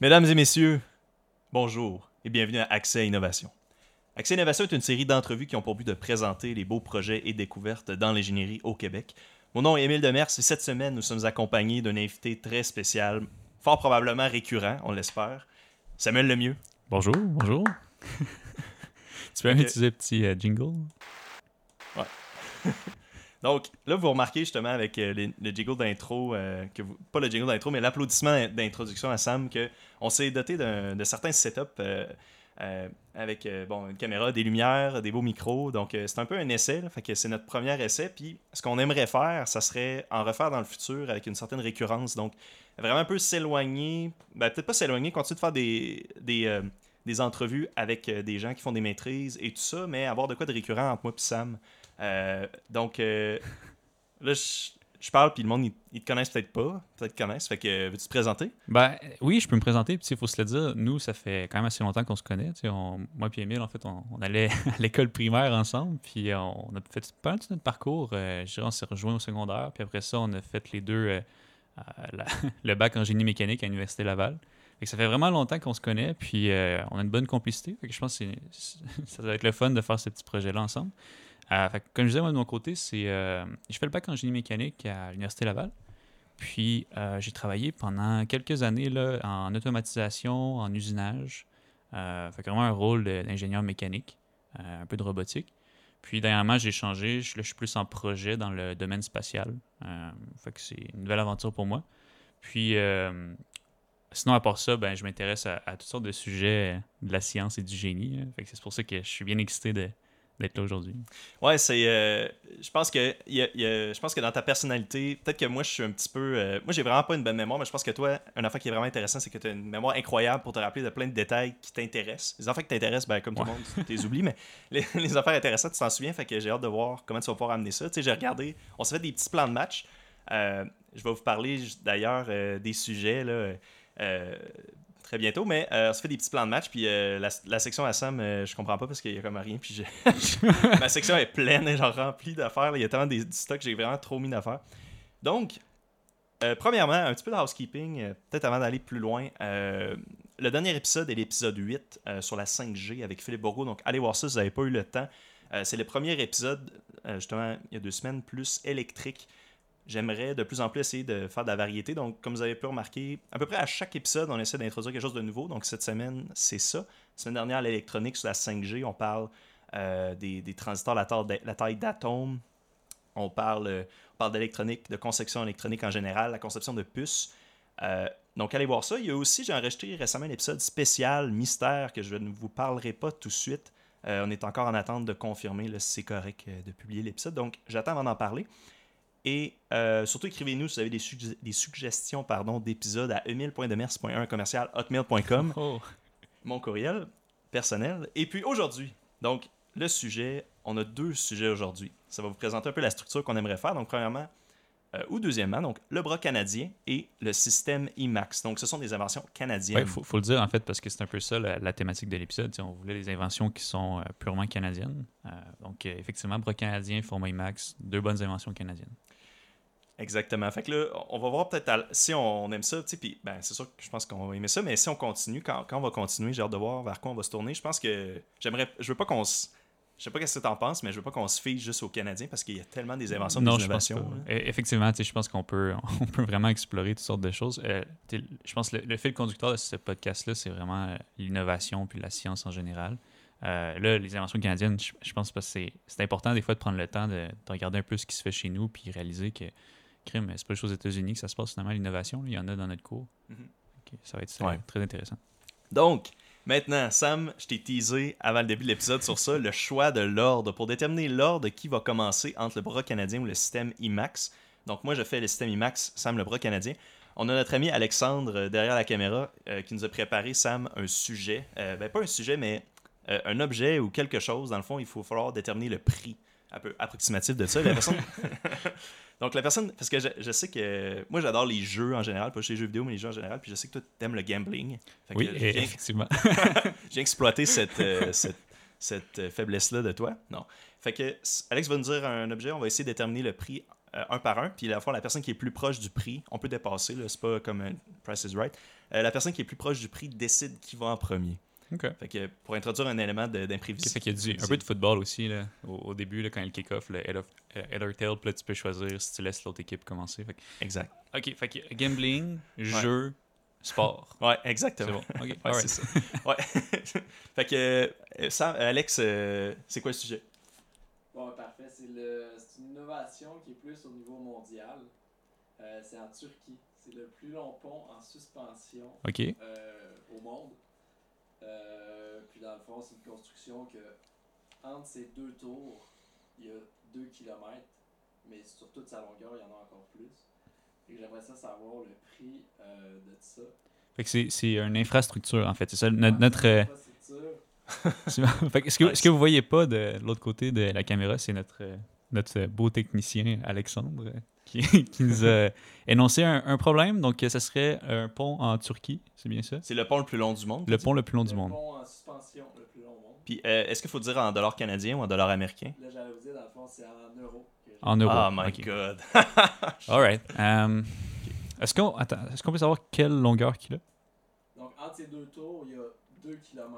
Mesdames et messieurs, bonjour et bienvenue à Accès à Innovation. Accès à Innovation est une série d'entrevues qui ont pour but de présenter les beaux projets et découvertes dans l'ingénierie au Québec. Mon nom est Émile Demers et cette semaine, nous sommes accompagnés d'un invité très spécial, fort probablement récurrent, on l'espère, Samuel Lemieux. Bonjour, bonjour. tu peux Ok. utiliser un petit euh, jingle? Donc là, vous remarquez justement avec euh, les- le jingle d'intro, euh, que vous- pas le jingle d'intro, mais l'applaudissement d'introduction à Sam, que on s'est doté de certains setups euh, euh, avec euh, une caméra, des lumières, des beaux micros. Donc c'est un peu un essai, c'est notre premier essai. Puis ce qu'on aimerait faire, ça serait en refaire dans le futur avec une certaine récurrence. Donc vraiment un peu s'éloigner, ben, peut-être pas s'éloigner, continuer de faire des, des, des entrevues avec des gens qui font des maîtrises et tout ça, mais avoir de quoi de récurrent entre moi et Sam. Donc, là, je, je parle, puis le monde, ils, te connaissent peut-être pas. Peut-être connaissent. Fait que, euh, veux-tu te présenter? Ben oui, je peux me présenter. Puis il faut se le dire, nous, ça fait quand même assez longtemps qu'on se connaît. moi et Emile, en fait, on, allait à l'école primaire ensemble. Puis euh, on a fait pas de notre parcours. euh, je dirais, on s'est rejoints au secondaire. Puis après ça, on a fait les deux le bac en génie mécanique à l'Université Laval. Ça fait vraiment longtemps qu'on se connaît. Puis on a une bonne complicité. Je pense que ça va être le fun de faire ce petit projet-là ensemble. Euh, fait comme je disais, moi, de mon côté, c'est euh, je fais le bac en génie mécanique à l'Université Laval. Puis euh, j'ai travaillé pendant quelques années là, en automatisation, en usinage. Fait vraiment un rôle d'ingénieur mécanique, un peu de robotique. Puis dernièrement, j'ai changé. Je, là, je suis plus en projet dans le domaine spatial. Fait que c'est une nouvelle aventure pour moi. Puis sinon, à part ça, ben, je m'intéresse à, toutes sortes de sujets de la science et du génie. Fait que c'est pour ça que je suis bien excité de- d'être là aujourd'hui. Ouais, c'est. euh, je pense que y a- il y a- je pense que dans ta personnalité, peut-être que moi, je suis un petit peu. euh, moi, j'ai vraiment pas une bonne mémoire, mais je pense que toi, un affaire qui est vraiment intéressant, c'est que tu as une mémoire incroyable pour te rappeler de plein de détails qui t'intéressent. Les affaires qui t'intéressent, ben, comme tout le Ouais. monde, tu les oublies, mais les, les affaires intéressantes, tu t'en souviens, fait que j'ai hâte de voir comment tu vas pouvoir amener ça. Tu sais, j'ai regardé, on s'est fait des petits plans de match. Euh, je vais vous parler d'ailleurs des sujets là, euh, très bientôt, mais euh, on se fait des petits plans de match. Puis euh, la, section à Sam, euh, je comprends pas parce qu'il y a comme rien. Puis ma section est pleine et genre remplie d'affaires. Il y a tellement des, du stock, j'ai vraiment trop mis d'affaires. Donc, premièrement, un petit peu de housekeeping, peut-être avant d'aller plus loin. Le dernier épisode est l'épisode 8 euh, sur la 5G avec Philippe Bourgault. Donc, allez voir ça si vous n'avez pas eu le temps. C'est le premier épisode, justement, il y a deux semaines, plus électrique. J'aimerais de plus en plus essayer de faire de la variété. Donc, comme vous avez pu remarquer, à peu près à chaque épisode, on essaie d'introduire quelque chose de nouveau. Donc, cette semaine, c'est ça. La semaine dernière, l'électronique sur la 5G, on parle euh, des, des transistors la taille d'atomes. On parle, euh, on parle d'électronique, de conception électronique en général, la conception de puces. Euh, donc, allez voir ça. Il y a aussi, j'ai enregistré récemment un épisode spécial, mystère, que je ne vous parlerai pas tout de suite. On est encore en attente de confirmer si c'est correct de publier l'épisode. Donc, j'attends avant d'en parler. Et euh, surtout, écrivez-nous si vous avez des, sugge- des suggestions d'épisodes à emile.demers.1 commercial hotmail.com Oh. mon courriel personnel. Et puis aujourd'hui, donc le sujet, on a deux sujets aujourd'hui. Ça va vous présenter un peu la structure qu'on aimerait faire. Donc premièrement, euh, ou deuxièmement, donc le bras canadien et le système IMAX. Donc ce sont des inventions canadiennes. Il faut, faut le dire en fait parce que c'est un peu ça la, la thématique de l'épisode. On voulait des inventions qui sont euh, purement canadiennes. Euh, donc effectivement, bras canadien, format IMAX, deux bonnes inventions canadiennes. Exactement. Fait que là, on va voir peut-être à- si on aime ça, tu puis ben, c'est sûr que je pense qu'on va aimer ça, mais si on continue, quand, quand on va continuer, j'ai hâte de voir vers quoi on va se tourner. Je pense que j'aimerais, je veux pas qu'on se, je sais pas qu'est-ce que t'en penses, mais je veux pas qu'on se fie juste aux Canadiens parce qu'il y a tellement des inventions, non, des innovations. là. E- Effectivement, je pense qu'on peut, on peut vraiment explorer toutes sortes de choses. Euh, je pense que le, le fil conducteur de ce podcast-là, c'est vraiment euh, l'innovation puis la science en général. Euh, là, les inventions canadiennes, je, pense que c'est- c'est important des fois de prendre le temps de, de regarder un peu ce qui se fait chez nous puis réaliser que crime, c'est pas juste aux États-Unis que ça se passe finalement l'innovation. Il y en a dans notre cours. Mhm. Ça va être euh, Ouais. très intéressant. Donc, maintenant, Sam, je t'ai teasé avant le début de l'épisode sur ça, le choix de l'ordre pour déterminer l'ordre qui va commencer entre le bras canadien ou le système IMAX. Donc, moi, je fais le système IMAX, Sam, le bras canadien. On a notre ami Alexandre euh, derrière la caméra euh, qui nous a préparé, Sam, un sujet. Euh, ben, pas un sujet, mais euh, un objet ou quelque chose. Dans le fond, il faut falloir déterminer le prix un peu approximatif de ça. La personne... Donc, la personne, parce que je, je sais que moi, j'adore les jeux en général, pas juste les jeux vidéo, mais les jeux en général. Puis je sais que toi, t'aimes le gambling. Fait que Oui, effectivement. j'ai exploité cette, euh, cette, cette, euh, faiblesse-là de toi. Non. Fait que Alex va nous dire un objet, on va essayer de déterminer le prix euh, un par un. Puis à la fois, la personne qui est plus proche du prix, on peut dépasser, là, c'est pas comme un Price is Right. Euh, la personne qui est plus proche du prix décide qui va en premier. Fait que pour introduire un élément d'imprévisibilité. fait qu'il y a du, un peu de football aussi, là, au, au début, là, quand il y a le kick-off, le head, of, euh, head or tail, puis là, tu peux choisir si tu laisses l'autre équipe commencer. Fait que- Exact. ok, fait que gambling, jeu, sport. Ouais, C'est exactement. bon. Ok, Ouais, c'est ça. Ouais. fait que, euh, Sam- Alex, euh, c'est quoi le sujet? Bon, parfait. C'est le- c'est une innovation qui est plus au niveau mondial. Euh, c'est en Turquie. C'est le plus long pont en suspension euh, au monde. Euh, puis dans le fond, c'est une construction que entre ces deux tours, il y a 2 km, mais sur toute sa longueur, il y en a encore plus. Et j'aimerais ça savoir le prix euh, de ça. Fait que c'est- une infrastructure, en fait. C'est ça, notre... Notre, euh, sûr. fait que ce, que, ce que vous voyez pas de l'autre côté de la caméra, c'est notre, notre beau technicien Alexandre qui, qui nous a énoncé un, un problème. Donc, euh, ce serait un pont en Turquie, c'est bien ça? C'est le pont le plus long du monde. Le pont le plus long Le du monde. pont en suspension le plus long au monde. Puis, euh, est-ce qu'il faut dire en dollars canadiens ou en dollars américains? Là, j'allais vous dire, dans le fond, c'est en euros. En euros. Oh my Ok. god. Alright. Um, Est-ce qu'on attends, est-ce qu'on peut savoir quelle longueur qu'il a? Donc, entre ces deux tours, il y a 2 km.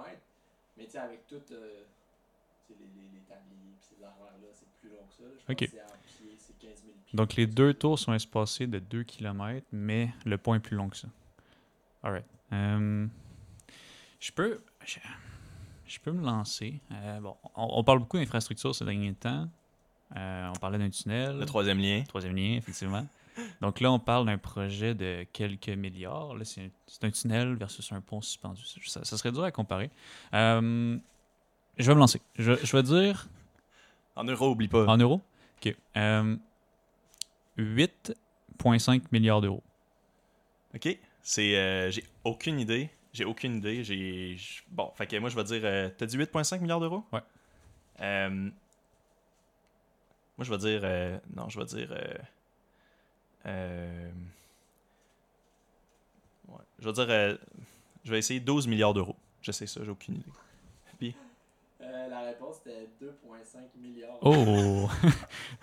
Mais tu sais, avec tout, euh, les, les, les tabliers et ces affaires-là, c'est plus long que ça. là. Je pense Ok. que c'est en pied, c'est 15 000 pieds. Donc, les deux tours sont espacés de 2 km, mais le pont est plus long que ça. Alright. Um, je peux. Je, je peux me lancer. Euh, bon, on, on parle beaucoup d'infrastructure ces derniers temps. Euh, on parlait d'un tunnel. Le troisième lien. Troisième lien, effectivement. Donc là, on parle d'un projet de quelques milliards. Là, c'est un, c'est un tunnel versus un pont suspendu. Ça, ça serait dur à comparer. Euh, je vais me lancer. Je, je vais dire En euros, oublie pas. en euros? OK. Euh, 8,5 milliards d'euros. Ok. C'est. euh, j'ai aucune idée. J'ai aucune idée. J'ai. Bon, fait que moi, je vais dire. euh, T'as dit 8,5 milliards d'euros? Ouais. Euh, moi, je vais dire. non, je vais dire. ouais. Je vais dire. je vais essayer 12 milliards d'euros. Je sais ça, j'ai aucune idée. Euh, la réponse était 2,5 milliards. Oh!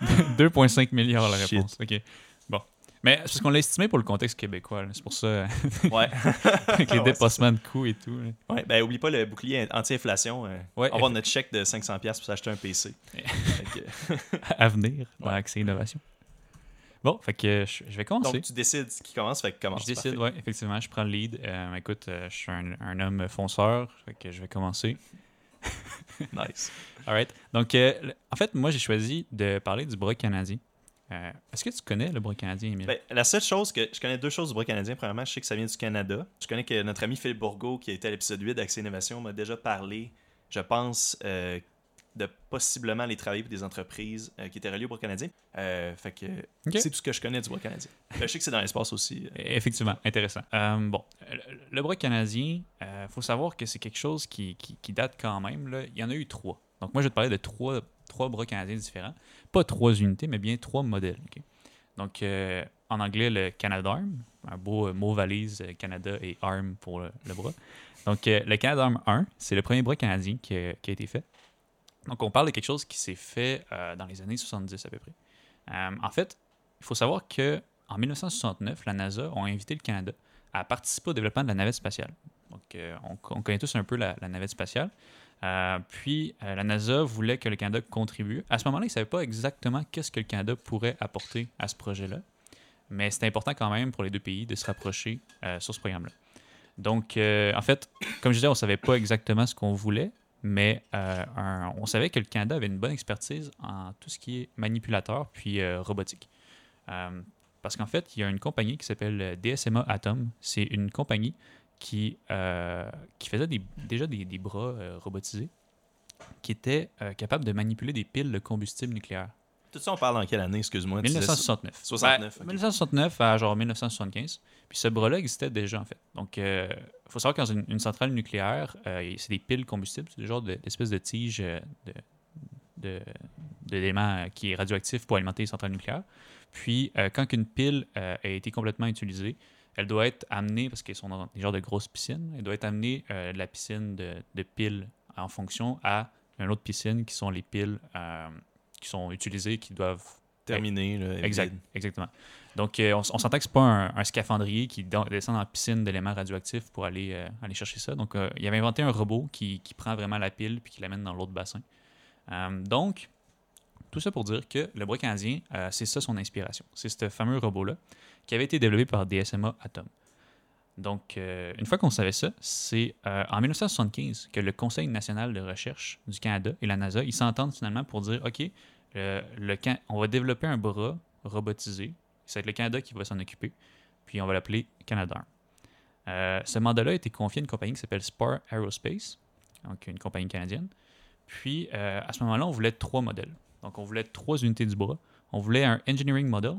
2,5 milliards la Shit. réponse. OK. Bon. Mais c'est parce qu'on l'a estimé pour le contexte québécois. C'est pour ça, Ouais. avec les Ouais, dépassements de coûts et tout. là. Ouais, ben oublie pas le bouclier anti-inflation. euh, Ouais, avoir notre chèque de 500$ pour s'acheter un PC. Que- à venir dans Ouais. Accès Innovation. Bon, fait que je, je vais commencer. donc, tu décides qui commence, fait que commence. je décide, ouais, effectivement, je prends le lead. Euh, écoute, euh, je suis un, un homme fonceur, fait que je vais commencer. Nice. Alright. Donc, euh, en fait, moi, j'ai choisi de parler du bras canadien. Euh, Est-ce que tu connais le bras canadien, Emile? Ben, la seule chose que. Je connais deux choses du bras canadien. Premièrement, je sais que ça vient du Canada. Je connais que notre ami Philippe Bourgault, qui a été à l'épisode 8 d'Accès Innovation, m'a déjà parlé, je pense, euh, de possiblement aller travailler pour des entreprises euh, qui étaient reliées au bras canadien. Euh, fait que Ok. c'est tout ce que je connais du bras canadien. Euh, je sais que c'est dans l'espace aussi. euh. Effectivement, intéressant. Euh, bon, le, bras canadien, il faut savoir que c'est quelque chose qui, qui- qui date quand même. Là. Il y en a eu trois. Donc, moi, je vais te parler de trois, trois bras canadiens différents. Pas trois unités, mais bien trois modèles. Donc, en anglais, le Canadarm, un beau mot valise Canada et Arm pour le, le bras. Donc, le Canadarm 1, c'est le premier bras canadien qui a été fait. Donc, on parle de quelque chose qui s'est fait euh, dans les années 70 à peu près. Euh, en fait, il faut savoir que en 1969, la NASA a invité le Canada à participer au développement de la navette spatiale. Donc, euh, on, on connaît tous un peu la, navette spatiale. Puis, la NASA voulait que le Canada contribue. À ce moment-là, ils ne savaient pas exactement qu'est-ce que le Canada pourrait apporter à ce projet-là. Mais c'était important quand même pour les deux pays de se rapprocher sur ce programme-là. Donc, en fait, comme je disais, on ne savait pas exactement ce qu'on voulait, mais euh, un- on savait que le Canada avait une bonne expertise en tout ce qui est manipulateur puis euh, robotique. Euh, parce qu'en fait, il y a une compagnie qui s'appelle DSMA Atom. C'est une compagnie qui, qui faisait des- déjà des, des bras robotisés qui étaient euh, capables de manipuler des piles de combustible nucléaire. Tout ça, on parle en quelle année, excuse-moi? tu disais ça? 1969. 69, Ouais, ok. 1969 à genre 1975. Puis ce bras-là existait déjà, en fait. Donc, faut savoir que dans une, centrale nucléaire, euh, c'est des piles combustibles, c'est des genres de- d'espèces de euh, de, de, d'éléments euh, qui est radioactif pour alimenter les centrales nucléaires. Puis, quand une pile a été complètement utilisée, elle doit être amenée, parce qu'elles sont dans des genres de grosses piscines, elle doit être amenée de la piscine de, piles en fonction à une autre piscine qui sont les piles qui sont utilisées, qui doivent terminé. Là, Exact, exactement. Donc, euh, on, s'entend que c'est pas un, un scaphandrier qui descend dans la piscine d'éléments radioactifs pour aller, euh, aller chercher ça. Donc, euh, il avait inventé un robot qui, qui prend vraiment la pile puis qui l'amène dans l'autre bassin. Donc, tout ça pour dire que le bras canadien, c'est ça son inspiration. C'est ce fameux robot-là qui avait été développé par DSMA Atom. Donc, une fois qu'on savait ça, c'est en 1975 que le Conseil national de recherche du Canada et la NASA, ils s'entendent finalement pour dire, OK, le, le Can- on va développer un bras robotisé. Ça va être le Canada qui va s'en occuper. Puis on va l'appeler Canada. Euh, ce mandat-là a été confié à une compagnie qui s'appelle Spar Aerospace, donc une compagnie canadienne. Puis euh, à ce moment-là, on voulait trois modèles. Donc on voulait trois unités du bras. On voulait un engineering model,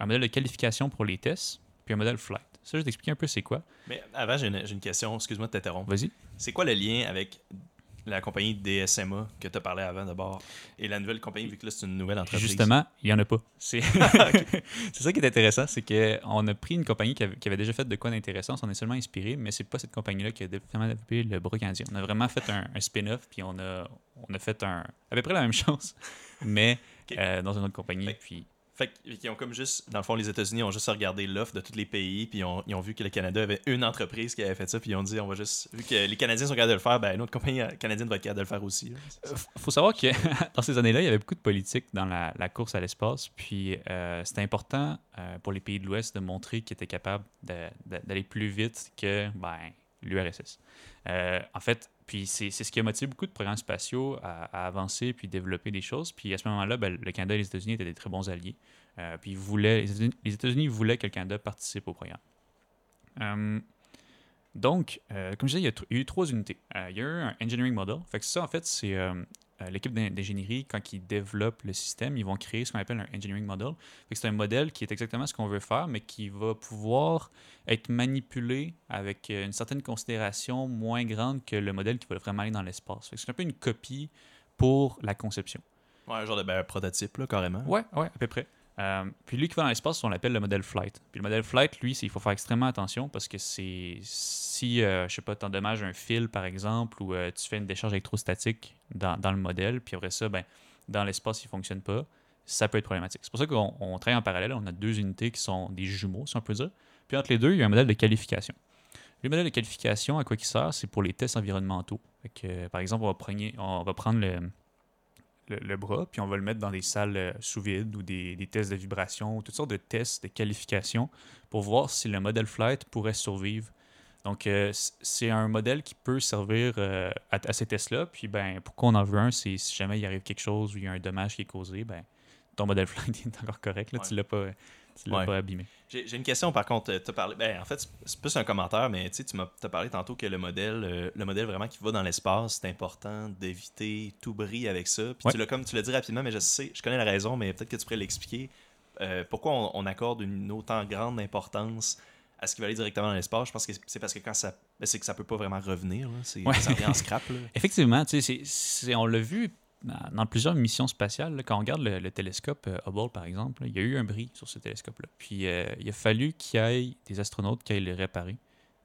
un modèle de qualification pour les tests, puis un modèle flight. Ça, je vais t'expliquer un peu c'est quoi. Mais avant, j'ai une, j'ai une question. Excuse-moi de t'interrompre. Vas-y. C'est quoi le lien avec la compagnie DSMA que tu as parlé avant d'abord et la nouvelle compagnie, vu que là, c'est une nouvelle entreprise? Justement, il n'y en a pas. C'est c'est ça qui est intéressant, c'est qu'on a pris une compagnie qui avait, qui avait déjà fait de quoi d'intéressant, on s'en est seulement inspiré, mais c'est pas cette compagnie-là qui a développé le bras canadien. On a vraiment fait un, un spin-off, puis on a, on a fait un, à peu près la même chose, mais euh, dans une autre compagnie. Fait- Puis Fait qu'ils ont comme juste, dans le fond, les États-Unis ont juste regardé l'offre de tous les pays, puis ils ont, ils ont vu que le Canada avait une entreprise qui avait fait ça, puis ils ont dit, on va juste, vu que les Canadiens sont capables de le faire, ben, une autre compagnie euh, canadienne va être capable de le faire aussi. là. Euh, faut savoir que dans ces années-là, il y avait beaucoup de politique dans la, course à l'espace. Puis euh, c'était important pour les pays de l'Ouest de montrer qu'ils étaient capables d'aller plus vite que ben, l'URSS. En fait, puis c'est ce qui a motivé beaucoup de programmes spatiaux à, avancer puis développer des choses. Puis à ce moment-là, ben, le Canada et les États-Unis étaient des très bons alliés. Euh, puis voulaient, les États-Unis- voulaient que le Canada participe au programme. Euh, donc, euh, comme je disais, il y, a tr- il y a eu trois unités. Euh, il y a eu un engineering model. Fait que ça, en fait, c'est euh, l'équipe d'in- d'ingénierie, quand ils développent le système, ils vont créer ce qu'on appelle un engineering model. C'est un modèle qui est exactement ce qu'on veut faire, mais qui va pouvoir être manipulé avec euh, une certaine considération moins grande que le modèle qui va vraiment aller dans l'espace. C'est un peu une copie pour la conception. Ouais, un genre de ben, prototype, là, carrément. Ouais, ouais, à peu près. Euh, puis lui qui va dans l'espace, on l'appelle le modèle flight. Puis le modèle flight, lui, il faut faire extrêmement attention parce que c'est si, euh, je sais pas, tu endommages un fil, par exemple, ou euh, tu fais une décharge électrostatique dans, le modèle, puis après ça, ben, dans l'espace, il fonctionne pas, ça peut être problématique. C'est pour ça qu'on on travaille en parallèle. On a deux unités qui sont des jumeaux, si on peut dire. Puis entre les deux, il y a un modèle de qualification. Le modèle de qualification, à quoi il sert C'est pour les tests environnementaux. Euh, par exemple, on va, on va prendre le, le, le bras, puis on va le mettre dans des salles euh, sous vide ou des, des tests de vibration, ou toutes sortes de tests de qualification pour voir si le modèle flight pourrait survivre. Donc, euh, c'est un modèle qui peut servir euh, à, à ces tests-là. Puis, ben, pourquoi on en veut un? C'est si jamais il arrive quelque chose ou il y a un dommage qui est causé, ben, ton modèle flight est encore correct. Là, Ouais. Tu l'as pas, tu l'as Ouais. pas abîmé. J'ai une question par contre. Parlé. Ben, en fait, c'est- plus un commentaire, mais tu m'as parlé tantôt que le modèle, euh, le modèle vraiment qui va dans l'espace, c'est important d'éviter tout bris avec ça. Puis Ouais. tu l'as comme tu l'as dit rapidement, mais je sais, je connais la raison, mais peut-être que tu pourrais l'expliquer. Euh, pourquoi on, on accorde une autant grande importance à ce qui va aller directement dans l'espace Je pense que c'est parce que quand ça, ben, c'est que ça peut pas vraiment revenir. C'est- Ouais. Ça revient en scrap. Là. Effectivement, tu sais, on l'a vu dans, plusieurs missions spatiales. là, quand on regarde le, le télescope euh, Hubble, par exemple, là, il y a eu un bris sur ce télescope-là. Puis euh, il a fallu qu'il y ait des astronautes qui aillent le réparer.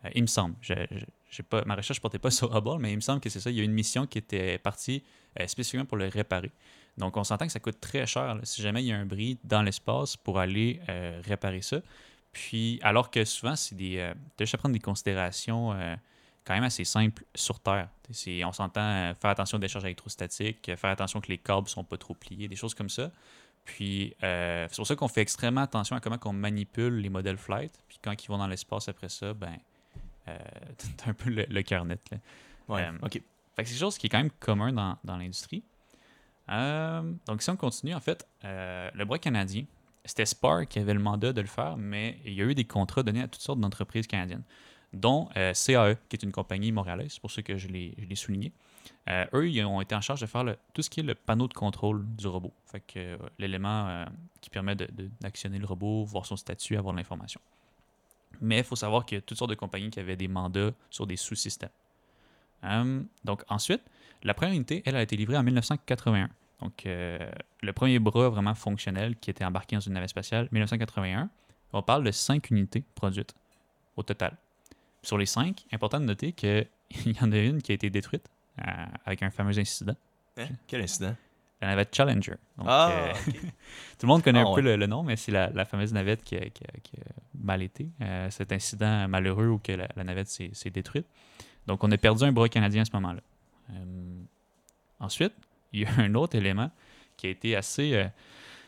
Euh, il me semble. Je- je- j'ai pas, ma recherche ne portait pas sur Hubble, mais il me semble que c'est ça. Il y a une mission qui était partie spécifiquement pour le réparer. Donc on s'entend que ça coûte très cher là, si jamais il y a un bris dans l'espace pour aller réparer ça. Puis, alors que souvent, c'est des. Euh, t'as juste à prendre des considérations euh, quand même assez simples sur Terre. On s'entend euh, faire attention aux décharges électrostatiques, euh, faire attention que les câbles sont pas trop pliés, des choses comme ça. Puis, euh, c'est pour ça qu'on fait extrêmement attention à comment on manipule les modèles flight. Puis, quand ils vont dans l'espace après ça, ben, t'as un peu le, le cœur net. là. Ouais. Ok. Fait que c'est quelque chose qui est quand même commun dans, dans l'industrie. Donc, si on continue, en fait, euh, le bras canadien, c'était Spar qui avait le mandat de le faire, mais il y a eu des contrats donnés à toutes sortes d'entreprises canadiennes, dont euh, CAE, qui est une compagnie montréalaise, c'est pour ça que je l'ai souligné. Euh, eux, ils ont été en charge de faire tout ce qui est le panneau de contrôle du robot. Fait que euh, l'élément qui permet d'actionner le robot, voir son statut, avoir l'information. Mais il faut savoir qu'il y a toutes sortes de compagnies qui avaient des mandats sur des sous-systèmes. Donc ensuite, la première unité, elle a été livrée en 1981. Donc euh, le premier bras vraiment fonctionnel qui était embarqué dans une navette spatiale, 1981. On parle de cinq unités produites au total. Sur les cinq, important de noter qu'il y en a une qui a été détruite euh, avec un fameux incident. Hein? Quel incident? La navette Challenger. Donc, Ah, euh, tout le monde connaît Ah, un peu ouais. le, le nom, mais c'est la, la fameuse navette qui a, qui a- qui a mal été. Cet incident malheureux où que la, la navette s'est détruite. Donc, on a perdu un bras canadien à ce moment-là. Ensuite, il y a un autre élément qui a été assez, euh,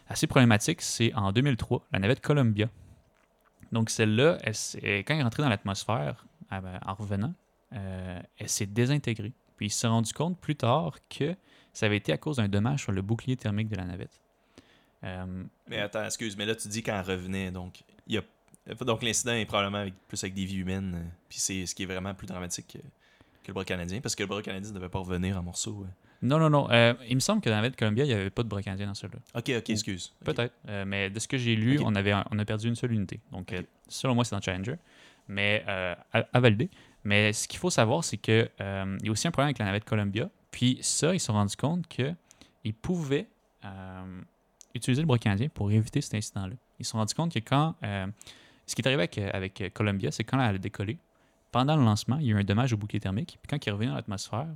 assez problématique, c'est en 2003, la navette Columbia. Donc, celle-là, quand elle est rentrée dans l'atmosphère, euh, en revenant, euh, elle s'est désintégrée. Puis, il s'est rendu compte plus tard que ça avait été à cause d'un dommage sur le bouclier thermique de la navette. Euh, Mais attends, excuse, mais là, tu dis qu'elle revenait, donc. Donc l'incident est probablement plus avec des vies humaines, puis c'est ce qui est vraiment plus dramatique que, le bras canadien, parce que le bras canadien ne devait pas revenir en morceaux. Non, non, non. euh, il me semble que dans la navette Columbia, il n'y avait pas de bras canadien dans celui-là. Ok, ok, excuse. Peut-être. Euh, mais de ce que j'ai lu, on, avait, on a perdu une seule unité. Donc, euh, selon moi, c'est dans Challenger. Mais à, à valider. Mais ce qu'il faut savoir, c'est que euh, il y a aussi un problème avec la navette Columbia. Puis ça, ils se sont rendus compte qu'ils pouvaient utiliser le bras canadien pour éviter cet incident-là. Ils se sont rendus compte que quand. ce qui est arrivé avec, avec Columbia, c'est quand elle a décollé, pendant le lancement, il y a eu un dommage au bouclier thermique. Puis quand il est revenu dans l'atmosphère,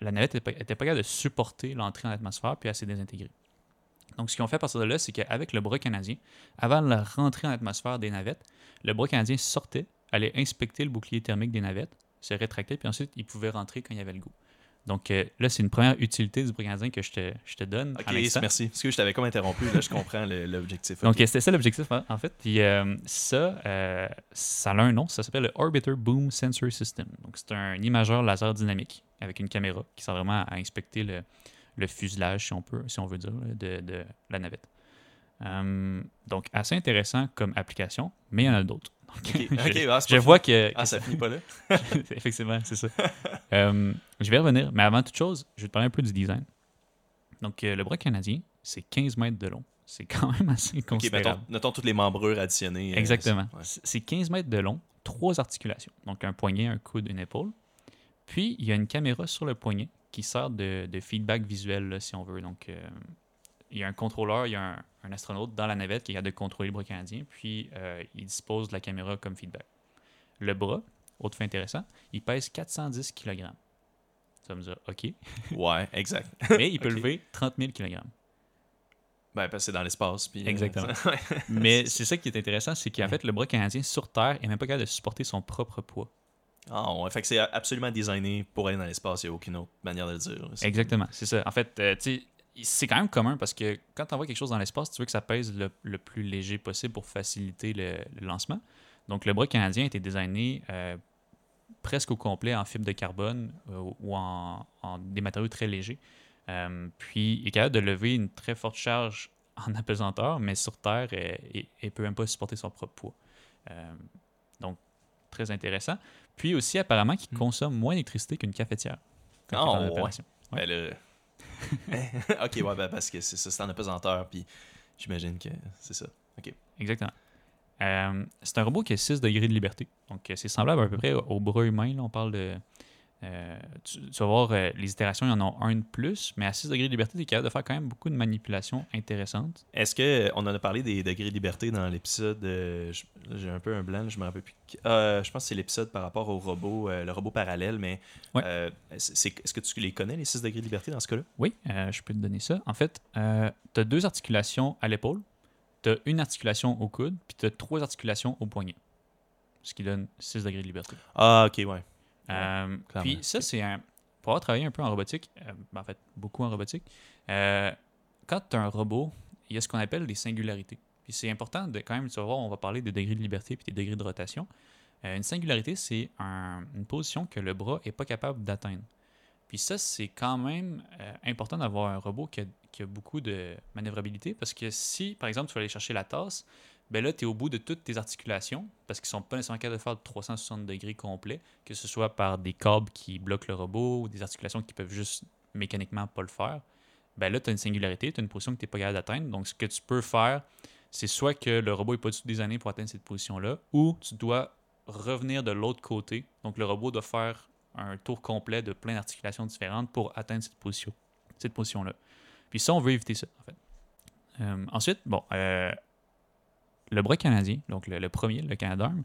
la navette n'était pas, capable de supporter l'entrée en atmosphère, puis elle s'est désintégrée. Donc, ce qu'ils ont fait à partir de là, c'est qu'avec le bras canadien, avant la rentrée en atmosphère des navettes, le bras canadien sortait, allait inspecter le bouclier thermique des navettes, se rétractait, puis ensuite, il pouvait rentrer quand il y avait le goût. Donc, euh, là, c'est une première utilité du bras canadien que je te, je te donne. Ok, merci. Parce que je t'avais comme interrompu, là, je comprends l'objectif. Donc, c'était ça l'objectif, hein, en fait. Puis, euh, ça, euh, ça a un nom, ça s'appelle le Orbiter Boom Sensor System. Donc, c'est un imageur laser dynamique avec une caméra qui sert vraiment à inspecter le, le fuselage, si on peut, si on veut dire, de, de la navette. Euh, donc, assez intéressant comme application, mais il y en a d'autres. Donc, Ok, je, ah, je vois que. Ah, ça finit pas là? Effectivement, c'est ça. Euh, je vais revenir, mais avant toute chose, je vais te parler un peu du design. Donc, euh, le bras canadien, c'est 15 mètres de long. C'est quand même assez Ok, considérable. mettons, notons toutes les membrures additionnées. euh, Exactement. c'est- ouais. C'est c'est 15 mètres de long, trois articulations. Donc un poignet, un coude, une épaule. Puis il y a une caméra sur le poignet qui sert de, de feedback visuel, là, si on veut. Donc euh, il y a un contrôleur, il y a un, un astronaute dans la navette qui est capable de contrôler le bras canadien, puis euh, il dispose de la caméra comme feedback. Le bras, autre fait intéressant, il pèse 410 kg. Ça me dit OK. Ouais, exact. Mais il peut lever 30 000 kg. Ben, parce que c'est dans l'espace. puis, euh, Exactement. Mais c'est ça qui est intéressant, c'est qu'en fait, le bras canadien sur Terre est même pas capable de supporter son propre poids. Ah, ouais, fait que c'est absolument designé pour aller dans l'espace, il n'y a aucune autre manière de le dire. Exactement, c'est ça. En fait, euh, c'est quand même commun parce que quand tu envoies quelque chose dans l'espace, tu veux que ça pèse le, plus léger possible pour faciliter le, lancement. Donc, le bras canadien a été designé euh, presque au complet en fibre de carbone euh, ou en, des matériaux très légers. Puis, il est capable de lever une très forte charge en apesanteur, mais sur Terre, il ne peut même pas supporter son propre poids. Donc, très intéressant. Puis aussi, apparemment, qu'il Hmm. consomme moins d'électricité qu'une cafetière. quand Ah, en ouais. opération. Ben là- ok, ouais, ben parce que c'est ça, c'est en apesanteur, puis j'imagine que c'est ça. Exactement. Euh, c'est un robot qui a 6 degrés de liberté. Donc, euh, c'est semblable à peu près au, au bras humain. là. on parle de. Euh, tu, tu vas voir, euh, les itérations, il y en a un de plus, mais à 6 degrés de liberté, tu es capable de faire quand même beaucoup de manipulations intéressantes. Est-ce que on en a parlé des degrés de liberté dans l'épisode euh, J'ai un peu un blanc, je me rappelle plus. Euh, je pense que c'est l'épisode par rapport au robot, euh, le robot parallèle, mais Ouais. euh, est-ce que tu les connais, les 6 degrés de liberté dans ce cas-là? Oui, euh, je peux te donner ça. En fait, tu as deux articulations à l'épaule, tu as une articulation au coude, puis tu as trois articulations au poignet. Ce qui donne 6 degrés de liberté. Ah, ok, ouais. Euh, puis ça, c'est un. Pour avoir travaillé un peu en robotique, euh, en fait, beaucoup en robotique, euh, quand tu as un robot, il y a ce qu'on appelle des singularités. Puis c'est important de quand même, tu vas voir, on va parler des degrés de liberté puis des degrés de rotation. Une singularité, c'est un- une position que le bras n'est pas capable d'atteindre. Puis ça, c'est quand même important d'avoir un robot qui a, qui a beaucoup de manœuvrabilité parce que si, par exemple, tu vas aller chercher la tasse, ben là, tu es au bout de toutes tes articulations parce qu'ils sont pas nécessairement capables de faire de 360 degrés complets, que ce soit par des câbles qui bloquent le robot ou des articulations qui peuvent juste mécaniquement pas le faire. Ben là, tu as une singularité, tu as une position que tu n'es pas capable d'atteindre. Donc, ce que tu peux faire, c'est soit que le robot n'est pas du tout designé pour atteindre cette position-là, ou tu dois revenir de l'autre côté. Donc, le robot doit faire un tour complet de plein d'articulations différentes pour atteindre cette position, cette position-là. Puis ça, on veut éviter ça, en fait. Euh, ensuite, bon, euh, le bras canadien, donc le, le premier, le Canadarm,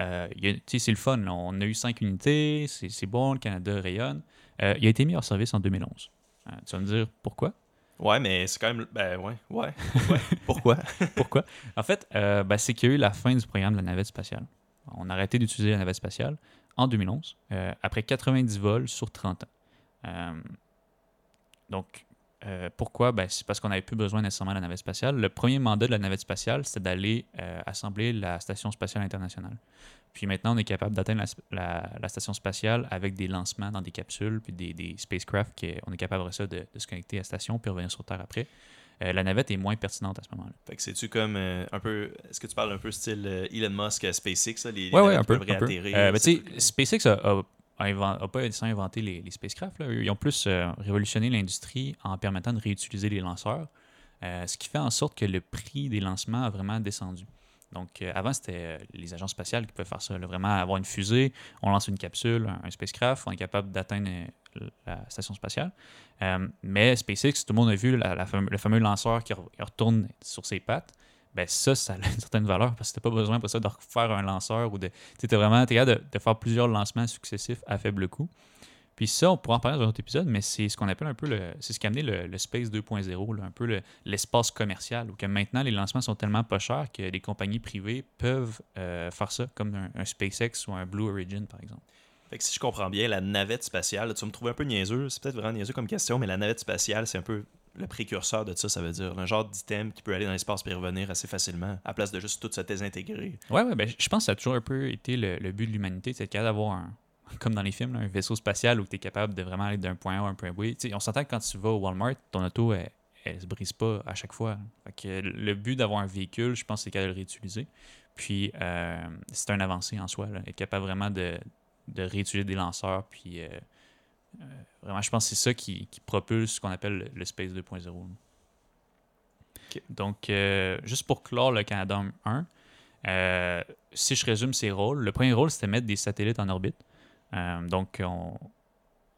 euh, c'est le fun. là. On a eu cinq unités, c'est bon, le Canada rayonne. Euh, il a été mis hors service en 2011. Euh, tu vas me dire pourquoi? Ouais, mais c'est quand même. Ben ouais, ouais. ouais. Pourquoi? Pourquoi? En fait, ben, c'est qu'il y a eu la fin du programme de la navette spatiale. On a arrêté d'utiliser la navette spatiale en 2011, euh, après 90 vols sur 30 ans. Donc, euh, pourquoi? Ben, c'est parce qu'on n'avait plus besoin nécessairement de la navette spatiale. Le premier mandat de la navette spatiale, c'était d'aller euh, assembler la Station spatiale internationale. Puis maintenant, on est capable d'atteindre la, la- la station spatiale avec des lancements dans des capsules, puis des, des spacecraft, qui, on est capable ça de, de se connecter à la station, puis revenir sur Terre après. Euh, la navette est moins pertinente à ce moment-là. Fait que c'est-tu comme euh, un peu. Est-ce que tu parles un peu style euh, Elon Musk à SpaceX, là, les, les Ouais, ouais, un peu. peuvent réatterrir, ben? SpaceX a, a- a pas inventé les, les spacecraft. Ils ont plus euh, révolutionné l'industrie en permettant de réutiliser les lanceurs, euh, ce qui fait en sorte que le prix des lancements a vraiment descendu. Donc, euh, avant, c'était les agences spatiales qui pouvaient faire ça. vraiment, avoir une fusée, on lance une capsule, un, spacecraft, on est capable d'atteindre la station spatiale. Mais SpaceX, tout le monde a vu le fameux lanceur qui retourne sur ses pattes. Ben ça, ça a une certaine valeur parce que tu pas besoin pour ça de refaire un lanceur ou de. Tu vraiment capable de, faire plusieurs lancements successifs à faible coût. Puis ça, on pourra en parler dans un autre épisode, mais c'est ce qu'on appelle un peu le. C'est ce qui a amené le, Space 2.0, là, un peu le- l'espace commercial, où que maintenant les lancements sont tellement pas chers que les compagnies privées peuvent euh, faire ça, comme un, SpaceX ou un Blue Origin, par exemple. Fait que si je comprends bien, la navette spatiale, tu me trouver un peu niaiseux, c'est peut-être vraiment niaiseux comme question, mais la navette spatiale, c'est un peu le précurseur de ça, ça veut dire. Un genre d'item qui peut aller dans l'espace puis revenir assez facilement, à place de juste tout se désintégrer. Ouais, ouais, ben, je pense que ça a toujours un peu été le, le but de l'humanité, c'est d'avoir un, comme dans les films, un vaisseau spatial où tu es capable de vraiment aller d'un point A à un point B. Tu sais, on s'entend que quand tu vas au Walmart, ton auto, elle, elle se brise pas à chaque fois. Fait que le but d'avoir un véhicule, je pense, c'est qu'elle le réutiliser. Puis, euh, c'est un avancé en soi. Être capable vraiment de, de réutiliser des lanceurs. Puis, euh, vraiment, je pense que c'est ça qui, qui propulse ce qu'on appelle le, le Space 2.0. là. Ok. Donc, euh, juste pour clore le Canada 1, euh, si je résume ses rôles, le premier rôle, c'était mettre des satellites en orbite. Euh, donc, on,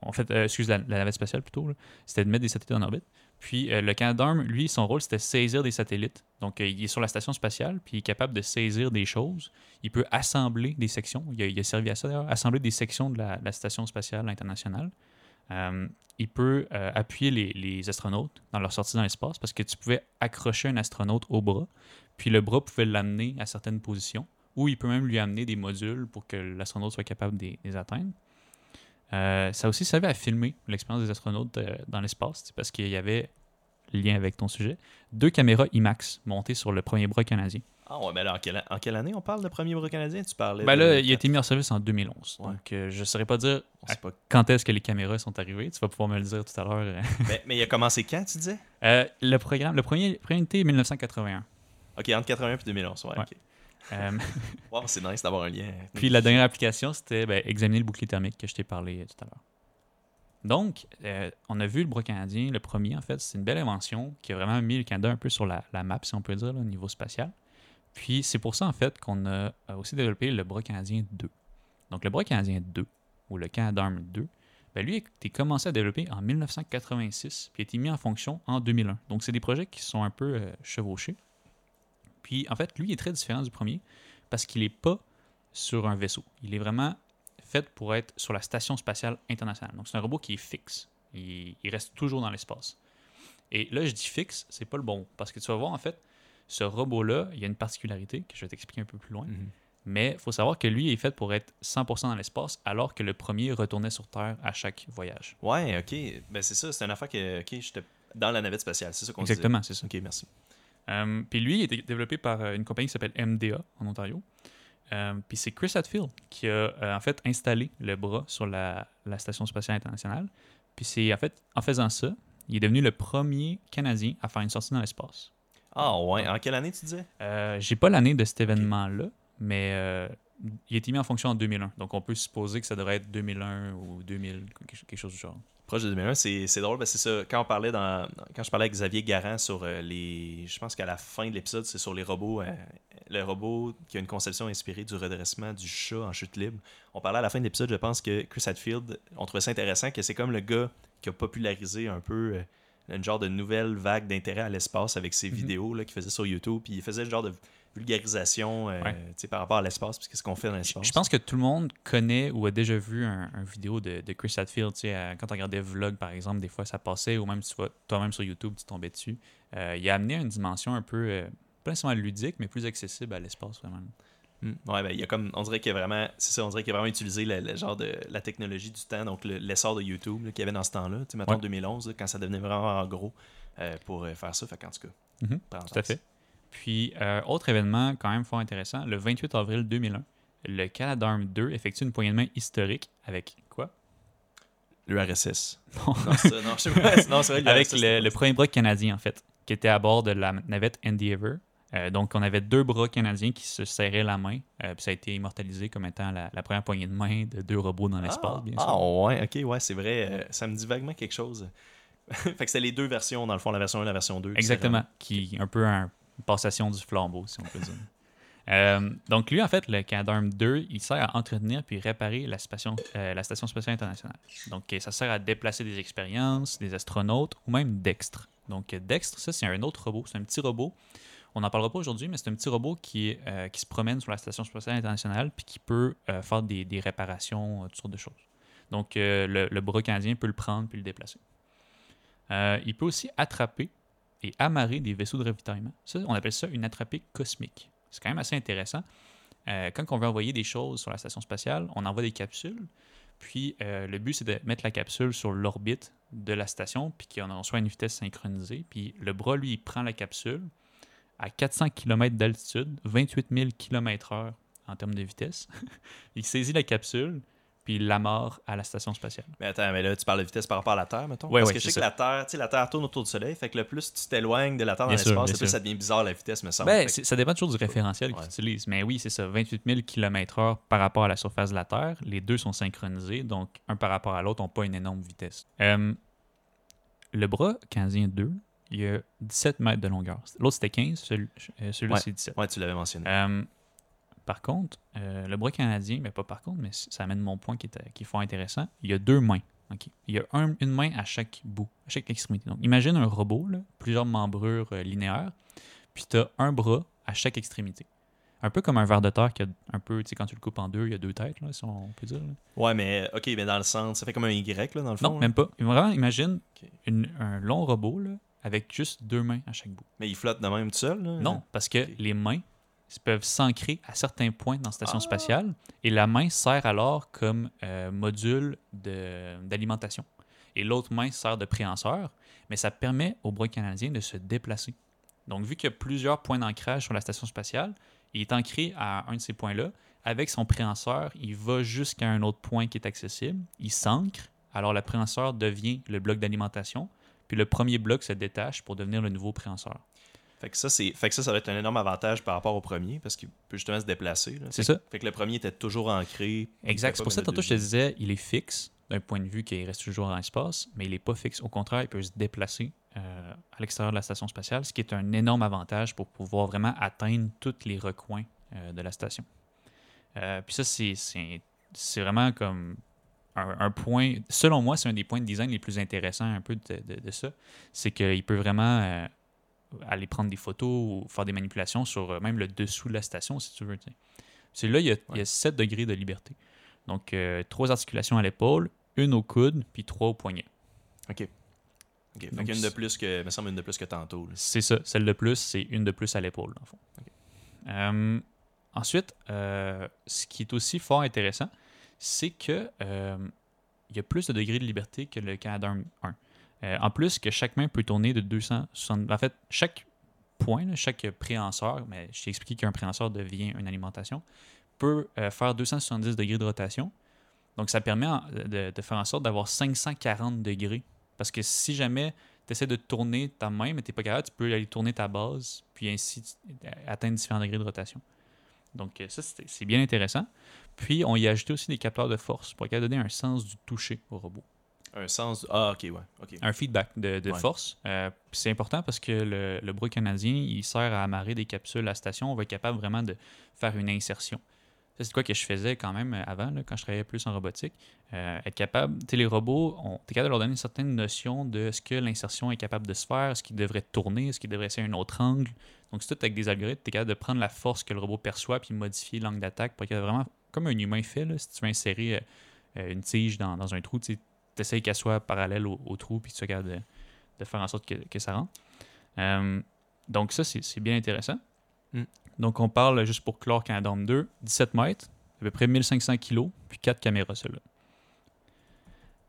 en fait, euh, excuse la, la navette spatiale plutôt, c'était de mettre des satellites en orbite. Puis euh, le Canadarm, lui, son rôle, c'était saisir des satellites. Donc, euh, il est sur la station spatiale, puis il est capable de saisir des choses. Il peut assembler des sections. Il a, servi à ça d'ailleurs, assembler des sections de la, station spatiale internationale. Euh, il peut appuyer les, les astronautes dans leur sortie dans l'espace parce que tu pouvais accrocher un astronaute au bras, puis le bras pouvait l'amener à certaines positions, ou il peut même lui amener des modules pour que l'astronaute soit capable de les atteindre. Euh, ça aussi servi à filmer l'expérience des astronautes euh, dans l'espace, parce qu'il y avait, lien avec ton sujet, deux caméras IMAX montées sur le premier bras canadien. Ah ouais, mais là, en quelle, en quelle année on parle de premier bras canadien? Tu parlais Ben là, il a été mis en service en 2011. Ouais. Donc, euh, je ne saurais pas dire pas. quand est-ce que les caméras sont arrivées. Tu vas pouvoir me le dire tout à l'heure. mais, mais il a commencé quand, tu disais? Le programme, le premier, premier est 1981. Ok, entre 81 et 2011. Ouais, Ouais. Euh, Wow, c'est nice d'avoir un lien. puis la dernière application, c'était ben, examiner le bouclier thermique que je t'ai parlé tout à l'heure. Donc, euh, on a vu le bras canadien, le premier, en fait, c'est une belle invention qui a vraiment mis le Canada un peu sur la, la map, si on peut dire, là, au niveau spatial. Puis, c'est pour ça, en fait, qu'on a aussi développé le bras canadien 2. Donc, le bras canadien 2, ou le Canadarm 2, ben, lui, a été commencé à développer en 1986, puis a été mis en fonction en 2001. Donc, c'est des projets qui sont un peu euh, chevauchés. Puis, en fait, lui, il est très différent du premier parce qu'il n'est pas sur un vaisseau. Il est vraiment fait pour être sur la station spatiale internationale. Donc, c'est un robot qui est fixe. Il, il reste toujours dans l'espace. Et là, je dis fixe, c'est pas le bon. Parce que tu vas voir, en fait, ce robot-là, il y a une particularité que je vais t'expliquer un peu plus loin. Mhm. Mais il faut savoir que lui est fait pour être 100% dans l'espace, alors que le premier retournait sur Terre à chaque voyage. Ouais, ok. Ben c'est ça, c'est une affaire que. Ok, j'étais dans la navette spatiale, c'est ça qu'on. Exactement, c'est ça. Ok, merci. Euh, puis lui, il a été développé par euh, une compagnie qui s'appelle MDA en Ontario. Euh, puis c'est Chris Hadfield qui a en fait installé le bras sur la, la Station spatiale internationale. Puis c'est en fait, en faisant ça, il est devenu le premier Canadien à faire une sortie dans l'espace. Ah ouais, en quelle année tu disais? J'ai pas l'année de cet événement-là, mais il a été mis en fonction en 2001. Donc on peut supposer que ça devrait être 2001 ou 2000, quelque quelque chose du genre. Proche de 2001, c'est drôle parce que c'est ça. Quand on parlait dans, quand je parlais avec Xavier Garand sur euh, les, je pense qu'à la fin de l'épisode, c'est sur les robots, euh, le robot qui a une conception inspirée du redressement du chat en chute libre. On parlait à la fin de l'épisode, je pense que Chris Hadfield, on trouvait ça intéressant que c'est comme le gars qui a popularisé un peu euh, une genre de nouvelle vague d'intérêt à l'espace avec ses Mhm. vidéos là, qu'il faisait sur YouTube, puis il faisait le genre de vulgarisation euh, Ouais. par rapport à l'espace, puis qu'est-ce qu'on fait dans l'espace. je pense que tout le monde connaît ou a déjà vu un, un vidéo de, de Chris Hadfield. euh, quand on regardait Vlog, par exemple, des fois ça passait, ou même tu vas toi-même sur YouTube, tu tombais dessus. Euh, il a amené une dimension un peu, euh, pas nécessairement ludique, mais plus accessible à l'espace, vraiment. Hmm. Ouais, ben, il y a comme, on dirait qu'il y a vraiment, c'est ça, on dirait qu'il a vraiment utilisé le, le genre de la technologie du temps, donc le- l'essor de YouTube qu'il y avait dans ce temps-là, tu sais, mettons Ouais. 2011, là, quand ça devenait vraiment gros euh, pour faire ça, fait qu'en tout cas. Mhm. Tout à fait. Puis, euh, autre événement quand même fort intéressant, le 28 avril 2001, le Canadarm 2 effectue une poignée de main historique avec quoi? L'URSS. Non. Non, ça, non, je sais pas. Non, c'est vrai, Avec le, le premier bras canadien, en fait, qui était à bord de la navette Endeavour. Euh, donc, on avait deux bras canadiens qui se serraient la main. euh, puis ça a été immortalisé comme étant la, la première poignée de main de deux robots dans l'espace, ah, bien ah, sûr. ouais, ok, ouais, c'est vrai. euh, ça me dit vaguement quelque chose. fait que c'est les deux versions, dans le fond, la version 1 et la version 2. Exactement. Qui est un peu un- une passation du flambeau, si on peut dire. Euh, donc, lui, en fait, le Canadarm 2, il sert à entretenir puis réparer la station, euh, la station spatiale internationale. Donc, euh, ça sert à déplacer des expériences, des astronautes ou même Dextre. Donc, Dextre, ça, c'est un autre robot. C'est un petit robot. On n'en parlera pas aujourd'hui, mais c'est un petit robot qui, euh, qui se promène sur la station spatiale internationale puis qui peut faire des, des réparations, toutes sortes de choses. Donc, le, le bras canadien peut le prendre puis le déplacer. Il peut aussi attraper et amarrer des vaisseaux de ravitaillement. Ça, on appelle ça une attrapée cosmique. C'est quand même assez intéressant. Euh, quand on veut envoyer des choses sur la station spatiale, on envoie des capsules. Puis euh, le but, c'est de mettre la capsule sur l'orbite de la station, puis qu'on en soit à une vitesse synchronisée. Puis le bras, lui, il prend la capsule à 400 km d'altitude, 28 000 km/h en termes de vitesse. il saisit la capsule, puis il l'amarre à la station spatiale. Mais attends, mais là, tu parles de vitesse par rapport à la Terre, mettons? Ouais, Parce ouais, que je sais que la Terre, tu sais, la Terre tourne autour du Soleil, fait que le plus tu t'éloignes de la Terre dans Bien l'espace, le plus ça devient bizarre la vitesse, me semble. Ben, que- ça dépend toujours du référentiel Ouais. qu'ils utilisent. Mais oui, c'est ça, 28 000 km/h par rapport à la surface de la Terre. Les deux sont synchronisés, donc un par rapport à l'autre n'ont pas une énorme vitesse. Euh, le bras canadien 2, il y a 17 mètres de longueur. L'autre, c'était 15, celui- euh, celui-là, Ouais. c'est 17. Ouais, tu l'avais mentionné. Euh, par contre, euh, le bras canadien, mais pas par contre, mais ça amène mon point qui est, qui est fort intéressant. Il y a deux mains. Il y a un- une main à chaque bout, à chaque extrémité. Donc, imagine un robot, là, plusieurs membrures euh, linéaires, puis tu as un bras à chaque extrémité. Un peu comme un verre de terre qui a un peu, tu sais, quand tu le coupes en deux, il y a deux têtes, là, si on peut dire. là. Ouais, mais ok, mais dans le centre, ça fait comme un Y, là, dans le fond. Non, même pas. Vraiment, imagine une- un long robot là, avec juste deux mains à chaque bout. Mais il flotte de même tout seul, là? Non, parce que les mains peuvent s'ancrer à certains points dans la station Ah. spatiale et la main sert alors comme euh, module d'alimentation. Et l'autre main sert de préhenseur, mais ça permet au bras canadien de se déplacer. Donc, vu qu'il y a plusieurs points d'ancrage sur la station spatiale, il est ancré à un de ces points-là. Avec son préhenseur, il va jusqu'à un autre point qui est accessible. Il s'ancre. Alors, le préhenseur devient le bloc d'alimentation. Puis le premier bloc se détache pour devenir le nouveau préhenseur. Fait que ça, c'est... fait que ça, ça va être un énorme avantage par rapport au premier, parce qu'il peut justement se déplacer. C'est ça. Fait que le premier était toujours ancré. Exact. C'est pour ça, tantôt, je te disais, il est fixe d'un point de vue qu'il reste toujours dans l'espace, mais il n'est pas fixe. Au contraire, il peut se déplacer euh, à l'extérieur de la station spatiale, ce qui est un énorme avantage pour pouvoir vraiment atteindre tous les recoins euh, de la station. Euh, puis ça, c'est- c'est c'est vraiment comme un, un point, selon moi, c'est un des points de design les plus intéressants un peu de, de- de ça. C'est qu'il peut vraiment aller prendre des photos ou faire des manipulations sur euh, même le dessous de la station, si tu veux. C'est là, il y, a, il y a 7 degrés de liberté. Donc, euh, trois articulations à l'épaule, une au coude, puis trois au poignet. Ok. Donc, qu'une de plus que. me semble une de plus que tantôt. C'est ça. Celle de plus, c'est une de plus à l'épaule, dans le fond. Euh, ensuite, euh, ce qui est aussi fort intéressant, c'est que il y a plus de degrés de liberté que le Canadarm 1. Euh, en plus, que chaque main peut tourner de 260. En fait, chaque point, chaque préhenseur, mais je t'ai expliqué qu'un préhenseur devient une alimentation, peut euh, faire 270 degrés de rotation. Donc, ça permet de, faire en sorte d'avoir 540 degrés. Parce que si jamais tu essaies de tourner ta main, mais tu n'es pas capable, tu peux aller tourner ta base, puis ainsi tu- atteindre différents degrés de rotation. Donc, euh, ça, c'est bien intéressant. Puis, on y a ajouté aussi des capteurs de force pour de donner un sens du toucher au robot. Un sens. Ah, ok, ouais. Un feedback de, de Ouais. force. Euh, c'est important parce que le, le bras canadien, il sert à amarrer des capsules à la station. On va être capable vraiment de faire une insertion. Ça, c'est quoi que je faisais quand même euh, avant, là, quand je travaillais plus en robotique. Euh, être capable, tu sais, les robots, on est capable de leur donner une certaine notion de ce que l'insertion est capable de se faire, ce qui devrait tourner, ce qui devrait essayer un autre angle. Donc, c'est tout avec des algorithmes, tu es capable de prendre la force que le robot perçoit puis modifier l'angle d'attaque pour qu'il y ait vraiment, comme un humain fait, là, si tu veux insérer euh, une tige dans, dans un trou, tu essaies qu'elle soit parallèle au, au trou puis tu es capable de, de faire en sorte que, que ça rentre. Euh, donc, ça, c'est bien intéressant. Mm. Donc, on parle, juste pour clore Canadome 2, 17 mètres, à peu près 1500 kilos, puis 4 caméras, celle-là.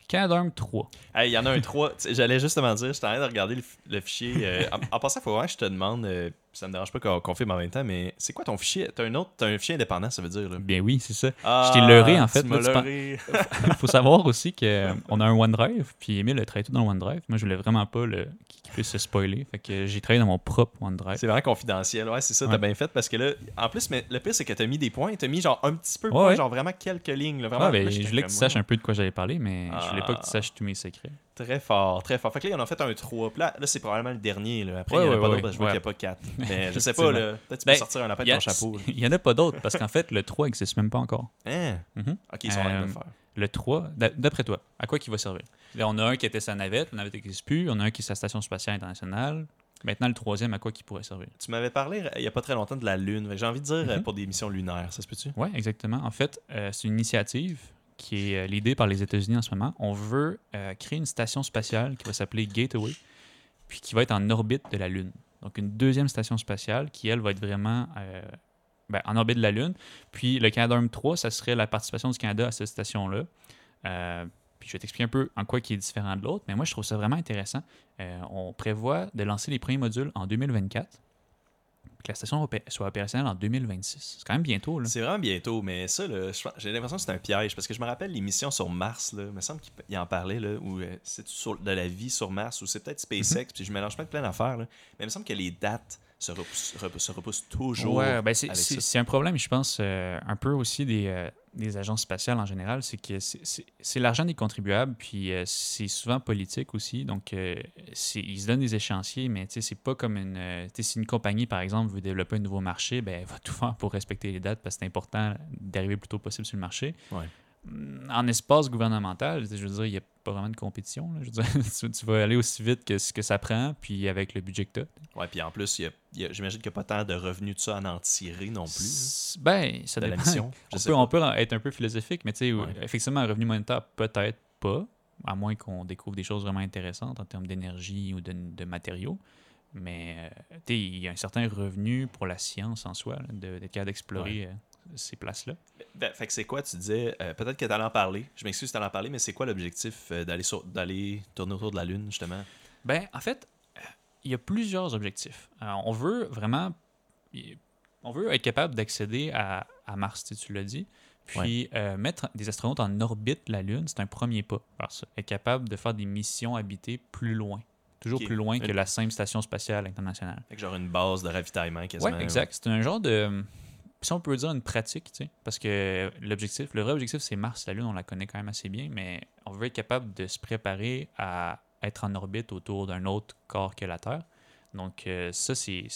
Canadarm 3. Hey, il y en a un 3. Tu sais, J'allais justement dire, j'étais en train de regarder le, fichier. euh, en, en passant, il faut vraiment que je te demande, euh, ça me dérange pas qu'on filme en même temps, mais c'est quoi ton fichier? T'as un autre, t'as un fichier indépendant, ça veut dire là. Bien oui, c'est ça. Ah, t'ai leurré, en fait, Tu là, faut savoir aussi qu'on a un OneDrive, puis Emile a travaillé tout dans le OneDrive. Moi, je voulais vraiment pas le, qu'il puisse se spoiler. Fait que j'ai travaillé dans mon propre OneDrive. C'est vraiment confidentiel. Ouais, c'est ça, t'as Ouais. bien fait parce que là, en plus, mais le pire, c'est que t'as mis des points. T'as mis genre un petit peu Ouais, ouais. genre vraiment quelques lignes. Là, vraiment, ben, je voulais que tu saches un peu de quoi j'allais parler, mais je voulais pas que Ah. tu saches tous mes secrets. Très fort, très fort. Fait que là, on a fait un 3. Puis là, là, c'est probablement le dernier. Là. Après, Ouais, il n'y en a ouais, pas ouais, d'autres je vois qu'il n'y a pas 4. Mais je sais pas. Peut-être tu peux Ben, sortir un lapin de ton chapeau. il y en a pas d'autres, parce qu'en fait, le 3 n'existe même pas encore. Hein? Mhm. Ok, ils sont en train de le Euh, faire. Le 3, d'a- d'après toi, à quoi il va servir? Là, On a un qui était sa navette, la navette n'existe plus. On a un qui est sa station spatiale internationale. Maintenant, le troisième, à quoi il pourrait servir? Tu m'avais parlé euh, il n'y a pas très longtemps de la Lune. J'ai envie de dire euh, Mhm. pour des missions lunaires, ça se peut-tu? Oui, exactement. En fait, euh, c'est une initiative qui est euh, l'idée par les États-Unis en ce moment. On veut euh, créer une station spatiale qui va s'appeler Gateway, puis qui va être en orbite de la Lune. Donc, une deuxième station spatiale qui, elle, va être vraiment euh, ben, en orbite de la Lune. Puis, le Canadarm 3, ça serait la participation du Canada à cette station-là. Puis, je vais t'expliquer un peu en quoi qui est différent de l'autre, mais moi, je trouve ça vraiment intéressant. On prévoit de lancer les premiers modules en 2024, puis que la station opé- soit opérationnelle en 2026. C'est quand même bientôt, là. C'est vraiment bientôt, mais ça, j'ai l'impression que c'est un piège parce que je me rappelle l'émission sur Mars, là, il me semble qu'il il en parlait, là, où euh, c'est de la vie sur Mars, ou c'est peut-être SpaceX, Mhm. puis je mélange pas de plein d'affaires, là. mais il me semble que les dates se repoussent, repoussent- se repoussent toujours. Ouais, ben c'est, un problème, je pense, euh, un peu aussi des, euh, des agences spatiales en général, c'est que c'est, l'argent des contribuables, puis euh, c'est souvent politique aussi. Donc, ils se donnent des échéanciers, mais c'est pas comme une. si une compagnie, par exemple, veut développer un nouveau marché, ben, elle va tout faire pour respecter les dates parce que c'est important d'arriver le plus tôt possible sur le marché. Ouais. En espace gouvernemental, je veux dire, il n'y a pas vraiment de compétition. là. Je veux dire, tu, vas aller aussi vite que ce que ça prend, puis avec le budget que tu as. Ouais, puis en plus, j'imagine qu'il n'y a pas tant de revenus de ça à en tirer non plus. S- Ben, ça de la dépend. mission. On peut, pas. on peut être un peu philosophique, mais tu sais, Ouais. effectivement, un revenu monétaire, peut-être pas, à moins qu'on découvre des choses vraiment intéressantes en termes d'énergie ou de, de matériaux. Mais euh, tu sais, il y a un certain revenu pour la science en soi, d'être capable d'explorer euh, ces places-là. Ben, fait que c'est quoi, tu disais, euh, peut-être que tu allais en parler, je m'excuse de en parler, mais c'est quoi l'objectif euh, d'aller tourner autour de la Lune, justement? Ben, en fait, euh, il y a plusieurs objectifs. On veut vraiment. On veut être capable d'accéder à, à Mars, tu tu l'as dit. Puis euh, mettre des astronautes en orbite de la Lune, c'est un premier pas. vers ça. Être capable de faire des missions habitées plus loin. Toujours plus loin que la simple station spatiale internationale. Fait que genre une base de ravitaillement quasiment. Oui, exact. C'est un genre de. Si on peut dire une pratique, tu sais. Parce que l'objectif, le vrai objectif, c'est Mars. La Lune, on la connaît quand même assez bien, mais on veut être capable de se préparer à être en orbite autour d'un autre corps que la Terre. Donc, euh, ça, c'est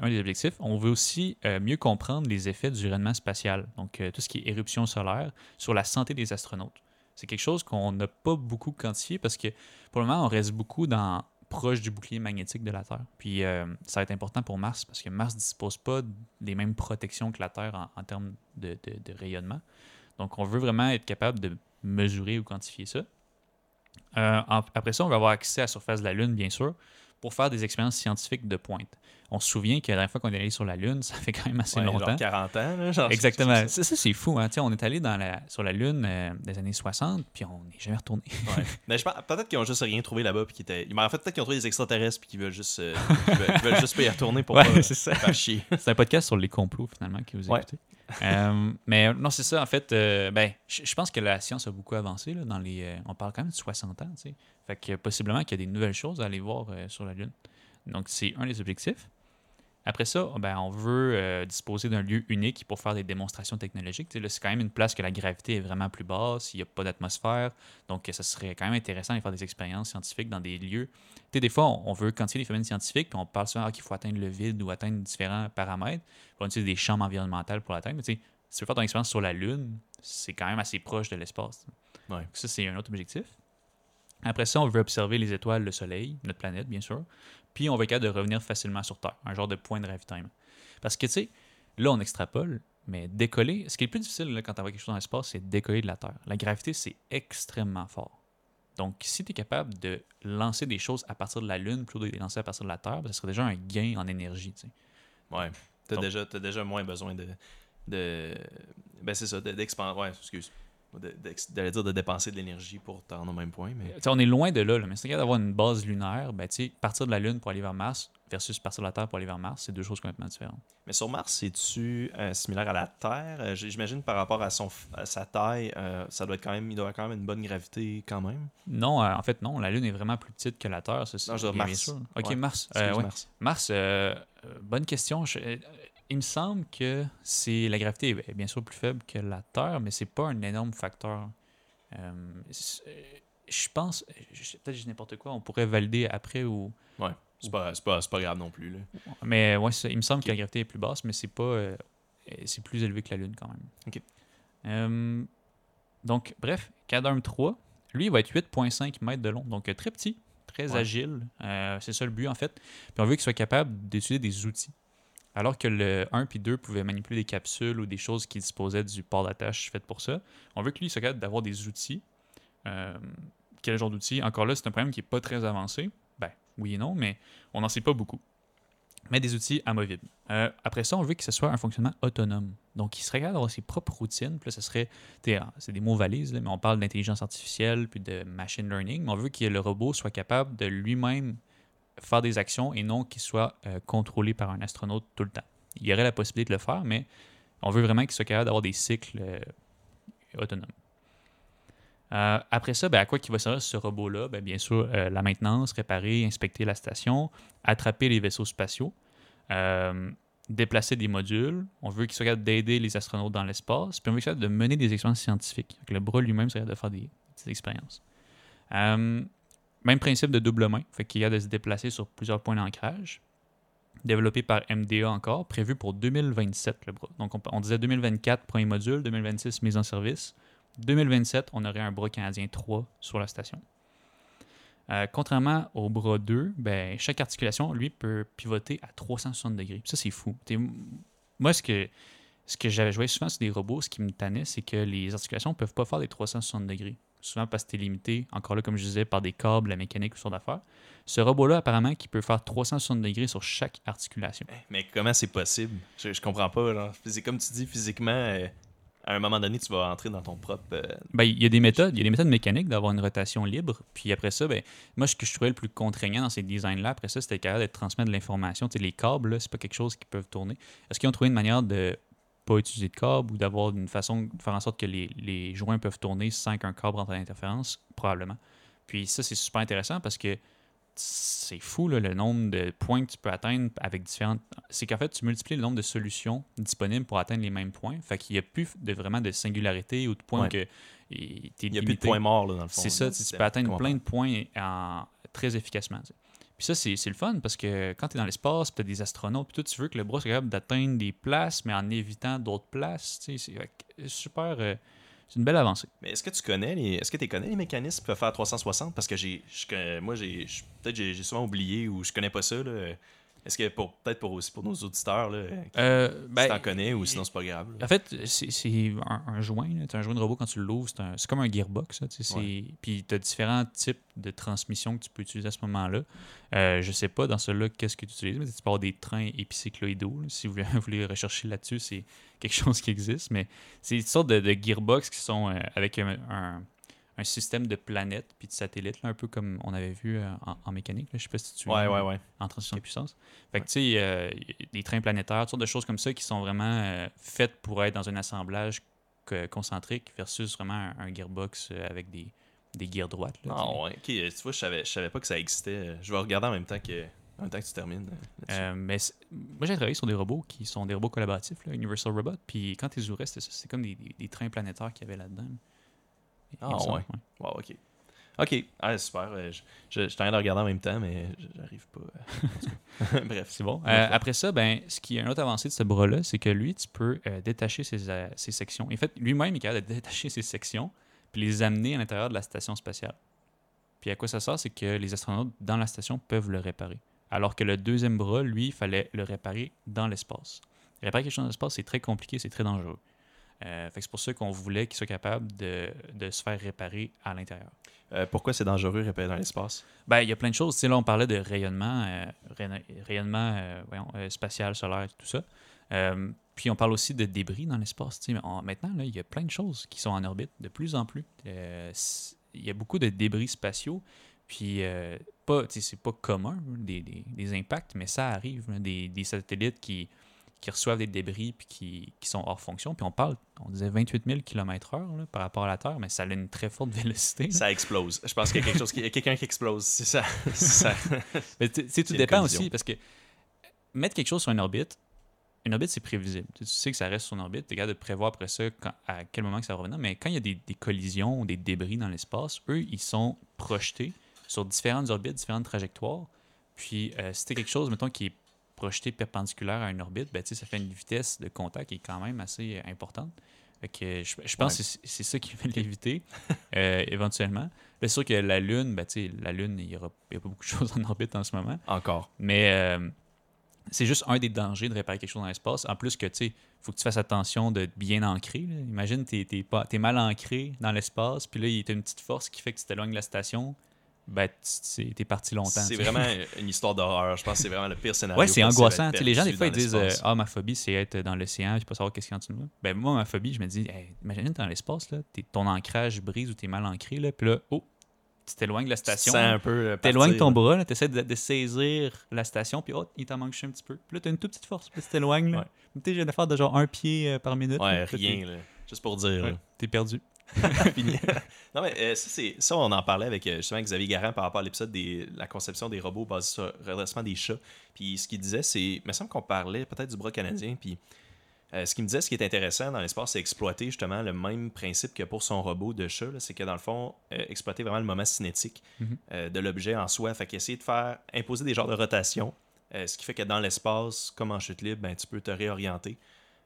un des objectifs. On veut aussi euh, mieux comprendre les effets du rayonnement spatial. Donc, euh, tout ce qui est éruption solaire sur la santé des astronautes. C'est quelque chose qu'on n'a pas beaucoup quantifié parce que pour le moment, on reste beaucoup dans proche du bouclier magnétique de la Terre. Puis euh, ça va être important pour Mars parce que Mars ne dispose pas des mêmes protections que la Terre en, termes de, rayonnement. Donc on veut vraiment être capable de mesurer ou quantifier ça. Euh, après ça, on va avoir accès à la surface de la Lune, bien sûr, pour faire des expériences scientifiques de pointe. On se souvient que la dernière fois qu'on est allé sur la Lune, ça fait quand même assez Ouais, longtemps. genre 40 ans, là, genre, Exactement. Ça, ça, c'est fou. Hein? On est allé dans la, sur la Lune euh, des années 60, puis on n'est jamais retourné. Ouais. Mais je pense peut-être qu'ils ont juste rien trouvé là-bas puis qu'ils étaient. Mais en fait, peut-être qu'ils ont trouvé des extraterrestres puis qu'ils veulent juste, euh, qu'ils veulent, qu'ils veulent juste pas y retourner pour Ouais, pas c'est ça. chier. C'est un podcast sur les complots, finalement, que vous écoutez. Euh, mais non, c'est ça. En fait, ben, je pense que la science a beaucoup avancé. Là, dans les, on parle quand même de 60 ans. tu sais. Fait que possiblement qu'il y a des nouvelles choses à aller voir sur la Lune. Donc, c'est un des objectifs. Après ça, ben, on veut euh, disposer d'un lieu unique pour faire des démonstrations technologiques. Là, c'est quand même une place que la gravité est vraiment plus basse, il n'y a pas d'atmosphère. Donc, ça serait quand même intéressant de faire des expériences scientifiques dans des lieux. Des fois, on, veut quantifier les phénomènes scientifiques, puis on parle souvent ah, qu'il faut atteindre le vide ou atteindre différents paramètres. Puis on utilise des chambres environnementales pour l'atteindre. Mais si tu veux faire ton expérience sur la Lune, c'est quand même assez proche de l'espace. Ouais. Ça, c'est un autre objectif. Après ça, on veut observer les étoiles, le Soleil, notre planète, bien sûr. Puis on va être capable de revenir facilement sur Terre, un genre de point de ravitaillement. Parce que, tu sais, là, on extrapole, mais décoller, ce qui est le plus difficile là, quand tu quelque chose dans l'espace, c'est de décoller de la Terre. La gravité, c'est extrêmement fort. Donc, si tu es capable de lancer des choses à partir de la Lune plutôt que de les lancer à partir de la Terre, ben, ça serait déjà un gain en énergie. tu sais. Ouais. T'as Donc- déjà, moins besoin de. de ben, c'est ça, de- d'expan- Ouais, excuse. D'aller dire de dépenser de l'énergie pour te rendre au même point, mais. On est loin de là, là, mais capable d'avoir une base lunaire, ben, tu sais, partir de la Lune pour aller vers Mars versus partir de la Terre pour aller vers Mars, c'est deux choses complètement différentes. Mais sur Mars, c'est-tu euh, similaire à la Terre? Euh, J'imagine par rapport à, son, à sa taille, euh, ça doit être quand même, il doit avoir quand même une bonne gravité quand même. Non, euh, en fait, non. La Lune est vraiment plus petite que la Terre. ça, c'est Non, je veux dire Mars. sûr. Ok, Ouais. Mars. Excuse, ouais. Mars. Mars, bonne question. Je- il me semble que c'est la gravité est bien sûr plus faible que la Terre, mais c'est pas un énorme facteur. Euh, euh, je pense, je- peut-être je n'importe quoi, on pourrait valider après ou. C'est pas, c'est pas, c'est pas grave non plus. Là. Mais ouais, il me semble que la gravité est plus basse, mais c'est pas, euh, euh, c'est plus élevé que la Lune quand même. Ok. Euh, donc, bref, Cadarm 3, lui, il va être 8,5 mètres de long, donc euh, très petit, très Ouais. agile. Euh, c'est ça le but en fait. Puis on veut qu'il soit capable d'utiliser des outils. Alors que le 1 puis 2 pouvaient manipuler des capsules ou des choses qui disposaient du port d'attache fait pour ça, on veut que lui soit capable d'avoir des outils. Euh, quel genre d'outils? Encore là, c'est un problème qui n'est pas très avancé. Ben, oui et non, mais on n'en sait pas beaucoup. Mais des outils amovibles. Euh, après ça, on veut que ce soit un fonctionnement autonome. Donc, il serait capable d'avoir ses propres routines. Puis là, ce serait. ah, C'est des mots valises, mais on parle d'intelligence artificielle puis de machine learning. Mais on veut que le robot soit capable de lui-même faire des actions et non qu'il soit euh, contrôlé par un astronaute tout le temps. Il y aurait la possibilité de le faire, mais on veut vraiment qu'il soit capable d'avoir des cycles euh, autonomes. Euh, après ça, ben, à quoi qu'il va servir ce robot-là? Ben, bien sûr, euh, la maintenance, réparer, inspecter la station, attraper les vaisseaux spatiaux, déplacer des modules. On veut qu'il soit capable d'aider les astronautes dans l'espace, puis on veut qu'il soit capable de mener des expériences scientifiques. Le bras lui-même serait de faire des, expériences. Même principe de double main, fait qu'il y a de se déplacer sur plusieurs points d'ancrage. Développé par MDA encore, prévu pour 2027 le bras. Donc on, disait 2024 premier module, 2026 mise en service. 2027, on aurait un bras canadien 3 sur la station. Euh, contrairement au bras 2, ben, chaque articulation, lui, peut pivoter à 360 degrés. Ça, c'est fou. Moi, ce que, ce que j'avais joué souvent sur des robots, ce qui me tannait, c'est que les articulations ne peuvent pas faire des 360 degrés. Souvent parce que tu es limité, encore là, comme je disais, par des câbles, la mécanique ou sortes d'affaires. Ce robot-là, apparemment, qui peut faire 360 degrés sur chaque articulation. Mais comment c'est possible? Je, je comprends pas. Genre. Comme tu dis, physiquement, euh, à un moment donné, tu vas entrer dans ton propre. euh, Ben, il y a des méthodes, il y a des méthodes mécaniques d'avoir une rotation libre. Puis après ça, ben, moi, ce que je trouvais le plus contraignant dans ces designs-là, après ça, c'était capable de transmettre de l'information. Tu sais, les câbles, c'est pas quelque chose qui peuvent tourner. Est-ce qu'ils ont trouvé une manière de pas utiliser de câble ou d'avoir une façon de faire en sorte que les, les joints peuvent tourner sans qu'un câble rentre à l'interférence? Probablement. Puis ça, c'est super intéressant parce que c'est fou là, le nombre de points que tu peux atteindre avec différentes. C'est qu'en fait, tu multiplies le nombre de solutions disponibles pour atteindre les mêmes points. Fait qu'il n'y a plus de, vraiment de singularité ou de points Ouais. que il Il n'y a plus de points morts là, dans le fond. C'est ça, tu, peux atteindre plein de points en- très efficacement. Puis ça, c'est le fun parce que quand tu es dans l'espace, tu as des astronautes, puis toi, tu veux que le bras soit capable d'atteindre des places, mais en évitant d'autres places. C'est que super. euh, c'est une belle avancée. Mais est-ce que tu connais les est-ce que tu connais les mécanismes peuvent faire 360 parce que j'ai moi j'ai peut-être j'ai j'ai souvent oublié ou je connais pas ça. Est-ce que pour peut-être pour aussi pour nos auditeurs là, Euh, si ben, t'en connais ou sinon c'est pas grave. là. En fait, c'est un, un joint. là. Un joint de robot quand tu l'ouvres, c'est comme un gearbox. Ouais. Puis tu as différents types de transmissions que tu peux utiliser à ce moment-là. Euh, je sais pas dans celui-là qu'est-ce que tu utilises, mais tu avoir des trains épicycloïdaux. Si vous voulez, vous voulez rechercher là-dessus, c'est quelque chose qui existe. Mais c'est une sorte de, de gearbox qui sont euh, avec un, un- un système de planètes puis de satellites, là, un peu comme on avait vu euh, en, en mécanique. Là. Je sais pas si tu Ouais ouais ouais. en transition de puissance. Fait que tu sais, euh, des trains planétaires, toutes sortes de choses comme ça qui sont vraiment euh, faites pour être dans un assemblage que- concentrique versus vraiment un, un gearbox euh, avec des, des gears droites. là, tu. Ah ouais. OK, tu vois, je savais je savais pas que ça existait. Je vais regarder en même temps que en même temps que tu termines. euh, mais moi, j'ai travaillé sur des robots qui sont des robots collaboratifs, là, Universal Robot. Puis quand ils ouvraient, c'était ça, c'est comme des, des- des trains planétaires qu'il y avait là-dedans. Ah, ouais. Wow, OK. Ok, ah, super. euh, Je, je, je train de regarder en même temps, mais j'arrive pas. euh. Bref. C'est bon. Ouais, Euh, ouais. après ça, ben, ce qui est un autre avancé de ce bras-là, c'est que lui, tu peux euh, détacher ses, euh, ses sections. En fait, lui-même, il est capable de détacher ses sections puis les amener à l'intérieur de la station spatiale. Puis à quoi ça sert, c'est que les astronautes dans la station peuvent le réparer. Alors que le deuxième bras, lui, il fallait le réparer dans l'espace. Réparer quelque chose dans l'espace, c'est très compliqué, c'est très dangereux. Euh, c'est pour ça qu'on voulait qu'il soit capable de, de se faire réparer à l'intérieur. Euh, pourquoi c'est dangereux réparer dans l'espace? Ben, il y a plein de choses. Tu sais, là, on parlait de rayonnement, euh, rayonn- rayonnement voyons, spatial, solaire, tout ça. Puis on parle aussi de débris dans l'espace. Maintenant, il y a plein de choses qui sont en orbite, de plus en plus. Il y a beaucoup de débris spatiaux. Puis, pas, c'est pas commun, des, des- des impacts, mais ça arrive. des satellites qui, qui reçoivent des débris puis qui, qui sont hors fonction. Puis on parle, on disait 28 000 km/h par rapport à la Terre, mais ça a une très forte vélocité. là. Ça explose. Je pense qu'il y a quelque chose qui, quelqu'un qui explose. C'est ça. ça. Mais tu sais, tout dépend aussi, parce que mettre quelque chose sur une orbite, une orbite, c'est prévisible. Tu sais, que ça reste sur une orbite, tu es capable de prévoir après ça quand- à quel moment que ça revenir. Mais quand il y a des, des collisions ou des débris dans l'espace, eux, ils sont projetés sur différentes orbites, différentes trajectoires. Puis, euh, si c'est quelque chose, mettons, qui est projeté perpendiculaire à une orbite, ben, ça fait une vitesse de contact qui est quand même assez euh, importante. Fait que je, je pense que c'est- ça qui va l'éviter euh, éventuellement. C'est sûr que la Lune, ben, la Lune, il n'y a pas beaucoup de choses en orbite en ce moment. Encore. Mais euh, c'est juste un des dangers de réparer quelque chose dans l'espace. En plus que, tu sais, faut que tu fasses attention de bien ancrer. là. Imagine, tu es, mal ancré dans l'espace, puis là, il y a une petite force qui fait que tu t'éloignes de la station. Ben, tu es parti longtemps. C'est tu vraiment une histoire d'horreur. Je pense que c'est vraiment le pire scénario. Ouais, c'est angoissant. Tu les gens, des fois, ils disent euh. Ah, ma phobie, c'est être dans l'océan, puis pas savoir qu'est-ce qu'il y a en dessous de moi. Ben, moi, ma phobie, je me dis Hey, Imagine, t'es dans l'espace, là, t'es- ton ancrage brise ou t'es mal ancré, là, puis là, oh, tu t'éloignes de la Tu station. sens un peu. euh, T'éloignes partir, ton bras, là, t'essaies de, de saisir la station, puis oh, il t'en manque juste un petit peu. Puis là, t'as une toute petite force, puis tu t'éloignes. là. Ouais. Tu sais, j'ai une affaire de genre un pied euh, par minute. Ouais, là, rien. là. Juste pour dire. t'es- ouais, T'es perdu. Fini. non, mais euh, ça, c'est- ça, on en parlait avec euh, justement Xavier Garand par rapport à l'épisode de la conception des robots basés sur le redressement des chats. Puis ce qu'il disait, c'est. Il me semble qu'on parlait peut-être du bras canadien. Puis euh, ce qu'il me disait, ce qui est intéressant dans l'espace, c'est exploiter justement le même principe que pour son robot de chat. là. C'est que dans le fond, euh, exploiter vraiment le moment cinétique Mhm. de l'objet en soi. Fait qu'essayer de faire imposer des genres de rotation. ce qui fait que dans l'espace, comme en chute libre, ben, tu peux te réorienter.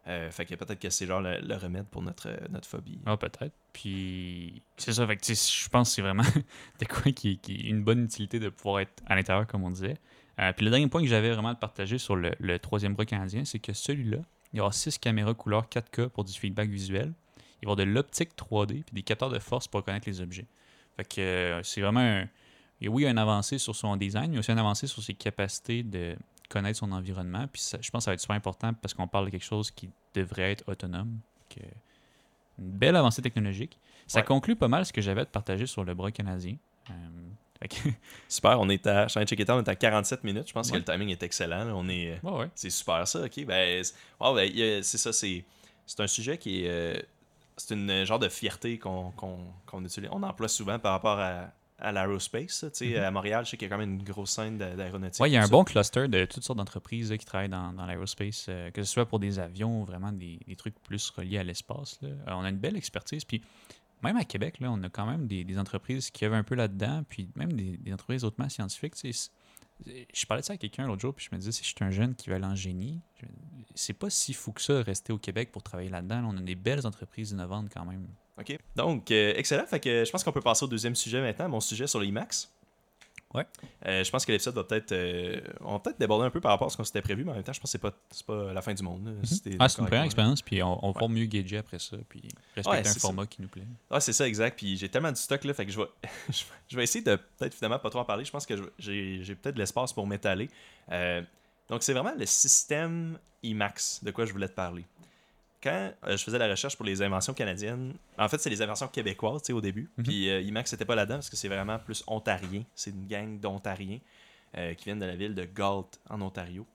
Euh, fait que peut-être que c'est genre le, remède pour notre, euh, notre phobie. Ah, peut-être. Puis, c'est ça. Fait que, je pense que c'est vraiment de quoi qui, une bonne utilité de pouvoir être à l'intérieur, comme on disait. Euh, puis, le dernier point que j'avais vraiment à partager sur le, troisième bras canadien, c'est que celui-là, il y aura six caméras couleur 4K pour du feedback visuel. Il y avoir de l'optique 3D puis des capteurs de force pour reconnaître les objets. Fait que euh, c'est vraiment un. Et oui, il y a une avancée sur son design, mais aussi une avancée sur ses capacités de connaître son environnement. Puis ça- je pense que ça va être super important parce qu'on parle de quelque chose qui devrait être autonome. Une belle avancée technologique. Ça Ouais. conclut pas mal ce que j'avais à te partager sur le bras canadien. Euh, Super, on est à, je checker le temps, on est à 47 minutes. Je pense Ouais. que le timing est excellent. là. On est, euh, ouais, c'est super ça, ok. Ben, ben, c'est ça, c'est, c'est un sujet qui est, euh, c'est une genre de fierté qu'on, qu'on, qu'on utilise, on emploie souvent par rapport à, à l'aerospace. ça, tu sais. Mhm. À Montréal, je sais qu'il y a quand même une grosse scène d'a- d'aéronautique. Ouais, il y a un ça. bon cluster de toutes sortes d'entreprises qui travaillent dans, dans l'aérospace, euh, que ce soit pour des avions ou vraiment des, des trucs plus reliés à l'espace. Euh, on a une belle expertise. Puis même à Québec, là, on a quand même des, des entreprises qui œuvrent un peu là-dedans, puis même des, des entreprises hautement scientifiques. Je parlais de ça à quelqu'un l'autre jour, puis je me disais, si je suis un jeune qui veut aller en génie, c'est pas si fou que ça rester au Québec pour travailler là-dedans. là. On a des belles entreprises innovantes quand même. OK. Donc, euh, excellent. Fait que je pense qu'on peut passer au deuxième sujet maintenant, mon sujet sur l'IMAX. Ouais. Euh, je pense que l'épisode va peut-être. euh, on va peut-être déborder un peu par rapport à ce qu'on s'était prévu, mais en même temps, je pense que c'est pas, pas la fin du monde. t'es Ah, c'est une première expérience, puis on, on va mieux gager après ça, puis respecter Ouais, un ça. format qui nous plaît. Ah, c'est ça, exact. Puis j'ai tellement du stock là, fait que je vais, je vais- essayer de peut-être finalement pas trop en parler. Je pense que j'ai j'ai peut-être de l'espace pour m'étaler. Euh, donc c'est vraiment le système IMAX de quoi je voulais te parler? Quand euh, je faisais la recherche pour les inventions canadiennes, en fait c'est les inventions québécoises tu sais, au début. Mhm. Puis euh, IMAX c'était pas là-dedans parce que c'est vraiment plus ontarien. C'est une gang d'Ontariens euh, qui viennent de la ville de Galt en Ontario.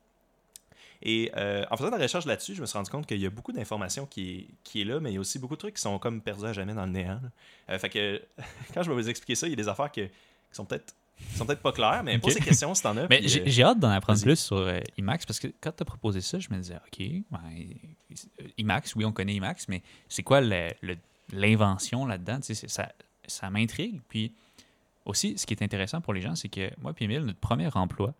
Et euh, en faisant de la recherche là-dessus, je me suis rendu compte qu'il y a beaucoup d'informations qui est, qui est là, mais il y a aussi beaucoup de trucs qui sont comme perdus à jamais dans le néant. fait que quand je vais vous expliquer ça, il y a des affaires que- qui sont peut-être qui sont peut-être pas claires, mais pose Ok. ces questions si t'en as. Mais j'ai euh, j'ai hâte d'en apprendre plus sur euh, IMAX parce que quand tu as proposé ça, je me disais, OK, ben, IMAX, oui, on connaît IMAX, mais c'est quoi le- le- l'invention là-dedans? Ça, ça m'intrigue. Puis aussi, ce qui est intéressant pour les gens, c'est que moi et Emile, notre premier emploi,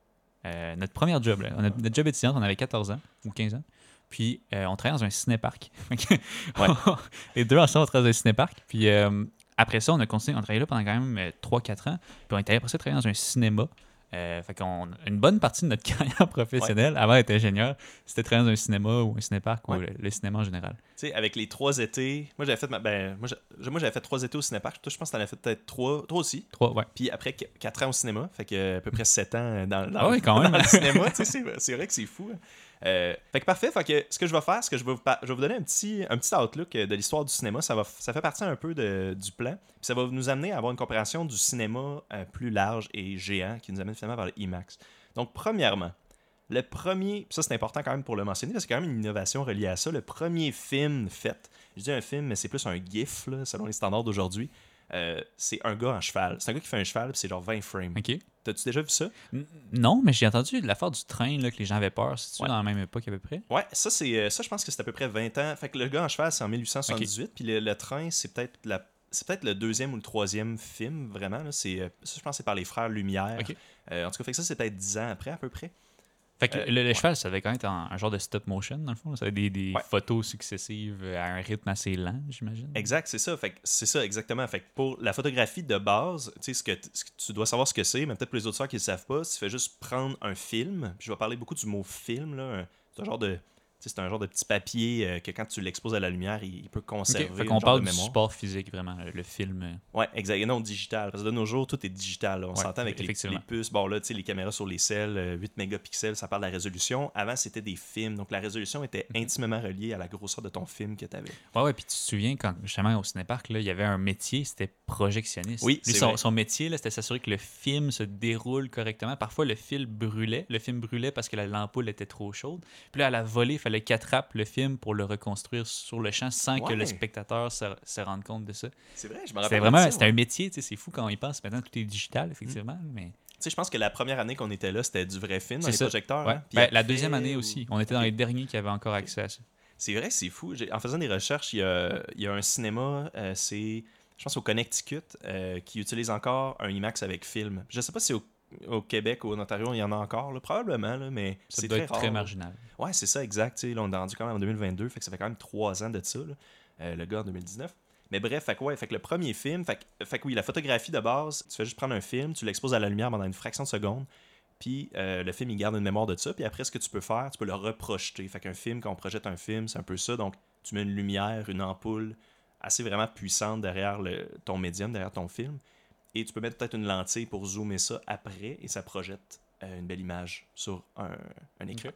euh, notre premier job, là, a- notre job étudiant, on avait 14 ans ou 15 ans. Puis euh, on travaillait dans un cinéparc. les deux ensemble, on travaillait dans un cinéparc. Puis euh, après ça, on a continué, on travaillait là pendant quand même 3-4 ans. Puis on était après ça travailler dans un cinéma. Euh, fait qu'on une bonne partie de notre carrière professionnelle avant d'être ingénieur, c'était travailler dans un cinéma ou un cinéparc Ouais. ou le, le cinéma en général. Tu sais, avec les trois étés, moi j'avais fait ma- ben, moi, j'avais fait trois étés au cinépark. Toi, je pense que t'en as fait peut-être trois, trois aussi. Trois, ouais. Puis après qu- quatre ans au cinéma, fait que à peu près sept ans dans, dans, Ah quand même. le cinéma. c'est, c'est vrai que c'est fou. Euh, fait que parfait. Fait que ce que je vais faire, c'est que je vais vous, je vais vous donner un petit, un petit outlook euh, de l'histoire du cinéma. Ça, va, ça fait partie un peu de- du plan. Puis ça va nous amener à avoir une compréhension du cinéma euh, plus large et géant qui nous amène finalement vers le IMAX. Donc, premièrement, le premier, ça c'est important quand même pour le mentionner, parce que c'est quand même une innovation reliée à ça. Le premier film fait, je dis un film, mais c'est plus un GIF, là, selon les standards d'aujourd'hui. Euh, c'est un gars en cheval. C'est un gars qui fait un cheval, puis c'est genre 20 frames. OK. T'as-tu déjà vu ça? N- Non, mais j'ai entendu l'affaire du train, là, que les gens avaient peur. C'est-tu Ouais. dans la même époque à peu près? Ouais, ça, c'est, euh, ça je pense que c'est à peu près 20 ans. Fait que le gars en cheval, c'est en 1878, puis le, le train, c'est peut-être la. C'est peut-être le deuxième ou le troisième film, vraiment. Là. C'est, euh, ça, je pense que c'est par les frères Lumière. Euh, en tout cas, fait que ça, c'est peut-être 10 ans après, à peu près. Fait que Euh, le, le ouais. cheval, ça devait quand même être un, un genre de stop motion, dans le fond. Ça avait des, des Ouais. photos successives euh, à un rythme assez lent, j'imagine. Exact, c'est ça. Fait que c'est ça, exactement. Fait que pour la photographie de base, tu sais, ce que, t- ce que tu dois savoir ce que c'est, mais peut-être pour les auditeurs qui ne le savent pas, tu fais juste prendre un film. Puis je vais parler beaucoup du mot film, là. C'est un genre de. C'est un genre de petit papier euh, que quand tu l'exposes à la lumière, il, il peut conserver. Fait un qu'on parle de du support physique, vraiment, le, le film. euh. Ouais, exact. Et non digital. Parce que de nos jours, tout est digital. là. On Ouais, s'entend avec les, puces. Bon, là, tu sais, les caméras sur les selles, euh, 8 mégapixels, ça parle de la résolution. Avant, c'était des films. Donc, la résolution était Mhm. intimement reliée à la grosseur de ton film que tu avais. Ouais, ouais, puis tu te souviens, quand justement au cinépark, là, il y avait un métier, c'était projectionniste. Oui, Lui, son, vrai. son métier, c'était s'assurer que le film se déroule correctement. Parfois, le fil brûlait. Le film brûlait parce que la l'ampoule était trop chaude. Puis là, à la volée, fallait qu'il attrape le film pour le reconstruire sur le champ sans que le spectateur se, se rende compte de ça. C'est vrai, je me rappelle. Vraiment c'était ouais. un métier, c'est fou quand on y pense. Maintenant, tout est digital, effectivement, mais Tu sais, je pense que la première année qu'on était là, c'était du vrai film dans C'est les ça. projecteurs. ouais. hein. Ben, la deuxième année aussi. On était dans les derniers qui avaient encore accès à ça. C'est vrai, c'est fou. En faisant des recherches, il y a, il y a un cinéma, euh, c'est, je pense au Connecticut, euh, qui utilise encore un IMAX avec film. Je sais pas si au, au Québec ou en Ontario, il y en a encore, là, probablement, là, mais Ça c'est doit très être très rare, là. marginal. Ouais, c'est ça, exact. Là, on est rendu quand même en 2022, fait que ça fait quand même trois ans de ça, là, euh, le gars en 2019. Mais bref, fait que, ouais, fait que le premier film, fait que, fait que oui, la photographie de base, tu fais juste prendre un film, tu l'exposes à la lumière pendant une fraction de seconde, puis euh, le film, il garde une mémoire de ça, puis après, ce que tu peux faire, tu peux le reprojeter. Fait qu'un film, quand on projette un film, c'est un peu ça. Donc, tu mets une lumière, une ampoule assez vraiment puissante derrière le, ton médium, derrière ton film, et tu peux mettre peut-être une lentille pour zoomer ça après, et ça projette euh, une belle image sur un, un écran.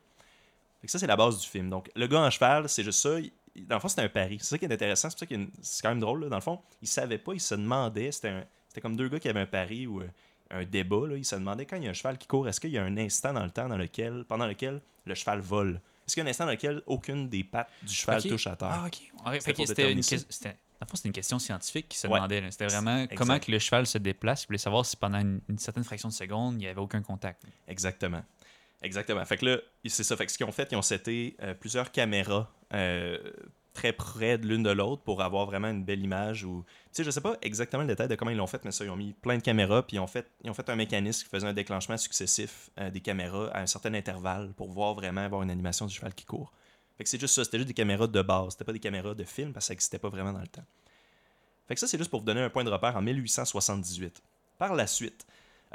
Fait que ça, c'est la base du film. Donc, le gars en cheval, c'est juste ça. Il- Dans le fond, c'était un pari. C'est ça qui est intéressant. C'est ça qu'il y a une- quand même drôle. là. Dans le fond, il savait pas, il se demandait. C'était un- comme deux gars qui avaient un pari ou euh, un débat. Là. Ils se demandaient quand il y a un cheval qui court, est-ce qu'il y a un instant dans le temps dans lequel, pendant lequel le cheval vole? Est-ce qu'il y a un instant dans lequel aucune des pattes du cheval Ok. touche à terre? Ah, ok. Ouais, C'était fait que pour C'était une, dans le c'était une question scientifique qui se Ouais. demandait. C'était vraiment Exact. comment que le cheval se déplace. Il voulait savoir si pendant une, une certaine fraction de seconde, il n'y avait aucun contact. Exactement. Exactement. Fait que là, c'est ça. Fait que ce qu'ils ont fait, ils ont seté euh, plusieurs caméras euh, très près de l'une de l'autre pour avoir vraiment une belle image. Ou... Tu sais, je sais pas exactement le détail de comment ils l'ont fait, mais ça, ils ont mis plein de caméras, puis ils ont fait, ils ont fait un mécanisme qui faisait un déclenchement successif euh, des caméras à un certain intervalle pour voir vraiment avoir une animation du cheval qui court. Fait que c'est juste ça. C'était juste des caméras de base. C'était pas des caméras de film parce que ça n'existait pas vraiment dans le temps. Fait que ça, c'est juste pour vous donner un point de repère en 1878. Par la suite,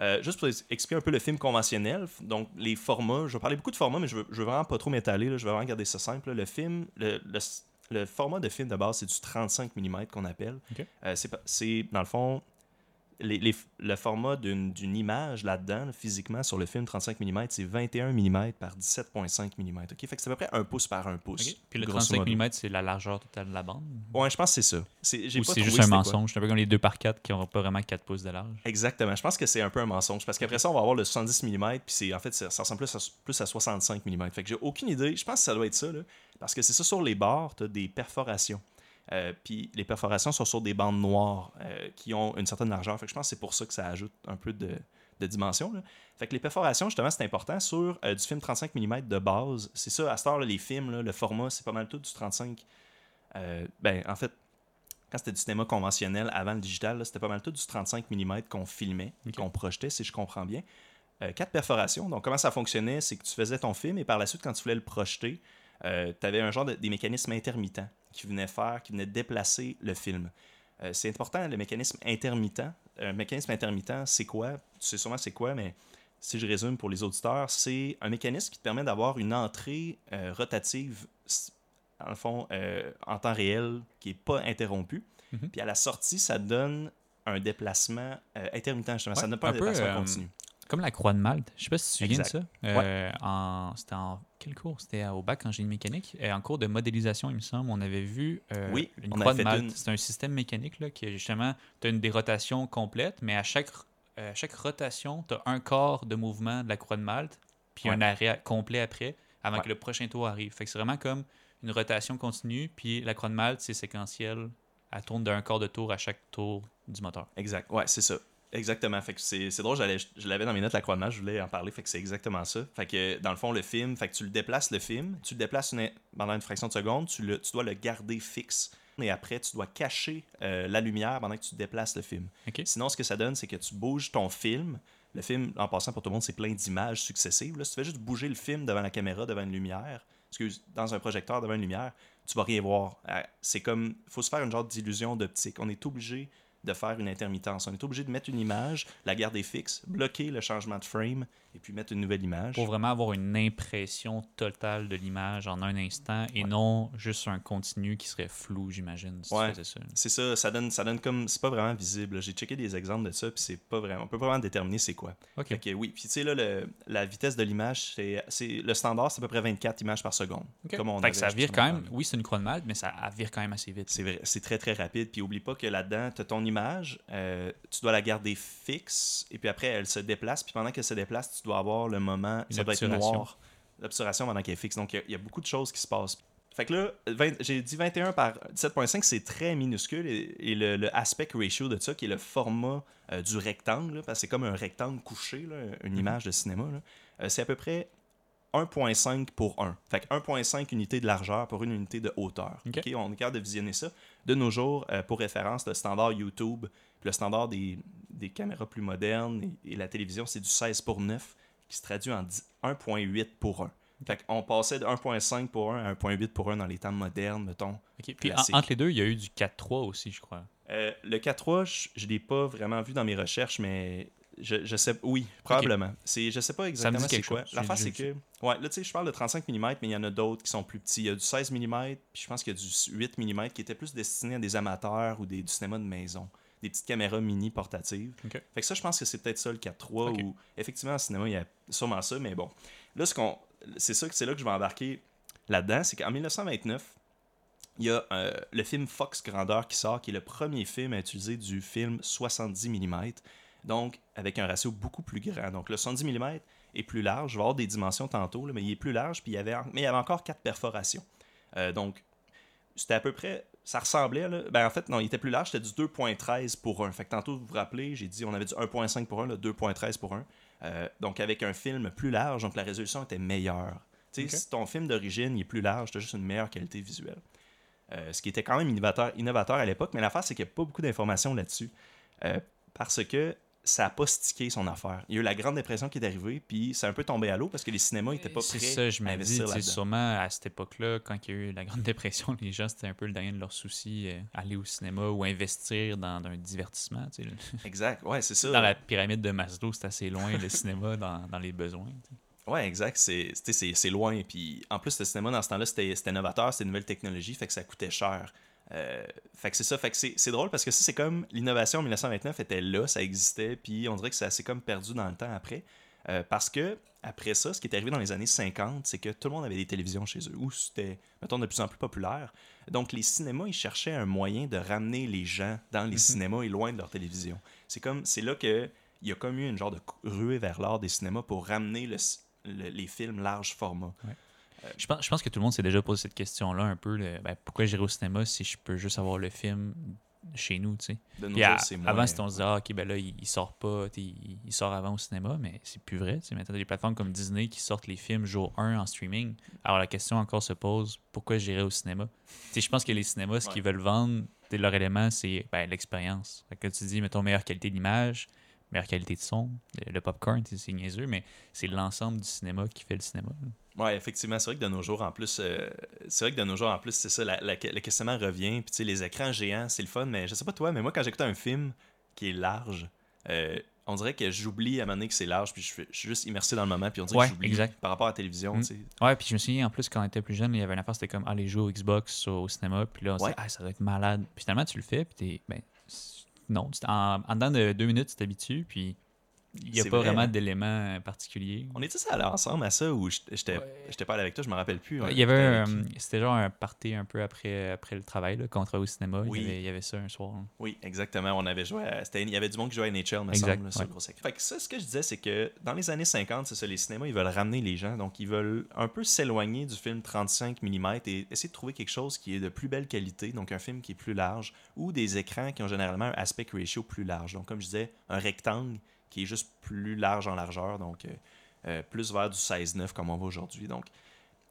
euh, juste pour expliquer un peu le film conventionnel, donc les formats, je vais parler beaucoup de formats, mais je veux, je veux vraiment pas trop m'étaler, là, je veux vraiment garder ça simple. là. Le film, le, le format de film de base, c'est du 35 mm qu'on appelle. Euh, c'est, dans le fond, les- le format d'une, image là-dedans, là, physiquement, sur le film 35 mm, c'est 21 mm par 17,5 mm. ok? Fait que c'est à peu près un pouce par un pouce. Puis le grosso 35 modo. mm, c'est la largeur totale de la bande? Ouais, je pense que c'est ça. C'est, Ou juste un mensonge. C'est un peu comme les 2 par 4 qui n'ont pas vraiment 4 pouces de large. Exactement. Je pense que c'est un peu un mensonge parce qu'après ça, on va avoir le 70 mm, puis c'est en fait, ça, ça ressemble plus à, plus à 65 mm. Fait que j'ai aucune idée. Je pense que ça doit être ça, là, parce que c'est ça sur les bords, tu as des perforations. Euh, puis les perforations sont sur des bandes noires euh, qui ont une certaine largeur. Fait que je pense que c'est pour ça que ça ajoute un peu de, de dimension. là. Fait que les perforations, justement, c'est important sur euh, du film 35 mm de base. C'est ça, à cette heure, là, les films, là, le format, c'est pas mal tout du 35. Euh, ben, en fait, quand c'était du cinéma conventionnel avant le digital, c'était pas mal tout du 35 mm qu'on filmait, Ok. qu'on projetait, si je comprends bien. Quatre perforations. Donc, comment ça fonctionnait C'est que tu faisais ton film et par la suite, quand tu voulais le projeter, tu avais un genre de des mécanismes intermittents qui venaient faire, qui venaient déplacer le film. Euh, c'est important, le mécanisme intermittent. Un mécanisme intermittent, c'est quoi? Tu sais sûrement c'est quoi, mais si je résume pour les auditeurs, c'est un mécanisme qui te permet d'avoir une entrée euh, rotative, en fond, euh, en temps réel, qui n'est pas interrompue. Mhm. Puis à la sortie, ça donne un déplacement euh, intermittent, justement. ça ne donne pas un, un peu, déplacement euh, continu. Comme la croix de Malte. Je sais pas si tu te souviens de ça. Euh, en, c'était en quel cours? C'était au bac en génie mécanique. Et en cours de modélisation, il me semble, on avait vu euh, Oui, une on croix de Malte. une. C'est un système mécanique là, qui, justement, tu as une des rotations complètes, mais à chaque, euh, chaque rotation, tu as un quart de mouvement de la croix de Malte, puis Ouais. un arrêt complet après, avant Ouais. que le prochain tour arrive. Fait que c'est vraiment comme une rotation continue, puis la croix de Malte, c'est séquentiel. Elle tourne d'un quart de tour à chaque tour du moteur. Exact. Ouais, c'est ça. Exactement. Fait que c'est drôle, je l'avais dans mes notes, la croix de je voulais en parler. Fait que c'est exactement ça. Fait que dans le fond, le film, fait que tu le déplaces le film, tu le déplaces une- pendant une fraction de seconde, tu, le, tu dois le garder fixe. Et après, tu dois cacher euh, la lumière pendant que tu déplaces le film. Sinon, ce que ça donne, c'est que tu bouges ton film. Le film, en passant pour tout le monde, c'est plein d'images successives. Là, si tu fais juste bouger le film devant la caméra, devant une lumière, excuse, dans un projecteur devant une lumière, tu vas rien voir. Euh, C'est comme, faut se faire une genre d'illusion d'optique. On est obligé de faire une intermittence. On est obligé de mettre une image, la garder fixe, bloquer le changement de frame et puis mettre une nouvelle image. Pour vraiment avoir une impression totale de l'image en un instant et Ouais. non juste un continu qui serait flou, j'imagine, si Ouais. C'est ça, ça donne, ça donne comme, c'est pas vraiment visible. J'ai checké des exemples de ça puis c'est pas vraiment, on peut pas vraiment déterminer c'est quoi. OK. Fait que oui, puis tu sais là, le- la vitesse de l'image, c'est, c'est le standard, c'est à peu près 24 images par seconde. OK. Comme on fait que ça vire quand même, oui, c'est une croix de Malte, mais ça vire quand même assez vite. C'est vrai, c'est très très rapide. Puis oublie pas que là-dedans, tu as ton image, euh, tu dois la garder fixe, et puis après, elle se déplace. Puis pendant qu'elle se déplace, tu dois avoir le moment, Une ça doit être noir, l'obturation pendant qu'elle est fixe. Donc il y a- il y, a beaucoup de choses qui se passent. Fait que là, 20 j'ai dit 21 par 17.5, c'est très minuscule. Et, et le, le aspect ratio de ça, qui est le format euh, du rectangle, là, parce que c'est comme un rectangle couché, là, une Mhm. image de cinéma, euh, c'est à peu près 1.5 pour 1. Fait que 1.5 unités de largeur pour une unité de hauteur. Ok. Ok, On est capable de visionner ça. De nos jours, euh, pour référence, le standard YouTube, le standard des, des caméras plus modernes et, et la télévision, c'est du 16 pour 9, qui se traduit en 10 1.8 pour 1. Fait qu'on passait de 1.5 pour 1 à 1.8 pour 1 dans les temps modernes, mettons. Puis en- entre les deux, il y a eu du 4-3 aussi, je crois. Euh, le 4.3, je ne l'ai pas vraiment vu dans mes recherches, mais je, je sais. Oui, probablement. C'est, je sais pas exactement c'est quoi. L'affaire, c'est que. Ouais, là, tu sais, je parle de 35 mm, mais il y en a d'autres qui sont plus petits. Il y a du 16 mm, puis je pense qu'il y a du 8 mm qui était plus destiné à des amateurs ou des, du cinéma de maison. Des petites caméras mini portatives. Fait que ça, je pense que c'est peut-être ça le 4.3 Ok. ou effectivement, en cinéma, il y a sûrement ça, mais bon. Là, ce qu'on, c'est ça que c'est là que je vais embarquer là-dedans, c'est qu'en 1929, il y a euh, le film Fox Grandeur qui sort, qui est le premier film à utiliser du film 70 mm, donc avec un ratio beaucoup plus grand. Donc le 70 mm est plus large, je vais avoir des dimensions tantôt, là, mais il est plus large, puis il y avait, mais il y avait encore quatre perforations. Euh, donc c'était à peu près, ça ressemblait, là, ben en fait non, il était plus large, c'était du 2.13 pour 1. Fait que tantôt, vous vous rappelez, j'ai dit on avait du 1.5 pour 1, le 2.13 pour 1. Euh, donc avec un film plus large, donc la résolution était meilleure. Tu sais, Ok. si ton film d'origine est plus large, tu as juste une meilleure qualité visuelle. Euh, ce qui était quand même innovateur, innovateur à l'époque, mais l'affaire, c'est qu'il n'y a pas beaucoup d'informations là-dessus. Euh, parce que ça n'a pas stické son affaire. Il y a eu la Grande Dépression qui est arrivée, puis c'est un peu tombé à l'eau parce que les cinémas n'étaient pas C'est prêts ça, je à investir là-dedans. sûrement à cette époque-là, quand il y a eu la Grande Dépression, les gens, c'était un peu le dernier de leurs soucis, euh, aller au cinéma ou investir dans un divertissement. tu sais. Exact, ouais, c'est ça. Dans la pyramide de Maslow, c'est assez loin, le cinéma, dans, dans les besoins. tu sais. Ouais, exact. C'est, c'est, c'est loin. Puis en plus, le cinéma, dans ce temps-là, c'était, c'était novateur, c'était une nouvelle technologie, fait que ça coûtait cher. Euh, fait que c'est ça. Fait que c'est, drôle parce que ça, c'est comme l'innovation en 1929 était là, ça existait, puis on dirait que ça s'est comme perdu dans le temps après. Euh, parce que, après ça, ce qui est arrivé dans les années 50, c'est que tout le monde avait des télévisions chez eux, ou c'était, mettons, de plus en plus populaire. Donc, les cinémas, ils cherchaient un moyen de ramener les gens dans les Mhm. cinémas et loin de leur télévision. C'est comme, c'est là que il y a comme eu une genre de ruée vers l'art des cinémas pour ramener le c- le- les films large format. Je pense, je pense que tout le monde s'est déjà posé cette question-là un peu. le- ben, pourquoi j'irai au cinéma si je peux juste avoir le film chez nous, tu sais? De nos Puis jours, à- c'est moins- avant, c'était on se disait, ah, ok, ben là, il, il sort pas, il, il sort avant au cinéma, mais c'est plus vrai. tu sais. Maintenant, t'as des plateformes comme Disney qui sortent les films jour 1 en streaming. Alors la question encore se pose, pourquoi j'irai au cinéma? Tu sais, je pense que les cinémas, ce Ouais. qu'ils veulent vendre, leur élément, c'est ben, l'expérience. Que tu dis, mettons, meilleure qualité d'image, meilleure qualité de son, le, popcorn, c'est niaiseux, mais c'est l'ensemble du cinéma qui fait le cinéma. là. Ouais, effectivement, c'est vrai que de nos jours, en plus, euh, c'est vrai que de nos jours, en plus, c'est ça, la- la- le questionnement revient. Puis, tu sais, les écrans géants, c'est le fun, mais je sais pas toi, mais moi, quand j'écoute un film qui est large, euh, on dirait que j'oublie à un moment donné que c'est large, puis je, je suis juste immersé dans le moment, puis on dirait Ouais, que j'oublie exact. par rapport à la télévision, Mm. tu sais. Ouais, puis je me souviens, en plus, quand on était plus jeune, il y avait une affaire, c'était comme aller jouer au Xbox au, cinéma, puis là, on Ouais. ah, ça doit être malade. Puis finalement, tu le fais, puis t'es, ben, non, en, en dedans de deux minutes, tu t'habitues, puis il n'y a pas vrai, vraiment hein. d'éléments particuliers. On était ça allé ensemble à ça, ou j'étais j'étais pas allé avec toi, je me rappelle plus. Il y avait qui? c'était genre un party un peu après, après le travail, là, quand on travaillait au cinéma. Oui. Il, y avait, il y avait ça un soir. là. Oui, exactement. On avait joué à- Il y avait du monde qui jouait à NHL, me Exact, semble, là, sur ouais. le gros. Fait que ça, ce que je disais, c'est que dans les années 50, c'est ça, les cinémas, ils veulent ramener les gens. Donc, ils veulent un peu s'éloigner du film 35 mm et essayer de trouver quelque chose qui est de plus belle qualité, donc un film qui est plus large, ou des écrans qui ont généralement un aspect ratio plus large. Donc, comme je disais, un rectangle qui est juste plus large en largeur, donc euh, euh, plus vers du 16-9 comme on va aujourd'hui. Donc,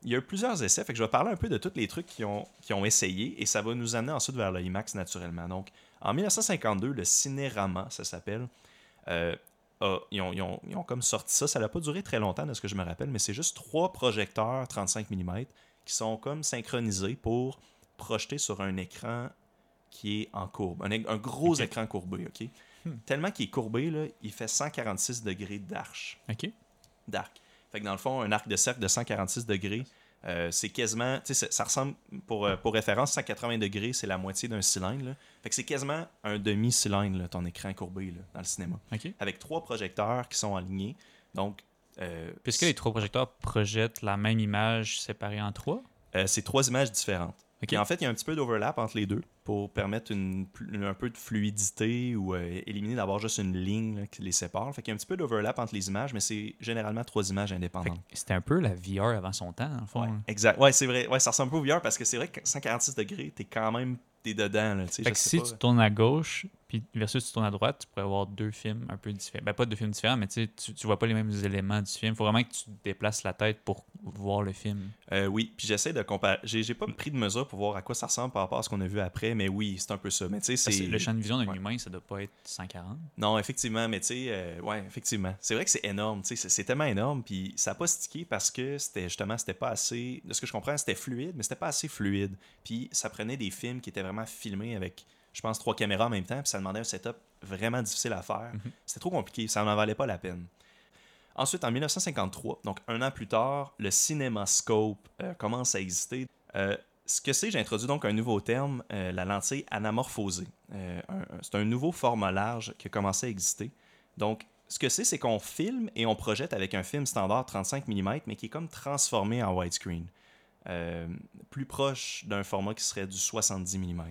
il y a eu plusieurs essais, fait que je vais parler un peu de tous les trucs qui ont, qui ont essayé et ça va nous amener ensuite vers le IMAX naturellement. Donc, en 1952, le Cinérama, ça s'appelle, euh, a- ils, ont, ils ont- ils ont comme sorti ça. Ça n'a pas duré très longtemps, de ce que je me rappelle, mais c'est juste trois projecteurs 35 mm qui sont comme synchronisés pour projeter sur un écran qui est en courbe. Un, gros écran courbé, OK? Hmm. Tellement qu'il est courbé, là, il fait 146 degrés d'arche OK? d'arc. Fait que dans le fond, un arc de cercle de 146 degrés, euh, c'est quasiment, tu sais, ça, ça ressemble, pour, euh, pour référence, 180 degrés, c'est la moitié d'un cylindre. là. Fait que c'est quasiment un demi-cylindre, ton écran courbé là, dans le cinéma. OK. Avec trois projecteurs qui sont alignés. Donc, euh, Puisque les trois projecteurs projettent la même image séparée en trois? c'est trois images différentes. Et en fait, il y a un petit peu d'overlap entre les deux pour permettre une, un peu de fluidité ou euh, éliminer d'avoir juste une ligne là, qui les sépare. Fait qu'il y a un petit peu d'overlap entre les images, mais c'est généralement trois images indépendantes. C'était un peu la VR avant son temps, le fond. Ouais, là. exact. Ouais, c'est vrai. Ouais, ça ressemble un peu au VR parce que c'est vrai que 146 degrés, t'es quand même t'es dedans. Là, Fait que si pas. tu tournes à gauche puis versus tu tournes à droite, tu pourrais avoir deux films un peu différents. Ben, pas deux films différents, mais tu, sais, tu vois pas les mêmes éléments du film. faut vraiment que tu déplaces la tête pour voir le film. Euh, oui, puis j'essaie de comparer. J'ai pas pris de mesure pour voir à quoi ça ressemble par rapport à ce qu'on a vu après, mais oui, c'est un peu ça. Mais tu sais, c'est. Le champ de vision d'un ouais. humain, ça doit pas être 140. Non, effectivement, mais tu sais, euh, ouais, effectivement. C'est vrai que c'est énorme, tu sais, c'est- c'est tellement énorme, puis ça n'a pas stické parce que c'était justement, c'était pas assez. De ce que je comprends, c'était fluide, mais c'était pas assez fluide. Puis ça prenait des films qui étaient vraiment filmés avec, je pense, trois caméras en même temps, puis ça demandait un setup vraiment difficile à faire. Mhm. C'était trop compliqué, ça n'en valait pas la peine. Ensuite, en 1953, donc un an plus tard, le CinemaScope euh, commence à exister. Euh, ce que c'est, j'ai introduit donc un nouveau terme, euh, la lentille anamorphosée. C'est un nouveau format large qui a commencé à exister. Donc, ce que c'est, c'est qu'on filme et on projette avec un film standard 35 mm, mais qui est comme transformé en widescreen. Plus proche d'un format qui serait du 70 mm.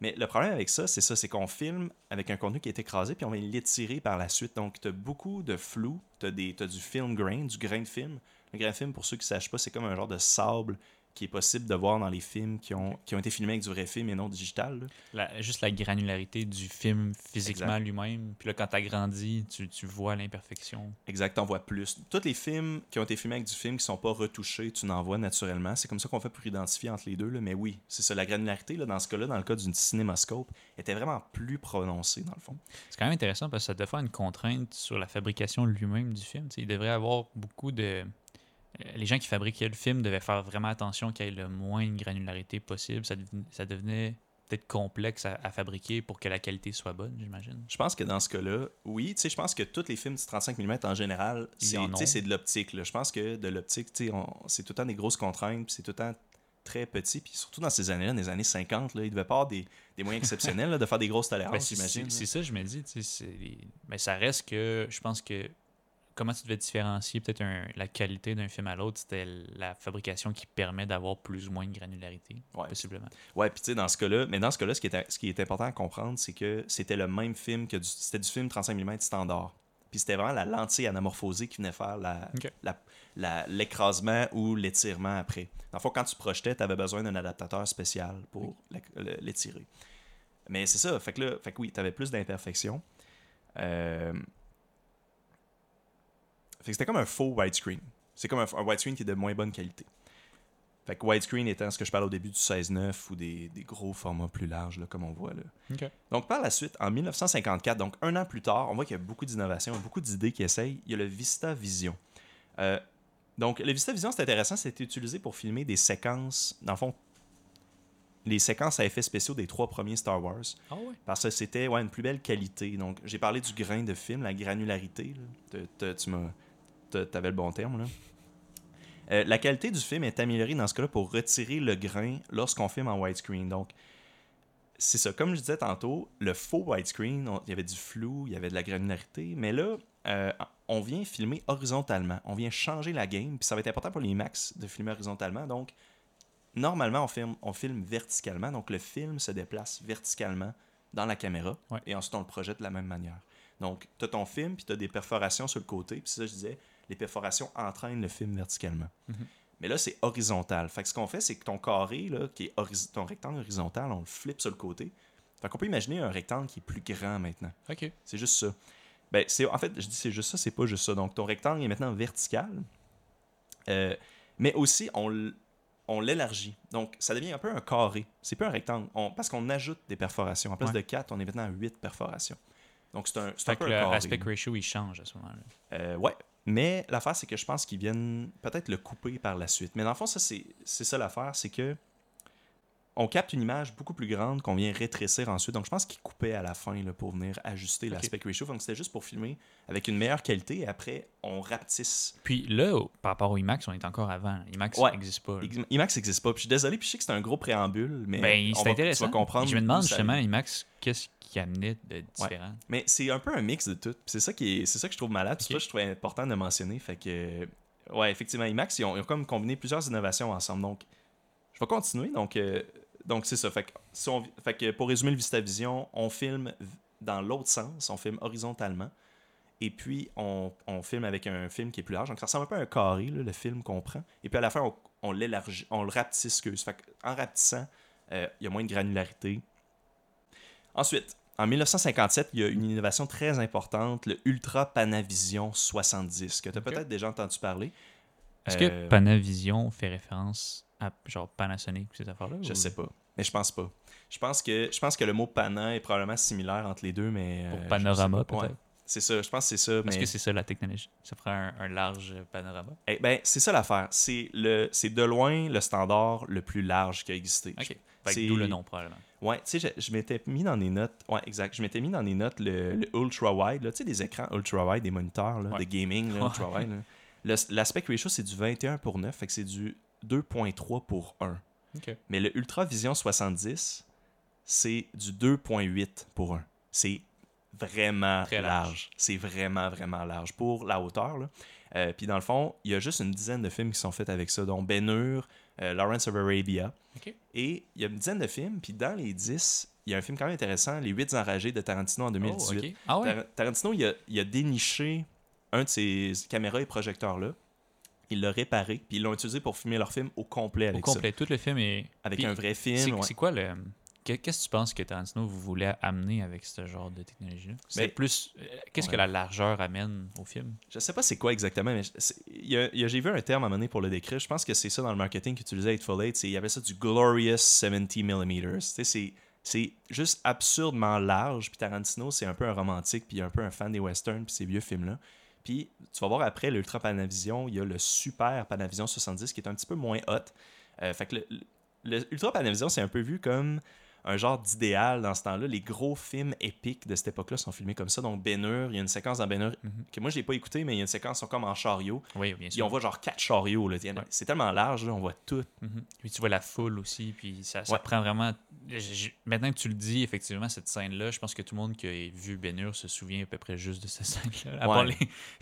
Mais le problème avec ça, c'est ça, c'est qu'on filme avec un contenu qui est écrasé, puis on va l'étirer par la suite. Donc, tu as beaucoup de flou, tu as, du film grain, du grain de film. Le grain de film, pour ceux qui ne sachent pas, c'est comme un genre de sable qui est possible de voir dans les films qui ont, qui ont été filmés avec du vrai film et non digital. La- juste la granularité du film physiquement lui-même. Puis là, quand t'agrandis, tu, tu vois l'imperfection. Exact, t'en vois plus. Tous les films qui ont été filmés avec du film qui sont pas retouchés, tu n'en vois naturellement. C'est comme ça qu'on fait pour identifier entre les deux. Là. Mais oui, c'est ça. La granularité, là, dans ce cas-là, dans le cas d'une cinémascope, était vraiment plus prononcée, dans le fond. C'est quand même intéressant parce que ça doit faire une contrainte sur la fabrication lui-même du film. Tu sais, il devrait avoir beaucoup de. Les gens qui fabriquaient le film devaient faire vraiment attention qu'il y ait le moins de granularité possible. Ça, deven- ça devenait peut-être complexe à, à fabriquer pour que la qualité soit bonne, j'imagine. Je pense que dans ce cas-là, oui, tu sais, je pense que tous les films de 35 mm en général, c'est de l'optique. Je pense que de l'optique, tu sais, on- c'est tout le temps des grosses contraintes, puis c'est tout le temps très petit. Puis surtout dans ces années-là, les années 50, là, il devait pas avoir des, des moyens exceptionnels là, de faire des grosses Ben, tolérances, c'est- j'imagine. c'est ça, je me dis. Mais ça reste que je pense que comment tu devais différencier peut-être la qualité d'un film à l'autre, c'était la fabrication qui permet d'avoir plus ou moins de granularité, Ouais. possiblement. Ouais, puis tu sais, dans ce cas-là, mais dans ce cas-là, ce qui est, ce qui est important à comprendre, c'est que c'était le même film que du, c'était du film 35 mm standard. Puis c'était vraiment la lentille anamorphosée qui venait faire l'écrasement ou l'étirement après. Dans le fond, quand tu projetais, tu avais besoin d'un adaptateur spécial pour l'étirer. Mais c'est ça, fait que là, fait que oui, tu avais plus d'imperfections. Euh, Fait que c'était comme un faux widescreen. C'est comme un, un widescreen qui est de moins bonne qualité. Fait que widescreen étant ce que je parlais au début du 16-9 ou des, des gros formats plus larges, là, comme on voit là. Donc, par la suite, en 1954, donc un an plus tard, on voit qu'il y a beaucoup d'innovations, beaucoup d'idées qui essayent. Il y a le Vista Vision. Euh, donc, le Vista Vision, c'est intéressant, c'était utilisé pour filmer des séquences, dans le fond, les séquences à effets spéciaux des trois premiers Star Wars. Ah ouais? Parce que c'était ouais, une plus belle qualité. Donc, j'ai parlé du grain de film, la granularité. là. Tu m'as. T'avais le bon terme, là. Euh, la qualité du film est améliorée dans ce cas-là pour retirer le grain lorsqu'on filme en widescreen. Donc, c'est ça. Comme je disais tantôt, le faux widescreen, il y avait du flou, il y avait de la granularité. Mais là, euh, on vient filmer horizontalement. On vient changer la game. Puis ça va être important pour les Max de filmer horizontalement. Donc, normalement, on filme, on filme verticalement. Donc, le film se déplace verticalement dans la caméra. Ouais. Et ensuite, on le projette de la même manière. Donc, tu as ton film, puis tu as des perforations sur le côté. Puis ça, je disais, les perforations entraînent le film verticalement. Mhm. Mais là, c'est horizontal. Fait que ce qu'on fait, c'est que ton carré, là, qui est ton rectangle horizontal, on le flippe sur le côté. Fait qu'on peut imaginer un rectangle qui est plus grand maintenant. OK. C'est juste ça. Ben, c'est, en fait, je dis c'est juste ça, c'est pas juste ça. Donc, ton rectangle est maintenant vertical. Euh, mais aussi, on, l'élargit. Donc, ça devient un peu un carré. C'est pas un rectangle. On- parce qu'on ajoute des perforations. En place Ouais. de 4, on est maintenant à 8 perforations. Donc, c'est un, c'est un Fait que peu un carré. l'aspect ratio, il change à ce moment-là. Euh, ouais. Mais l'affaire, c'est que je pense qu'ils viennent peut-être le couper par la suite. Mais dans le fond, ça, c'est ça l'affaire, c'est que on capte une image beaucoup plus grande qu'on vient rétrécir ensuite. Donc, je pense qu'ils coupaient à la fin là, pour venir ajuster Ok. l'aspect ratio. Donc, c'était juste pour filmer avec une meilleure qualité et après, on rapetisse. Puis là, par rapport au IMAX, on est encore avant. IMAX Ouais. n'existe pas. là. IMAX n'existe pas. Puis, je suis désolé, puis je sais que c'est un gros préambule, mais Ben, on va- intéressant. tu vas comprendre. Je me demande justement. IMAX, qu'est-ce qui amenait de différent? Mais c'est un peu un mix de tout. C'est ça, qui est, c'est ça que je trouve malade. C'est ça que je trouvais important de mentionner. Fait que, ouais, effectivement, IMAX, ils ont, ils ont comme combiné plusieurs innovations ensemble. Donc, je vais continuer. Donc, euh, donc c'est ça. Fait que, si on- fait que pour résumer le VistaVision, on filme dans l'autre sens. On filme horizontalement. Et puis, on, on filme avec un film qui est plus large. Donc, ça ressemble un peu à un carré, là, le film qu'on prend. Et puis, à la fin, on, on l'élargit, on le rapetisse. excuse. Fait en rapetissant, euh, il y a moins de granularité. Ensuite, en 1957, il y a une innovation très importante, le Ultra Panavision 70, que tu as peut-être déjà entendu parler. Est-ce Euh, que Panavision fait référence à genre Panasonic ces affaires-là? Je ou- sais pas, mais je pense pas. Je pense que je pense que le mot pana est probablement similaire entre les deux, mais Pour euh, Panorama, peut-être. Ouais, c'est ça. Je pense que c'est ça. Parce mais- que c'est ça la technologie. Ça ferait un, un large panorama. Eh ben, c'est ça l'affaire. C'est le, c'est de loin le standard le plus large qui a existé. OK. D'où le nom, probablement. Ouais, tu sais, je, je m'étais mis dans les notes. Ouais, exact. Je m'étais mis dans les notes le, le ultra wide, là, tu sais, des écrans ultra wide, des moniteurs là, Ouais. de gaming, là, ultra wide. L'aspect ratio, c'est du 21 pour 9, fait que c'est du 2.3 pour 1. OK. Mais le Ultra Vision 70, c'est du 2.8 pour 1. C'est vraiment Très large. large. C'est vraiment, vraiment large pour la hauteur. là. Euh, Puis dans le fond, il y a juste une dizaine de films qui sont faits avec ça, dont Ben Hur, euh, Lawrence of Arabia. Et il y a une dizaine de films, puis dans les 10, il y a un film quand même intéressant, Les 8 enragés de Tarantino en 2018. Oh, OK. Ah ouais? Tar- Tarantino, il a, il a déniché un de ces caméras et projecteurs-là. Il l'a réparé, puis ils l'ont utilisé pour filmer leur film au complet Au avec complet. Tout le film est. Avec Puis, un vrai C'est film. ouais. c'est quoi le. que- Qu'est-ce que tu penses que Tarantino vous voulait amener avec ce genre de technologie-là? C'est Ben, plus. euh, Qu'est-ce que la largeur amène au film? Je sais pas c'est quoi exactement, mais j'ai vu un terme à un moment donné pour le décrire. Je pense que c'est ça dans le marketing qu'utilisait Eightful Eight. c'est- Il y avait ça du Glorious 70 mm. C'est c'est juste absurdement large. Puis Tarantino, c'est un peu un romantique, puis un peu un fan des westerns, puis ces vieux films-là. Tu vas voir après l'Ultra Panavision, il y a le Super Panavision 70 qui est un petit peu moins hot. Euh, fait que le, Panavision, c'est un peu vu comme un genre d'idéal dans ce temps-là. Les gros films épiques de cette époque-là sont filmés comme ça. Donc, Ben il y a une séquence dans Ben Mhm. que moi, je l'ai pas écouté, mais il y a une séquence, sont comme en chariot. Oui, bien sûr. on voit genre quatre chariots. Ouais. C'est tellement large, là, on voit tout. Mhm. Puis tu vois la foule aussi, puis ça, ça Ouais. prend vraiment. Maintenant que tu le dis, effectivement, cette scène-là, je pense que tout le monde qui a vu Ben se souvient à peu près juste de cette scène-là. Ouais. les,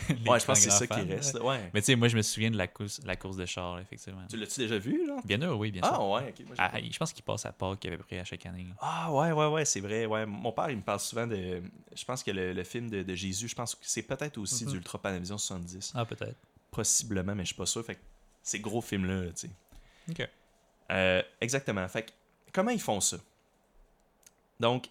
les ouais, je pense que c'est ça qui reste. Ouais. Mais tu sais, moi, je me souviens de la course, la course de char, effectivement. Tu l'as-tu déjà vu, là? Hur, oui, bien Ah, sûr. ouais, ok. moi, j'ai Ah, je pense qu'il passe à Pâques à peu près à chaque année. Ah, ouais, ouais, ouais, c'est vrai. Ouais. Mon père, il me parle souvent de. Je pense que le, le film de, de Jésus, je pense que c'est peut-être aussi du Ultra Panavision 70. Ah, peut-être. Possiblement, mais je suis pas sûr. Fait que ces gros films-là, là, tu sais. OK. Euh, exactement. Fait que, comment ils font ça? Donc,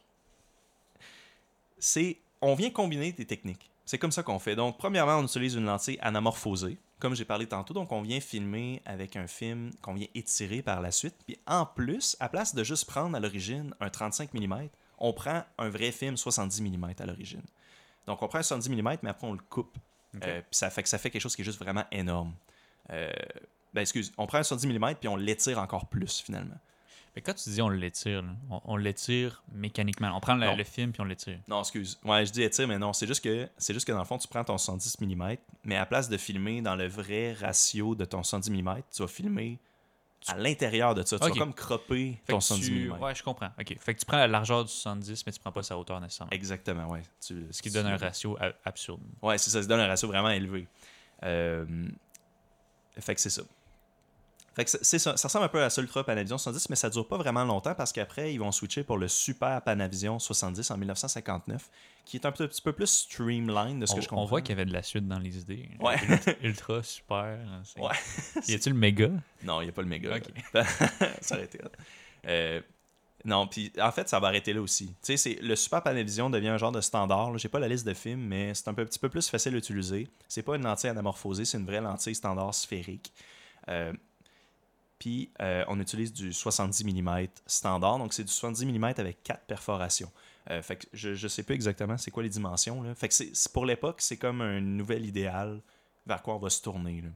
c'est. On vient combiner des techniques. C'est comme ça qu'on fait. Donc, premièrement, on utilise une lentille anamorphosée. Comme j'ai parlé tantôt, donc on vient filmer avec un film qu'on vient étirer par la suite. Puis en plus, à place de juste prendre à l'origine un 35 mm, on prend un vrai film 70 mm à l'origine. Donc on prend un 70 mm, mais après on le coupe. Euh, puis ça fait que ça fait quelque chose qui est juste vraiment énorme. Euh, ben excuse, on prend un 70 mm puis on l'étire encore plus finalement. Mais quand tu dis on l'étire, on, on l'étire mécaniquement. On prend le, film puis on l'étire. Non, excuse. Ouais, je dis étire, mais non, c'est juste que c'est juste que dans le fond, tu prends ton 110 mm, mais à place de filmer dans le vrai ratio de ton 110 mm, tu vas filmer à l'intérieur de ça. Tu vas comme cropper Fait ton que 110 tu... mm. Ouais, je comprends. OK. Fait que tu prends la largeur du 70, mais tu prends pas sa hauteur nécessairement. Exactement, ouais. Tu- Ce qui tu- donne un ratio absurde. Ouais, c'est ça, ça donne un ratio vraiment élevé. Euh, Fait que c'est ça. Fait que c'est- c'est ça. Ça ressemble un peu à l'Ultra Panavision 70, mais ça dure pas vraiment longtemps parce qu'après, ils vont switcher pour le Super Panavision 70 en 1959, qui est un petit peu plus streamline de ce on, que je on comprends. voit qu'il y avait de la suite dans les idées. Ouais. Ultra, super. c'est- Ouais. Y a-tu le méga? Non, il n'y a pas le méga. Ok. ça aurait été. Euh, non, puis en fait, ça va arrêter là aussi. Tu sais, le Super Panavision devient un genre de standard. J'ai pas la liste de films, mais c'est un peu- petit peu plus facile à utiliser. C'est pas une lentille anamorphosée, c'est une vraie lentille standard sphérique. Euh, puis euh, on utilise du 70 mm standard, donc c'est du 70 mm avec 4 perforations. Euh, fait que je, je sais pas exactement c'est quoi les dimensions. Là. Fait que c'est, c'est- pour l'époque, c'est comme un nouvel idéal vers quoi on va se tourner. là.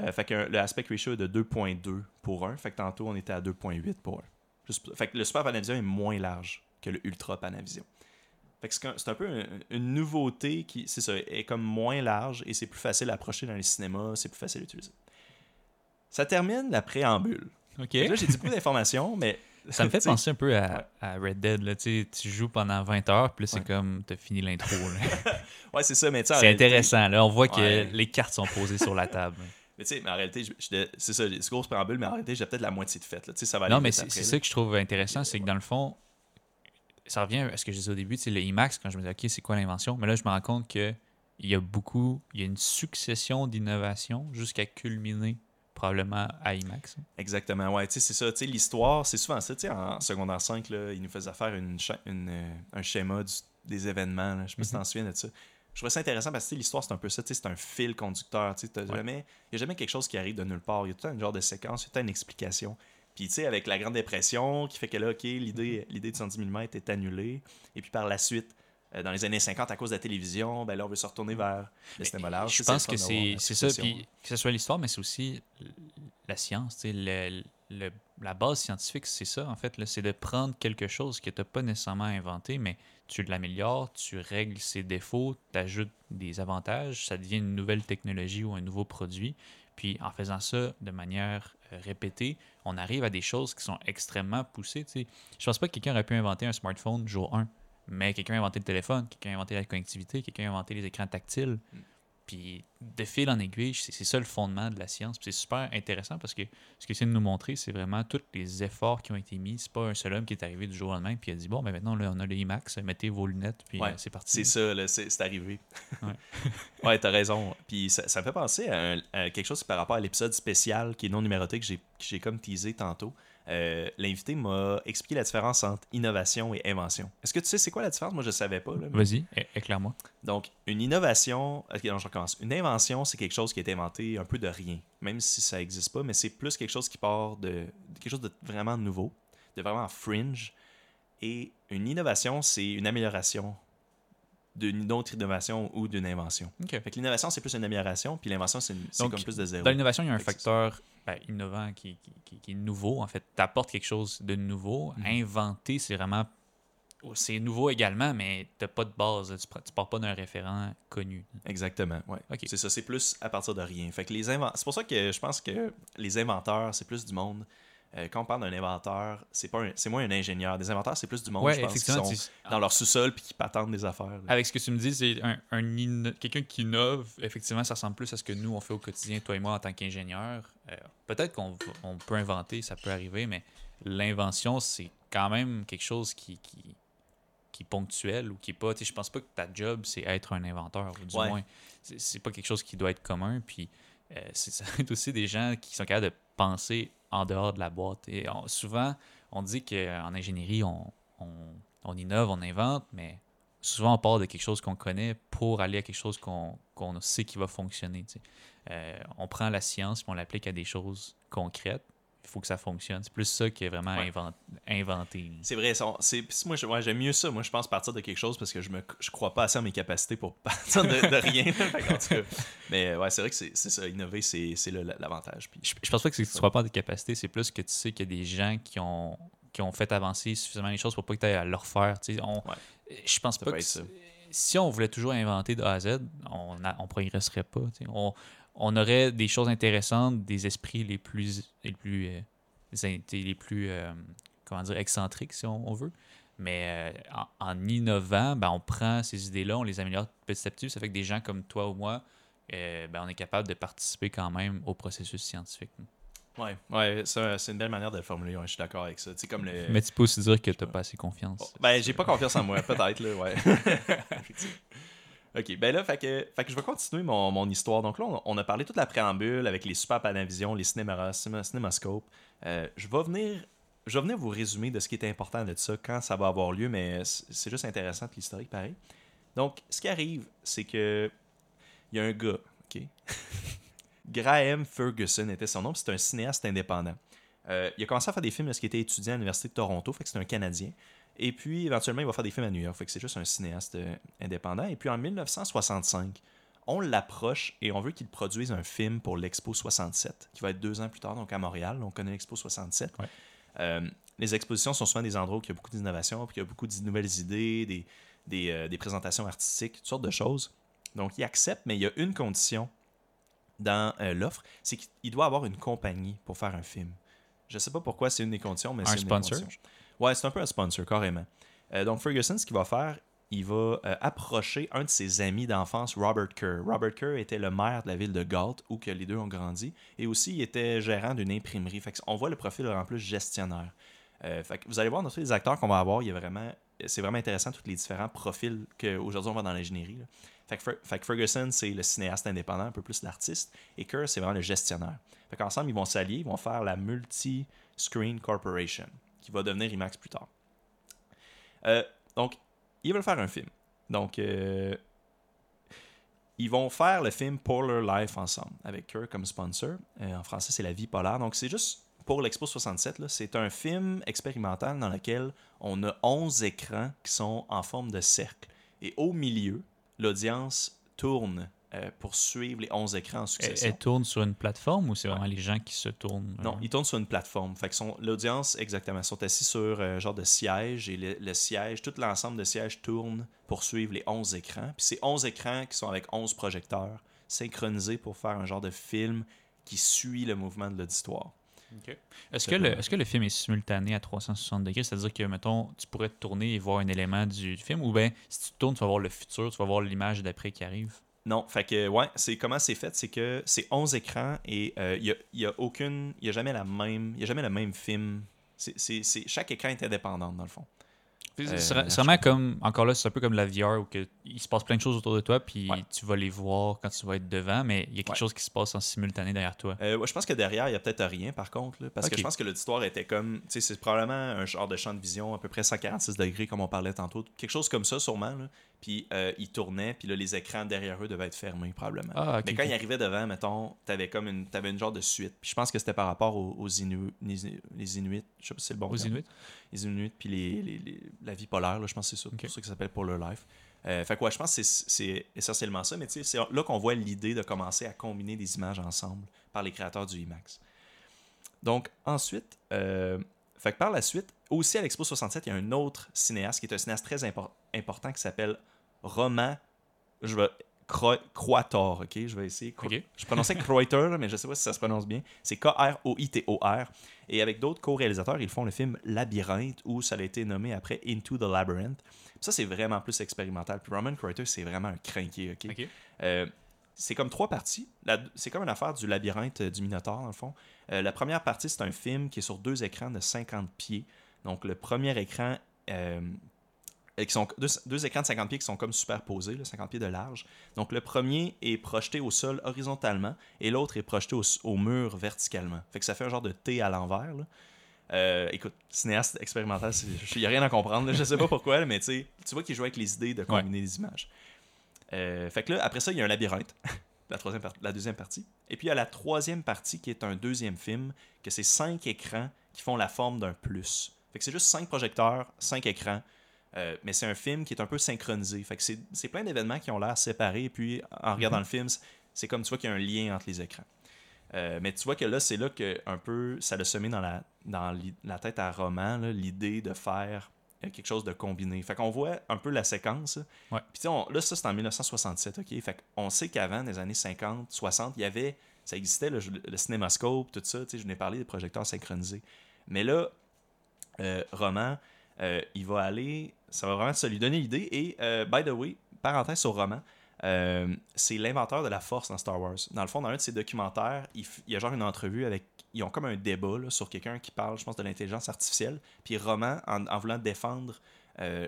Euh, fait que le aspect ratio est de 2.2 pour 1. Fait que tantôt, on était à 2.8 pour 1. Juste- fait que le Super Panavision est moins large que le Ultra Panavision. Fait que c'est un- peu un- une nouveauté qui, c'est ça, est comme moins large et c'est plus facile à approcher dans les cinémas, c'est plus facile à utiliser. Ça termine la préambule. OK. Là, j'ai dit beaucoup d'informations, mais. Ça me fait penser un peu à, Red Dead. Là. Tu joues pendant 20 heures, puis là, c'est Ouais. comme t'as fini l'intro. Ouais, c'est ça, mais c'est intéressant. Là. On voit que Ouais. les cartes sont posées sur la table. Mais tu sais, mais en réalité, c'est ça, c'est grosse préambule, mais en réalité, j'ai peut-être la moitié de fait. Là. Tu sais, ça va aller Non, mais c'est ça que je trouve intéressant, c'est que dans le fond, ça revient à ce que je disais au début, tu sais, le IMAX, quand je me disais, OK, c'est quoi l'invention? Mais là, je me rends compte que il y a beaucoup, il y a une succession d'innovations jusqu'à culminer probablement à IMAX. Exactement, ouais, tu sais, c'est ça. Tu sais, l'histoire, c'est souvent ça. Tu sais, en secondaire 5, là, ils nous faisaient faire une, une, euh, un schéma du- des événements. là. Je sais pas si t'en souviens de ça. Je trouvais ça intéressant parce que tu sais, l'histoire, c'est un peu ça. Tu sais, c'est un fil conducteur. Tu sais, t'as Ouais. jamais- Il n'y a jamais quelque chose qui arrive de nulle part. Il y a tout un genre de séquence, il y a tout une explication. Puis, tu sais, avec la Grande Dépression, qui fait que là, OK, l'idée l'idée de 110 mm est annulée. Et puis, par la suite, dans les années 50, à cause de la télévision, ben là, on veut se retourner vers le cinéma large. Je pense que c'est ça, puis que ce soit l'histoire, mais c'est aussi la science. le- le- la base scientifique, c'est ça, en fait. C'est de prendre quelque chose que tu n'as pas nécessairement inventé, mais tu l'améliores, tu règles ses défauts, tu ajoutes des avantages, ça devient une nouvelle technologie ou un nouveau produit. Puis en faisant ça de manière euh, répétée, on arrive à des choses qui sont extrêmement poussées. sais. Je pense pas que quelqu'un aurait pu inventer un smartphone jour 1, mais quelqu'un a inventé le téléphone, quelqu'un a inventé la connectivité, quelqu'un a inventé les écrans tactiles. Puis de fil en aiguille, c'est ça le fondement de la science. Puis c'est super intéressant parce que ce que c'est de nous montrer, c'est vraiment tous les efforts qui ont été mis. C'est pas un seul homme qui est arrivé du jour au lendemain puis il a dit bon, ben maintenant là, on a le IMAX, mettez vos lunettes, puis Ouais, euh, c'est parti. C'est ça, c'est arrivé. Ouais. ouais, t'as raison. Puis ça, ça me fait penser à, un- à quelque chose par rapport à l'épisode spécial qui est non numéroté que j'ai que j'ai comme teasé tantôt. Euh, L'invité m'a expliqué la différence entre innovation et invention. Est-ce que tu sais c'est quoi la différence? Moi, je savais pas. mais- Vas-y, éclaire-moi. Donc, une innovation, ok, non, je recommence. Une invention, c'est quelque chose qui est inventé un peu de rien, même si ça n'existe pas, mais c'est plus quelque chose qui part de, de quelque chose de vraiment nouveau, de vraiment fringe. Et une innovation, c'est une amélioration d'une autre innovation ou d'une invention. Fait que l'innovation, c'est plus une amélioration, puis l'invention, c'est comme plus de zéro. Dans l'innovation, il y a un facteur ben, innovant qui, qui- qui- qui est nouveau. En fait, tu apportes quelque chose de nouveau. Mhm. Inventer, c'est vraiment. C'est nouveau également, mais tu pas de base. Tu, tu pars pas d'un référent connu. Exactement, ouais. C'est ça, c'est plus à partir de rien. Fait que les invent... C'est pour ça que je pense que les inventeurs, c'est plus du monde. Euh, quand on parle d'un inventeur, c'est pas c'est moins un ingénieur. Des inventeurs, c'est plus du monde, Ouais, je pense, qui sont tu- dans leur sous-sol puis qui patentent des affaires. là. Avec ce que tu me dis, c'est un, quelqu'un qui innove. Effectivement, ça ressemble plus à ce que nous, on fait au quotidien, toi et moi, en tant qu'ingénieurs. Euh, Peut-être qu'on on peut inventer, ça peut arriver, mais l'invention, c'est quand même quelque chose qui, qui, qui est ponctuel ou qui est pas. Je pense pas que ta job, c'est être un inventeur, ou du Ouais. moins. C'est c'est pas quelque chose qui doit être commun. Puis euh, c'est- ça aussi des gens qui sont capables de penser en dehors de la boîte. Et souvent, on dit qu'en ingénierie, on, on, on innove, on invente, mais souvent on part de quelque chose qu'on connaît pour aller à quelque chose qu'on sait qui va fonctionner. Euh, on prend la science et on l'applique à des choses concrètes. Il faut que ça fonctionne. C'est plus ça qui est vraiment Ouais. invent- inventé. C'est vrai, c'est, moi ouais, j'aime mieux ça. Moi je pense partir de quelque chose parce que je me je crois pas assez à mes capacités pour partir de, de rien. Qu'en tout cas, mais ouais, c'est vrai que c'est, ça, innover, c'est, l'avantage. Puis, Je, je pense pas que que tu sois pas des capacités, c'est plus que tu sais qu'il y a des gens qui ont, qui ont fait avancer suffisamment les choses pour pas que tu ailles à leur faire. On, Je pense Ça pas que si on voulait toujours inventer de A à Z, on, on progresserait pas. On, on aurait des choses intéressantes, des esprits les plus les plus euh, les plus euh, comment dire excentriques si on, on veut. Mais euh, en, en innovant, ben, on prend ces idées-là, on les améliore petit à petit. Ça fait que des gens comme toi ou moi, ben, on est capable de participer quand même au processus scientifique. Ouais, ouais, c'est une belle manière de le formuler. ouais, je suis d'accord avec ça. Comme le. Mais tu peux aussi dire que tu n'as pas assez confiance. Oh, ben, j'ai pas confiance en moi, peut-être, là, ouais. Ok, ben là, fait que, fait que je vais continuer mon, mon histoire. Donc là, on, a parlé toute la préambule avec les super Panavision, les cinéma, cinéma- cinémascopes. Euh, je vais venir. Je vais venir vous résumer de ce qui est important de ça quand ça va avoir lieu, mais c'est juste intéressant de l'historique pareil. Donc, ce qui arrive, c'est que il y a un gars, ok? Graham Ferguson était son nom, puis c'est un cinéaste indépendant. Euh, il a commencé à faire des films lorsqu'il était étudiant à l'Université de Toronto, fait que c'est un Canadien. Et puis, éventuellement, il va faire des films à New York, fait que c'est juste un cinéaste euh, indépendant. Et puis, en 1965, on l'approche et on veut qu'il produise un film pour l'Expo 67, qui va être deux ans plus tard, donc à Montréal. On connaît l'Expo 67. Ouais. Euh, les expositions sont souvent des endroits où il y a beaucoup d'innovation, puis il y a beaucoup de nouvelles idées, des, des, euh, des présentations artistiques, toutes sortes de choses. Donc, il accepte, mais il y a une condition dans euh, l'offre, c'est qu'il doit avoir une compagnie pour faire un film. Je sais pas pourquoi c'est une des conditions, mais c'est une des sponsor? conditions. Ouais, c'est un peu un sponsor, carrément. Euh, donc, Ferguson, ce qu'il va faire, il va euh, approcher un de ses amis d'enfance, Robert Kerr. Robert Kerr était le maire de la ville de Galt, où que les deux ont grandi, et aussi il était gérant d'une imprimerie. On voit le profil en plus gestionnaire. Euh, vous allez voir dans tous les acteurs qu'on va avoir, vraiment, c'est vraiment intéressant tous les différents profils qu'aujourd'hui on voit dans l'ingénierie. que Ferguson, c'est le cinéaste indépendant, un peu plus l'artiste, et Kerr, c'est vraiment le gestionnaire. Fait qu'ensemble, ils vont s'allier, ils vont faire la Multi-Screen Corporation, qui va devenir IMAX plus tard. Euh, donc, ils veulent faire un film. Donc, euh, ils vont faire le film Polar Life ensemble, avec Kerr comme sponsor. Euh, en français, c'est La vie polaire. Donc, c'est juste pour l'Expo 67. là, C'est un film expérimental dans lequel on a 11 écrans qui sont en forme de cercle. Et au milieu, l'audience tourne euh, pour suivre les 11 écrans en succession. elle tourne sur une plateforme ou c'est vraiment les gens qui se tournent Non, euh, ils tournent sur une plateforme. Fait que sont- l'audience, exactement, sont assis sur un genre de siège et le, le siège, tout l'ensemble de sièges tourne pour suivre les 11 écrans. Puis c'est 11 écrans qui sont avec 11 projecteurs synchronisés pour faire un genre de film qui suit le mouvement de l'auditoire. Est-ce que, le, est-ce que le film est simultané à 360 degrés? C'est-à-dire que, mettons, tu pourrais te tourner et voir un élément du film, ou bien si tu te tournes, tu vas voir le futur, tu vas voir l'image d'après qui arrive? Non, fait que, ouais, c'est comment c'est fait, c'est que c'est 11 écrans et euh, il y, a, y a aucune, il y a jamais la même, il y a jamais le même film. C'est, c'est, c'est- chaque écran est indépendant, dans le fond. C'est Euh, c'est vraiment comme, encore là, c'est un peu comme la VR où que il se passe plein de choses autour de toi, puis Ouais. tu vas les voir quand tu vas être devant, mais il y a quelque Ouais. chose qui se passe en simultané derrière toi. Euh, ouais, je pense que derrière, il y a peut-être rien, par contre, là, parce que je pense que l'auditoire était comme, tu sais, c'est probablement un genre de champ de vision à peu près 146 degrés, comme on parlait tantôt, quelque chose comme ça, sûrement. là. Puis euh, ils tournaient, puis là, les écrans derrière eux devaient être fermés, probablement. Ah. Mais quand ils arrivaient devant, mettons, t'avais comme une, t'avais une genre de suite. Puis je pense que c'était par rapport aux, aux Inu- les, Inuits, je sais pas si c'est le bon Aux terme. Inuits? les Inuits, puis les, les- les- la vie polaire, là, je pense que c'est ça, Ok. pour ça que ça s'appelle Polar Life. Euh, fait que ouais, je pense que c'est- c'est essentiellement ça, mais tu sais, c'est là qu'on voit l'idée de commencer à combiner des images ensemble par les créateurs du IMAX. Donc, ensuite, euh, fait que par la suite, aussi à l'Expo 67, il y a un autre cinéaste qui est un cinéaste très impor- important qui s'appelle Roman. Je vais. Cro- Croitor, ok? Je vais essayer. Cro-. Je prononçais Croitor, là, mais je sais pas si ça se prononce bien. C'est K-R-O-I-T-O-R. Et avec d'autres co-réalisateurs, ils font le film Labyrinthe, où ça a été nommé après Into the Labyrinth. Ça, c'est vraiment plus expérimental. Puis Roman Croitor, c'est vraiment un crinqué, ok? Ok. Euh, c'est comme trois parties. C'est comme une affaire du labyrinthe euh, du Minotaure, dans le fond. Euh, la première partie, c'est un film qui est sur deux écrans de 50 pieds. Donc, le premier écran, euh, qui sont deux, deux écrans de 50 pieds qui sont comme superposés, là, 50 pieds de large. Donc, le premier est projeté au sol horizontalement et l'autre est projeté au, au mur verticalement. Fait que ça fait un genre de T à l'envers. Euh, écoute, cinéaste expérimental, il n'y a rien à comprendre. là. je sais pas pourquoi, mais tu vois qu'il joue avec les idées de combiner les images. Euh, fait que là, après ça, il y a un labyrinthe, la, troisième la deuxième partie. Et puis il y a la troisième partie qui est un deuxième film, que c'est cinq écrans qui font la forme d'un plus. Fait que c'est juste cinq projecteurs, cinq écrans. Euh, mais c'est un film qui est un peu synchronisé. Fait que c'est c'est plein d'événements qui ont l'air séparés. Et puis en regardant le film, c'est- comme tu vois qu'il y a un lien entre les écrans. Euh, mais tu vois que là, c'est là que un peu ça l'a semé dans la, dans la tête à Roman, l'idée de faire euh, quelque chose de combiné. Fait qu'on voit un peu la séquence. Ouais. Puis tu sais, on- là, ça, c'est en 1967, OK? Fait qu'on sait qu'avant, des années 50, 60, il y avait... Ça existait, le, le cinémascope, tout ça. Tu sais, je n'ai parlé des projecteurs synchronisés. Mais là, euh, Roman, euh, il va aller... Ça va vraiment ça lui donner l'idée. Et, euh, by the way, parenthèse sur Roman, c'est l'inventeur de la force dans Star Wars. Dans le fond, dans un de ses documentaires, il, y a genre une entrevue avec. Ils ont comme un débat sur quelqu'un qui parle, je pense, de l'intelligence artificielle. Puis Roman, en, voulant défendre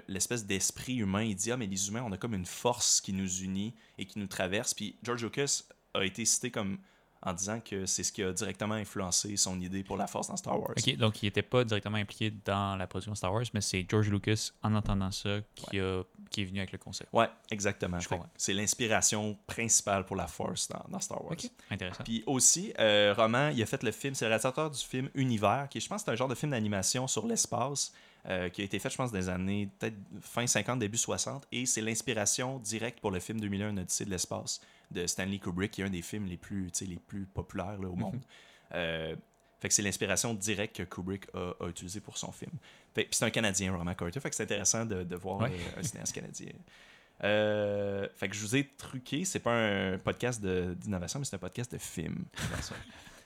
l'espèce d'esprit humain, il dit Ah, mais les humains, on a comme une force qui nous unit et qui nous traverse. Puis George Lucas a été cité comme en disant que c'est ce qui a directement influencé son idée pour la force dans Star Wars. Ok, donc il n'était pas directement impliqué dans la production Star Wars, mais c'est George Lucas, en entendant ça, qui, a, qui est venu avec le concept. Ouais, exactement. C'est l'inspiration principale pour la force dans, dans Star Wars. Ok, intéressant. Puis aussi, euh, Roman, il a fait le film, c'est le réalisateur du film Univers, qui je pense c'est un genre de film d'animation sur l'espace, euh, qui a été fait, je pense, des années peut-être fin 50, début 60, et c'est l'inspiration directe pour le film 2001, une Odyssée de l'espace, de Stanley Kubrick, qui est un des films les plus, les plus populaires là, au monde. Euh, fait que c'est l'inspiration directe que Kubrick a, a utilisée pour son film. Puis c'est un Canadien, Roman Carter, fait que c'est intéressant de, de voir Ouais. euh, un cinéaste canadien. Euh, fait que je vous ai truqué, c'est pas un podcast d'innovation, mais c'est un podcast de film.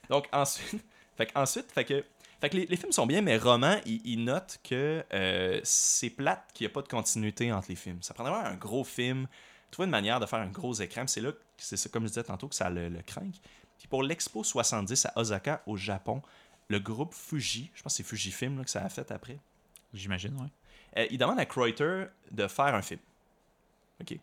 Donc ensuite, fait que ensuite, fait que, fait que les, les films sont bien, mais Roman, il, il note que euh, c'est plate qu'il n'y a pas de continuité entre les films. Ça prendrait un gros film, trouver une manière de faire un gros écran. C'est là, c'est ça, comme je disais tantôt, que ça le, le craint. Puis pour l'Expo 70 à Osaka, au Japon, le groupe Fuji, je pense que c'est Fujifilm là, que ça a fait après, J'imagine, ouais. euh, il demande à Kreuter de faire un film. OK.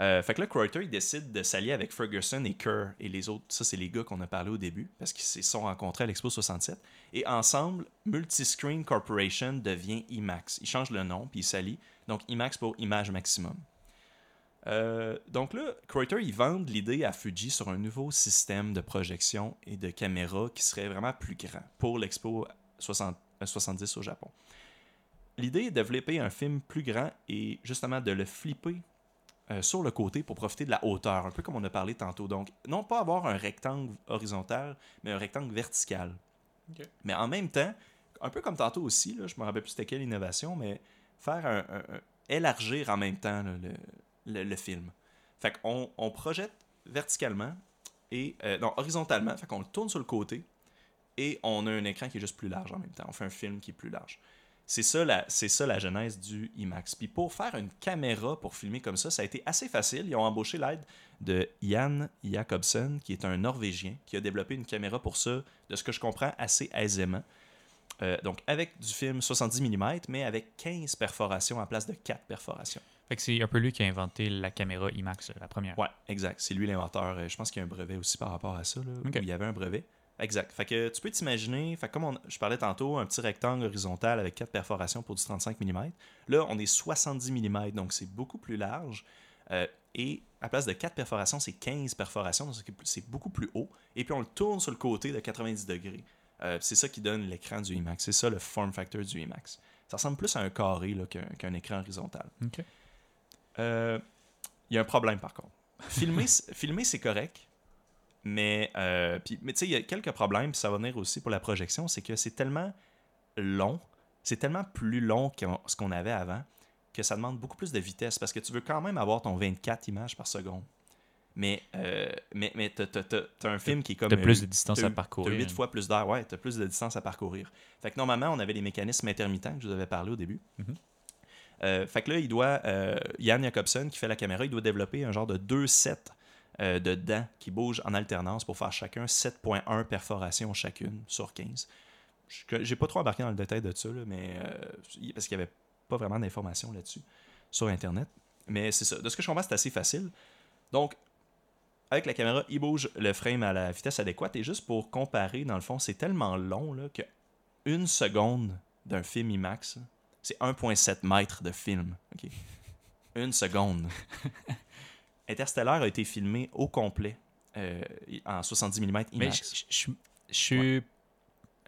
Euh, fait que là, Kreuter, il décide de s'allier avec Ferguson et Kerr et les autres. Ça, c'est les gars qu'on a parlé au début parce qu'ils se sont rencontrés à l'Expo 67. Et ensemble, Multiscreen Corporation devient IMAX. Ils changent le nom puis ils s'allient. Donc, IMAX pour Image Maximum. Euh, donc là, Kreuter, ils vendent l'idée à Fuji sur un nouveau système de projection et de caméra qui serait vraiment plus grand pour l'Expo 60 euh, 70 au Japon. L'idée est de développer un film plus grand et justement de le flipper euh, sur le côté pour profiter de la hauteur, un peu comme on a parlé tantôt. Donc, non pas avoir un rectangle horizontal, mais un rectangle vertical. Mais en même temps, un peu comme tantôt aussi, là, je me rappelle plus c'était quelle innovation, mais faire un, un- un- élargir en même temps là, le, le- film. Fait qu'on on projette verticalement et euh, non horizontalement, fait qu'on le tourne sur le côté et on a un écran qui est juste plus large en même temps. On fait un film qui est plus large. C'est ça, la, ça la genèse du IMAX. Puis pour faire une caméra pour filmer comme ça, ça a été assez facile. Ils ont embauché l'aide de Jan Jacobsen, qui est un Norvégien, qui a développé une caméra pour ça, de ce que je comprends, assez aisément. Euh, donc avec du film 70 mm, mais avec 15 perforations à place de 4 perforations. Fait que c'est un peu lui qui a inventé la caméra IMAX, la première. Ouais, exact. C'est lui l'inventeur. Euh, Je pense qu'il y a un brevet aussi par rapport à ça. Là, Ok. où il y avait un brevet. Exact. Fait que tu peux t'imaginer, fait que comme on- je parlais tantôt, un petit rectangle horizontal avec quatre perforations pour du 35 mm. Là, on est 70 mm, donc c'est beaucoup plus large. Euh, et à place de 4 perforations, c'est 15 perforations, donc c'est- beaucoup plus haut. Et puis on le tourne sur le côté de 90 degrés. Euh, c'est ça qui donne l'écran du IMAX. C'est ça le form factor du IMAX. Ça ressemble plus à un carré qu'un écran horizontal. Euh, Il y a un problème par contre. Filmer, filmer c'est correct, mais, euh, puis- mais tu sais, il y a quelques problèmes, puis ça va venir aussi pour la projection, c'est que c'est tellement long, c'est tellement plus long que ce qu'on avait avant, que ça demande beaucoup plus de vitesse, parce que tu veux quand même avoir ton 24 images par seconde. Mais, euh, mais, mais t'as, t'as un film qui est comme... T'as plus euh, de distance à parcourir. T'as 8 fois plus d'air, ouais, t'as plus de distance à parcourir. Fait que normalement, on avait les mécanismes intermittents que je vous avais parlé au début. Mhm. Euh, fait que là, il doit, euh, Yann Jacobson, qui fait la caméra, il doit développer un genre de deux sets euh, de dents qui bougent en alternance pour faire chacun 7.1 perforations chacune sur 15. Je- J'ai pas trop embarqué dans le détail de ça, là, mais, euh, parce qu'il n'y avait pas vraiment d'informations là-dessus sur Internet. Mais c'est ça. De ce que je comprends, c'est assez facile. Donc, avec la caméra, il bouge le frame à la vitesse adéquate. Et juste pour comparer, dans le fond, c'est tellement long là, que une seconde d'un film IMAX, c'est 1,7 mètres de film. Une seconde. Interstellar a été filmé au complet euh, en 70 mm IMAX. Je, suis.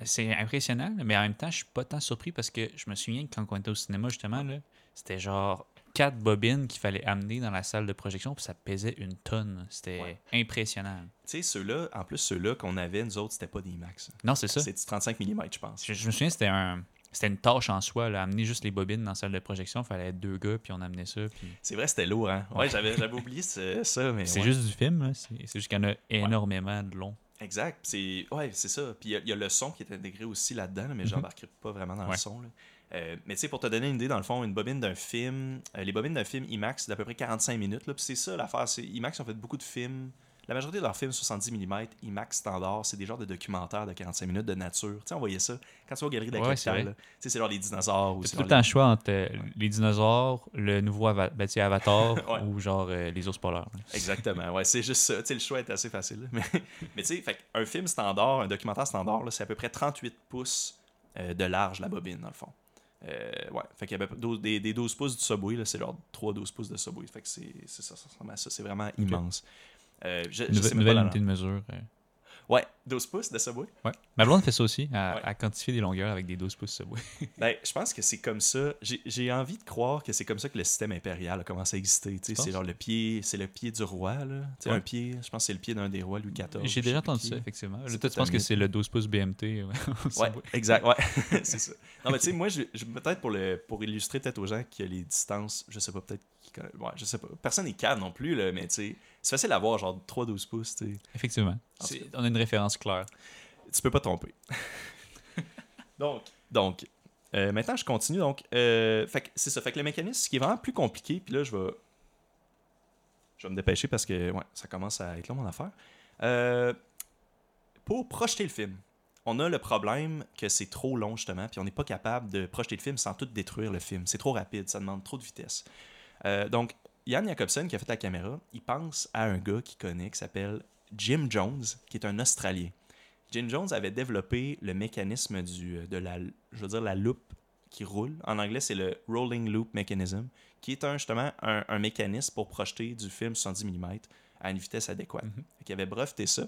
C'est impressionnant, mais en même temps, je suis pas tant surpris parce que je me souviens que quand on était au cinéma, justement, là, c'était genre quatre bobines qu'il fallait amener dans la salle de projection, puis ça pesait une tonne. C'était Ouais. impressionnant. Tu sais, ceux-là, en plus, ceux-là qu'on avait, nous autres, c'était pas des IMAX. Non, c'est ça. C'est du 35 mm, je pense. Je, je me souviens, c'était un. C'était une tâche en soi, là, amener juste les bobines dans la salle de projection. Il fallait être deux gars, puis on amenait ça. Puis... C'est vrai, c'était lourd, hein? Ouais, j'avais, j'avais oublié ce- ça, mais. C'est ouais. juste du film, là. c'est juste qu'il y en a énormément de long. Exact. C'est ouais, c'est ça. Puis il y a- il y, a le son qui est intégré aussi là-dedans, là, mais Mhm. j'embarquerai pas vraiment dans le son. là. Euh, mais tu sais, pour te donner une idée, dans le fond, une bobine d'un film, euh, les bobines d'un film IMAX, c'est d'à peu près 45 minutes. Là, puis c'est ça l'affaire. c'est- IMAX ont fait beaucoup de films. La majorité de leurs films 70 mm, IMAX standard, c'est des genres de documentaires de 45 minutes de nature. Tu sais, on voyait ça. Quand tu vas aux Galeries de la Ouais, c'est Capitale, genre les dinosaures. ou C'est c'est tout le temps le choix entre euh, les dinosaures, le nouveau Ava- ben, Avatar Ouais. ou genre euh, les ours polaires. Exactement, ouais, c'est juste ça. Tu sais, le choix est assez facile. Mais, mais tu sais, fait un film standard, un documentaire standard, c'est à peu près 38 pouces euh, de large, la bobine, dans le fond. Euh, ouais, fait qu'il y a à peu près 12 des, des 12 pouces du Subway, c'est genre 3-12 pouces de Subway. Fait que c'est ça, ça ça. C'est vraiment immense. Euh, je, je Nouvelle, sais même nouvelle pas la- unité de mesure. euh. Ouais, 12 pouces de Subway. Ouais. Ma blonde fait ça aussi, à, Ouais. à quantifier des longueurs avec des 12 pouces Subway. Ben, je pense que c'est comme ça. J'ai- envie de croire que c'est comme ça que le système impérial a commencé à exister. C'est genre le pied, c'est le pied du roi. Là. Ouais. Un pied, je pense que c'est le pied d'un des rois, Louis XIV. J'ai déjà entendu ça, effectivement. Là, toi, tu penses que c'est le 12 pouces BMT. ouais, exact, ouais, c'est ça. Non, mais tu sais, moi, je, je- peut-être pour, le, pour illustrer peut-être aux gens que les distances, je sais pas, peut-être ouais, je sais pas. Personne n'est calme non plus, là, mais tu sais, c'est facile à voir, genre 3-12 pouces, tu sais. Effectivement. On a une référence claire. Tu peux pas tromper. donc, donc euh, maintenant, je continue. Donc, euh, c'est ça. Fait que le mécanisme, ce qui est vraiment plus compliqué, puis là, je vais. Je vais me dépêcher parce que ouais, ça commence à être long, mon affaire. Euh, pour projeter le film, on a le problème que c'est trop long, justement, puis on n'est pas capable de projeter le film sans tout détruire le film. C'est trop rapide, ça demande trop de vitesse. Donc, Yann Jacobson, qui a fait la caméra, il pense à un gars qu'il connaît qui s'appelle Jim Jones, qui est un Australien. Jim Jones avait développé le mécanisme du, de la, je veux dire, la loupe qui roule. En anglais, c'est le Rolling Loop Mechanism, qui est un, justement un, un mécanisme pour projeter du film 70 mm à une vitesse adéquate. Mhm. Qu'il avait breveté ça.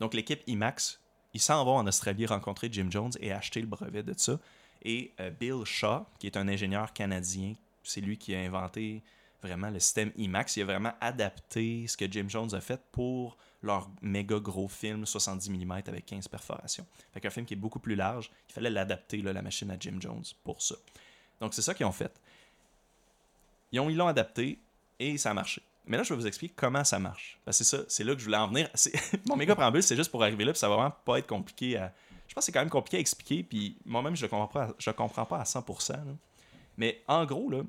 Donc, l'équipe IMAX, ils s'en vont en Australie rencontrer Jim Jones et acheter le brevet de ça. Et euh, Bill Shaw, qui est un ingénieur canadien, c'est lui qui a inventé vraiment le système IMAX. Il a vraiment adapté ce que Jim Jones a fait pour leur méga gros film 70 mm avec 15 perforations. Fait qu'un film qui est beaucoup plus large, il fallait l'adapter, la machine à Jim Jones, pour ça. Donc c'est ça qu'ils ont fait. Ils ont- ils l'ont adapté et ça a marché. Mais là, je vais vous expliquer comment ça marche. Parce que c'est ça, c'est là que je voulais en venir. Mon méga préambule, c'est juste pour arriver là, puis ça va vraiment pas être compliqué à. Je pense que c'est quand même compliqué à expliquer, puis moi-même, je le comprends pas, à- comprends pas à 100%. là. Mais en gros, là,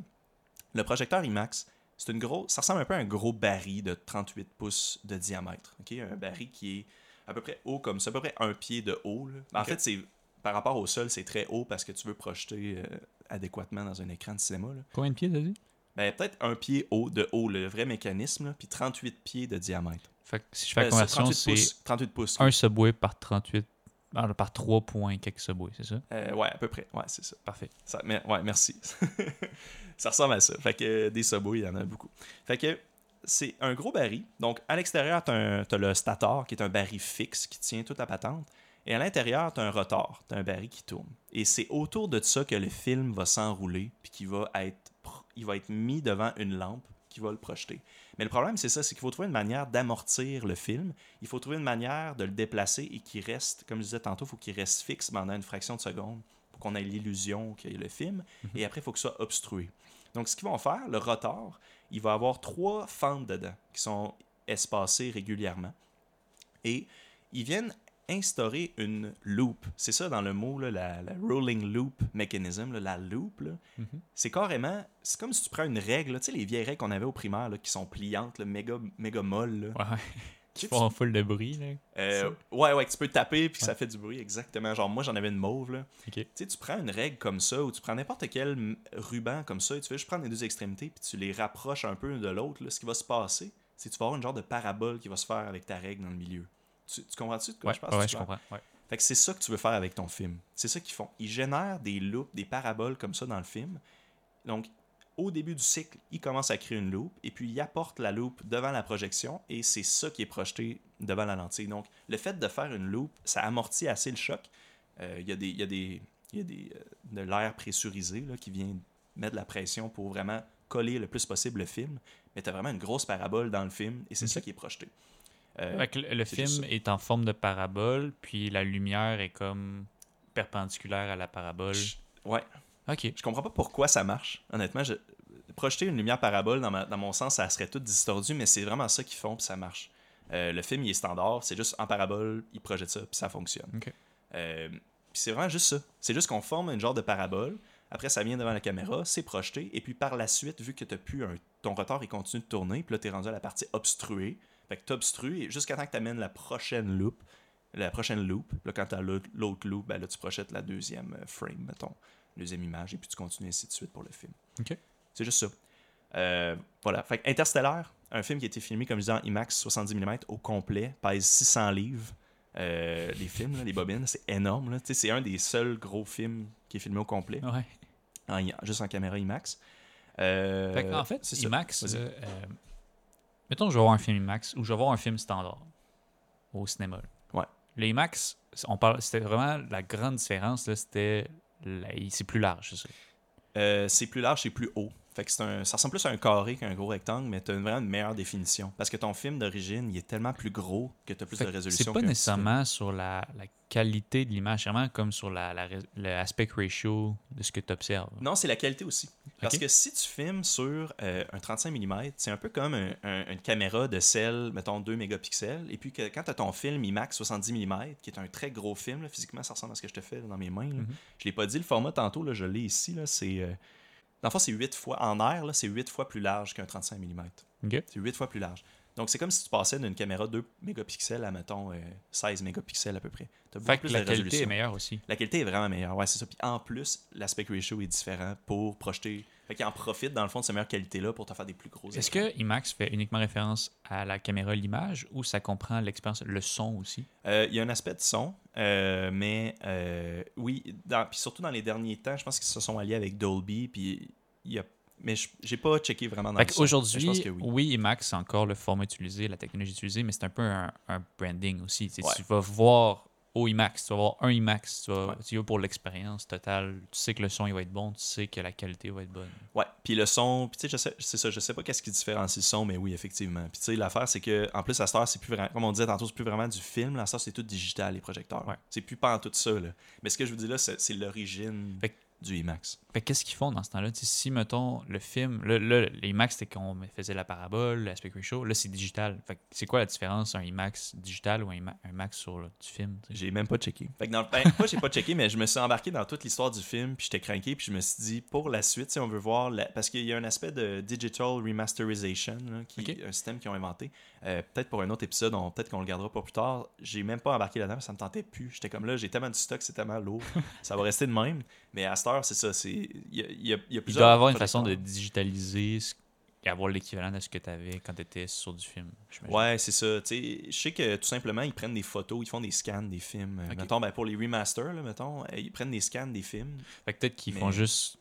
le projecteur IMAX, c'est une grosse, ça ressemble un peu à un gros baril de 38 pouces de diamètre. Un baril qui est à peu près haut comme ça, à peu près un pied de haut. là. En fait, c'est par rapport au sol, c'est très haut parce que tu veux projeter euh, adéquatement dans un écran de cinéma. là. Combien de pieds, t'as dit? Ben, peut-être un pied haut de haut, le vrai mécanisme, puis 38 pieds de diamètre. Fait que si je fais la Euh, conversion, 38 c'est pouces. 38 pouces. un Subway par 38. ah, par 3 points quelques Subway, c'est ça? Euh, ouais, à peu près. Ouais, c'est ça. Parfait. Ça- mais- ouais, merci. ça ressemble à ça. Fait que euh, des subways, il y en a beaucoup. Fait que c'est un gros baril. Donc, à l'extérieur, tu as, le stator, qui est un baril fixe qui tient toute la patente. Et à l'intérieur, tu as un rotor, tu as un baril qui tourne. Et c'est autour de ça que le film va s'enrouler, puis qui va être, il va être mis devant une lampe qui va le projeter. Mais le problème, c'est ça, c'est qu'il faut trouver une manière d'amortir le film. Il faut trouver une manière de le déplacer et qu'il reste, comme je disais tantôt, il faut qu'il reste fixe pendant une fraction de seconde pour qu'on ait l'illusion qu'il y ait le film. Et après, il faut que ce soit obstrué. Donc, ce qu'ils vont faire, le rotor, il va avoir trois fentes dedans qui sont espacées régulièrement. Et ils viennent instaurer une loop. C'est ça dans le mot, là, la, la rolling loop mechanism, là, la loop. Mhm. C'est carrément, c'est comme si tu prends une règle, là, tu sais, les vieilles règles qu'on avait au primaire qui sont pliantes, méga, méga molles. Ouais. Tu font full de bruit, là. euh, ouais, ouais, que tu peux taper puis que ça Ouais. fait du bruit, exactement. Genre, moi, j'en avais une mauve, là. Tu sais, tu prends une règle comme ça, ou tu prends n'importe quel ruban comme ça, et tu fais juste prendre les deux extrémités, puis tu les rapproches un peu de l'autre, là. Ce qui va se passer, c'est que tu vas avoir une genre de parabole qui va se faire avec ta règle dans le milieu. Tu, tu comprends-tu de quoi Ouais, je pense? ouais, je comprends. Ouais. Fait que c'est ça que tu veux faire avec ton film. C'est ça qu'ils font. Ils génèrent des loops, des paraboles comme ça dans le film. Donc, au début du cycle, ils commencent à créer une loupe et puis ils apportent la loupe devant la projection et c'est ça qui est projeté devant la lentille. Donc, le fait de faire une loupe, ça amortit assez le choc. Euh, Il y a des, il y a des, il y a des euh, de l'air pressurisé là, qui vient mettre de la pression pour vraiment coller le plus possible le film. Mais tu as vraiment une grosse parabole dans le film et c'est ça qui est projeté. Euh, Fait que le, film est en forme de parabole, puis la lumière est comme perpendiculaire à la parabole. ouais, Ok. Je comprends pas pourquoi ça marche. Honnêtement, je... projeter une lumière parabole, dans, ma- dans mon sens, ça serait tout distordu, mais c'est vraiment ça qu'ils font, puis ça marche. Euh, le film, il est standard, c'est juste en parabole, ils projettent ça, puis ça fonctionne. Euh, puis c'est vraiment juste ça. C'est juste qu'on forme un genre de parabole, après ça vient devant la caméra, c'est projeté, et puis par la suite, vu que t'as plus un... ton rotor, il continue de tourner, puis là, t'es rendu à la partie obstruée. Fait que t'obstrues, et jusqu'à temps que t'amènes la prochaine loop, la prochaine loop, là, quand t'as l'autre l'autre loop, ben là, tu projettes la deuxième euh, frame, mettons deuxième image, et puis tu continues ainsi de suite pour le film. Ok. C'est juste ça. Euh, voilà. Fait Interstellar, un film qui a été filmé, comme je disais, en IMAX 70 mm au complet, pèse 600 livres. Euh, les films, là, les bobines, c'est énorme. C'est un des seuls gros films qui est filmé au complet, Ouais. en juste en caméra IMAX. Euh, Fait en fait, c'est ça. IMAX, euh, mettons que je vais voir un film IMAX ou je vais voir un film standard au cinéma. Ouais. Le IMAX, on parle, c'était vraiment la grande différence, là, c'était c'est plus large, c'est ça. Euh, c'est plus large, c'est plus haut. Fait que c'est un, ça ressemble plus à un carré qu'un gros rectangle, mais tu as vraiment une meilleure définition. Parce que ton film d'origine, il est tellement plus gros que tu as plus Fait de résolution. C'est pas nécessairement sur la, la qualité de l'image, c'est vraiment comme sur la, le aspect ratio de ce que tu observes. Non, c'est la qualité aussi. Parce que si tu filmes sur euh, un 35 mm, c'est un peu comme un- un- une caméra de sel, mettons 2 mégapixels. Et puis que quand tu as ton film IMAX 70 mm, qui est un très gros film, là, physiquement, ça ressemble à ce que je te fais là, dans mes mains. là. Mhm. Je l'ai pas dit le format tantôt, là, je l'ai ici. Là, c'est, euh, dans le fond, c'est 8 fois, en air, là, c'est 8 fois plus large qu'un 35 mm. Ok. C'est 8 fois plus large. Donc c'est comme si tu passais d'une caméra 2 mégapixels à, mettons, euh, 16 mégapixels à peu près. Tu as Fait que la qualité est meilleure aussi. La qualité est vraiment meilleure, ouais, c'est ça. Puis en plus, l'aspect ratio est différent pour projeter. Fait qu'il en profite, dans le fond, de cette meilleure qualité-là pour te faire des plus gros Est-ce que IMAX fait uniquement référence à la caméra l'image ou ça comprend l'expérience, le son aussi? Euh, Il y a un aspect de son, euh, mais euh, oui, dans- puis surtout dans les derniers temps, je pense qu'ils se sont alliés avec Dolby, puis il y a... Mais je- j'ai pas checké vraiment dans que oui. oui. IMAX, c'est encore le format utilisé, la technologie utilisée, mais c'est un peu un, un branding aussi. Tu sais, Ouais. Tu vas voir au IMAX, tu vas voir un IMAX, tu vas, Ouais. tu vas pour l'expérience totale. Tu sais que le son il va être bon, tu sais que la qualité va être bonne. Ouais, puis le son, puis tu sais, je sais, c'est ça, je sais pas qu'est-ce qui différencie le son, mais oui, effectivement. Puis tu sais, l'affaire, c'est que, en plus, à cette heure, c'est plus vraiment, comme on disait tantôt, c'est plus vraiment du film, heure, c'est tout digital, les projecteurs. Ouais. C'est plus pas en tout ça, là. Mais ce que je vous dis là, c'est c'est l'origine Fait que- du IMAX. Fait qu'est-ce qu'ils font dans ce temps-là? Si, mettons, le film, là, là, les IMAX, c'était qu'on faisait la parabole, l'aspect ratio, là, c'est digital. Fait c'est quoi la différence, un IMAX digital ou un, IMA- un IMAX sur le- du film? J'ai même pas checké. Fait que dans le ben, j'ai pas checké, mais je me suis embarqué dans toute l'histoire du film, puis j'étais craqué, puis je me suis dit pour la suite, si on veut voir la- parce qu'il y a un aspect de digital remasterization là, qui Ok. un système qu'ils ont inventé. Euh, peut-être pour un autre épisode, on- peut-être qu'on le gardera pour plus tard. J'ai même pas embarqué là-dedans, ça me tentait plus. J'étais comme là, j'ai tellement de stock, c'est tellement lourd. ça va rester de même. Mais à cette heure, c'est ça, c'est il y a, y a- il y a Il doit avoir une façon de digitaliser ce- et avoir l'équivalent de ce que tu avais quand tu étais sur du film. j'imagine. Ouais, c'est ça. Je sais que tout simplement, ils prennent des photos, ils font des scans des films. Mettons, ben, pour les remasters, là, mettons, ils prennent des scans des films. Fait que peut-être qu'ils Mais- font juste.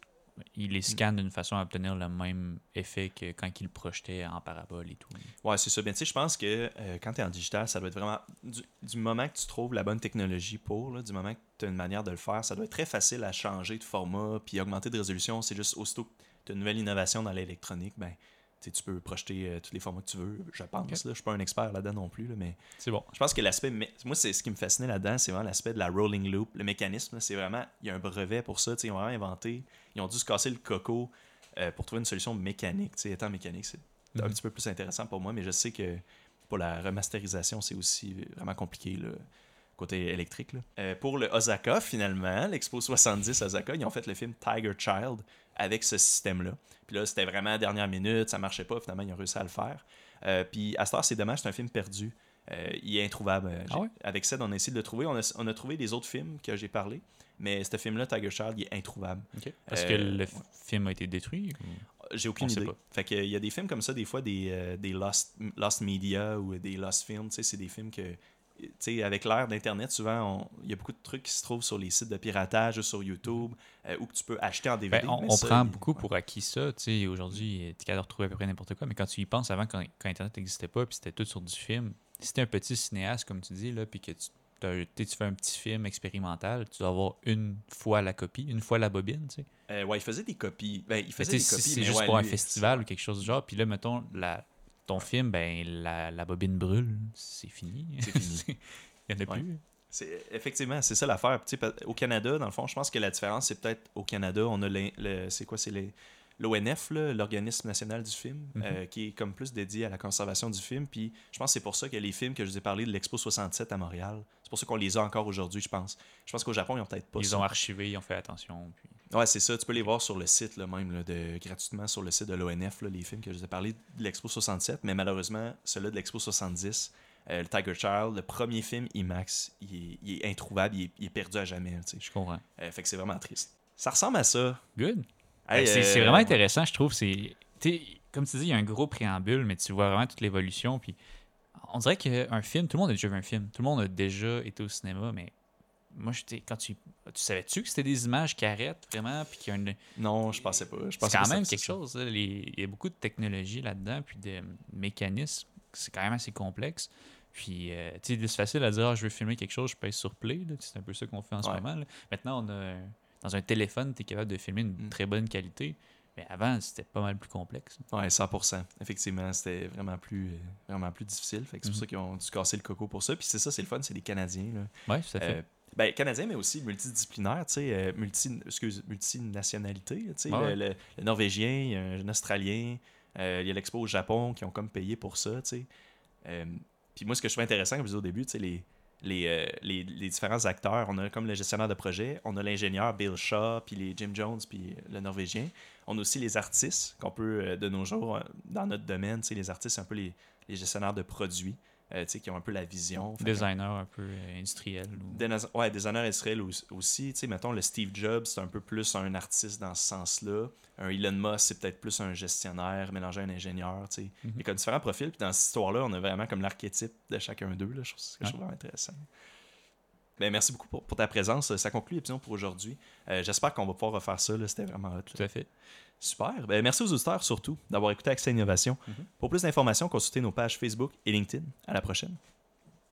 Ils les scannent d'une façon à obtenir le même effet que quand ils le projetaient en parabole et tout. Ouais, c'est ça. Ben, tu sais, je pense que euh, quand tu es en digital, ça doit être vraiment. Du, moment que tu trouves la bonne technologie pour, du moment que tu as une manière de le faire, ça doit être très facile à changer de format puis augmenter de résolution. C'est juste aussitôt que tu as une nouvelle innovation dans l'électronique, ben, tu peux projeter euh, tous les formats que tu veux, je pense. Là. Je suis pas un expert là-dedans non plus, là, mais C'est bon. je pense que l'aspect. Moi, c'est ce qui me fascinait là-dedans, c'est vraiment l'aspect de la rolling loop. Le mécanisme, c'est vraiment. Il y a un brevet pour ça. Ils ont vraiment inventé. Ils ont dû se casser le coco euh, pour trouver une solution mécanique. Étant mécanique, c'est un Mhm. petit peu plus intéressant pour moi, mais je sais que pour la remasterisation, c'est aussi vraiment compliqué. Là, côté électrique. là. Euh, pour le Osaka, finalement, l'Expo 70 Osaka, ils ont fait le film Tiger Child avec ce système-là. Puis là, c'était vraiment à dernière minute, ça marchait pas, finalement, ils ont réussi à le faire. Euh, puis à ce temps, c'est dommage, c'est un film perdu. Euh, il est introuvable. Euh, Ah ouais? Avec ça, on a essayé de le trouver. On a, on a trouvé des autres films que j'ai parlé, mais ce film-là, Tiger Child, il est introuvable. Parce Euh, que le ouais. f- film a été détruit. J'ai aucune On idée. Fait que, il y a des films comme ça, des fois, des, euh, des lost, lost Media ou des Lost Films, tu sais, c'est des films que tu sais, avec l'ère d'Internet, souvent, on- il y a beaucoup de trucs qui se trouvent sur les sites de piratage ou sur YouTube euh, ou que tu peux acheter en DVD. Ben, on on ça, prend beaucoup ouais. pour acquis ça. tu Aujourd'hui, tu es capable de retrouver à peu près n'importe quoi. Mais quand tu y penses, avant, quand, quand Internet n'existait pas, puis c'était tout sur du film, si tu un petit cinéaste, comme tu dis, là, puis que tu, tu tu fais un petit film expérimental, tu dois avoir une fois la copie, une fois la bobine. tu sais. Euh, ouais, il faisait des copies. Ben, il Mais faisait tu des copies. c'est juste ouais, pour un festival ou quelque chose du genre. Puis là, mettons, la, ton film, ben, la, la bobine brûle, c'est fini. C'est fini. Il n'y en a Ouais. plus. Effectivement, c'est ça l'affaire. Au Canada, dans le fond, je pense que la différence, c'est peut-être au Canada, on a le, c'est quoi, c'est les- l'ONF, l'organisme national du film, Mhm. euh, qui est comme plus dédié à la conservation du film. Puis je pense que c'est pour ça que les films que je vous ai parlé de l'Expo 67 à Montréal, c'est pour ça qu'on les a encore aujourd'hui, je pense. Je pense qu'au Japon, ils ont peut-être pas Ils ça. ont archivé, ils ont fait attention. Puis... Ouais, c'est ça. Tu peux les voir sur le site, là, même, là, de, gratuitement sur le site de l'ONF, les films que je vous ai parlé de l'Expo 67. Mais malheureusement, celui de l'Expo 70, euh, le Tiger Child, le premier film IMAX, il est, il est introuvable, il est, il est perdu à jamais. tu sais. Je comprends. Euh, fait que c'est vraiment triste. Ça ressemble à ça. Good. Hey, Ben, c'est euh, vraiment intéressant, je trouve. C'est, comme tu dis, il y a un gros préambule, mais tu vois vraiment toute l'évolution. Puis on dirait qu'un film, tout le monde a déjà vu un film. Tout le monde a déjà été au cinéma, mais moi, j'étais, quand tu, tu savais-tu que c'était des images qui arrêtent vraiment, puis qu'il y a une, Non, je pensais pas. Je c'est quand même quelque ça. chose. là. Les- Il y a beaucoup de technologie là-dedans, puis de mécanismes. C'est quand même assez complexe. Puis, euh, tu sais, c'est facile à dire, Ah, je veux filmer quelque chose, je pèse sur play. C'est un peu ça qu'on fait en ce moment. là. Maintenant, on a, dans un téléphone, tu es capable de filmer une Mm. très bonne qualité. Mais avant, c'était pas mal plus complexe. Ouais, 100%. Effectivement, c'était vraiment plus, euh, vraiment plus difficile. Fait que c'est pour Mhm. ça qu'ils ont dû casser le coco pour ça. Puis c'est ça, c'est le fun, c'est des Canadiens. Là. Oui, tout à fait. Euh, ben, Canadiens, mais aussi tu sais, euh, multi, excuse, multinationalité. Tu sais, Ouais. le, le- le Norvégien, il y a un Australien, euh, il y a l'expo au Japon qui ont comme payé pour ça, tu sais. Euh, puis moi, ce que je trouve intéressant, comme je disais au début, tu sais, les, les, les, les différents acteurs, on a comme le gestionnaire de projet, on a l'ingénieur Bill Shaw, puis les Jim Jones, puis le Norvégien. On a aussi les artistes qu'on peut, de nos jours, dans notre domaine, tu sais, les artistes, c'est un peu les, les gestionnaires de produits, euh, qui ont un peu la vision. Designer un peu euh, industriel. ou- des, ouais, designer Israël aussi. Mettons, le Steve Jobs, c'est un peu plus un artiste dans ce sens-là. Un Elon Musk, c'est peut-être plus un gestionnaire mélangé à un ingénieur. Mhm. Il y a comme différents profils. Puis dans cette histoire-là, on a vraiment comme l'archétype de chacun d'eux. Je trouve, je Ouais. intéressant. Ben, merci beaucoup pour, pour ta présence. Ça conclut l'épisode pour aujourd'hui. Euh, J'espère qu'on va pouvoir refaire ça. C'était vraiment hot. là. Tout à fait. Super. Ben, merci aux auditeurs surtout d'avoir écouté Accès Innovation. Mhm. Pour plus d'informations, consultez nos pages Facebook et LinkedIn. À la prochaine.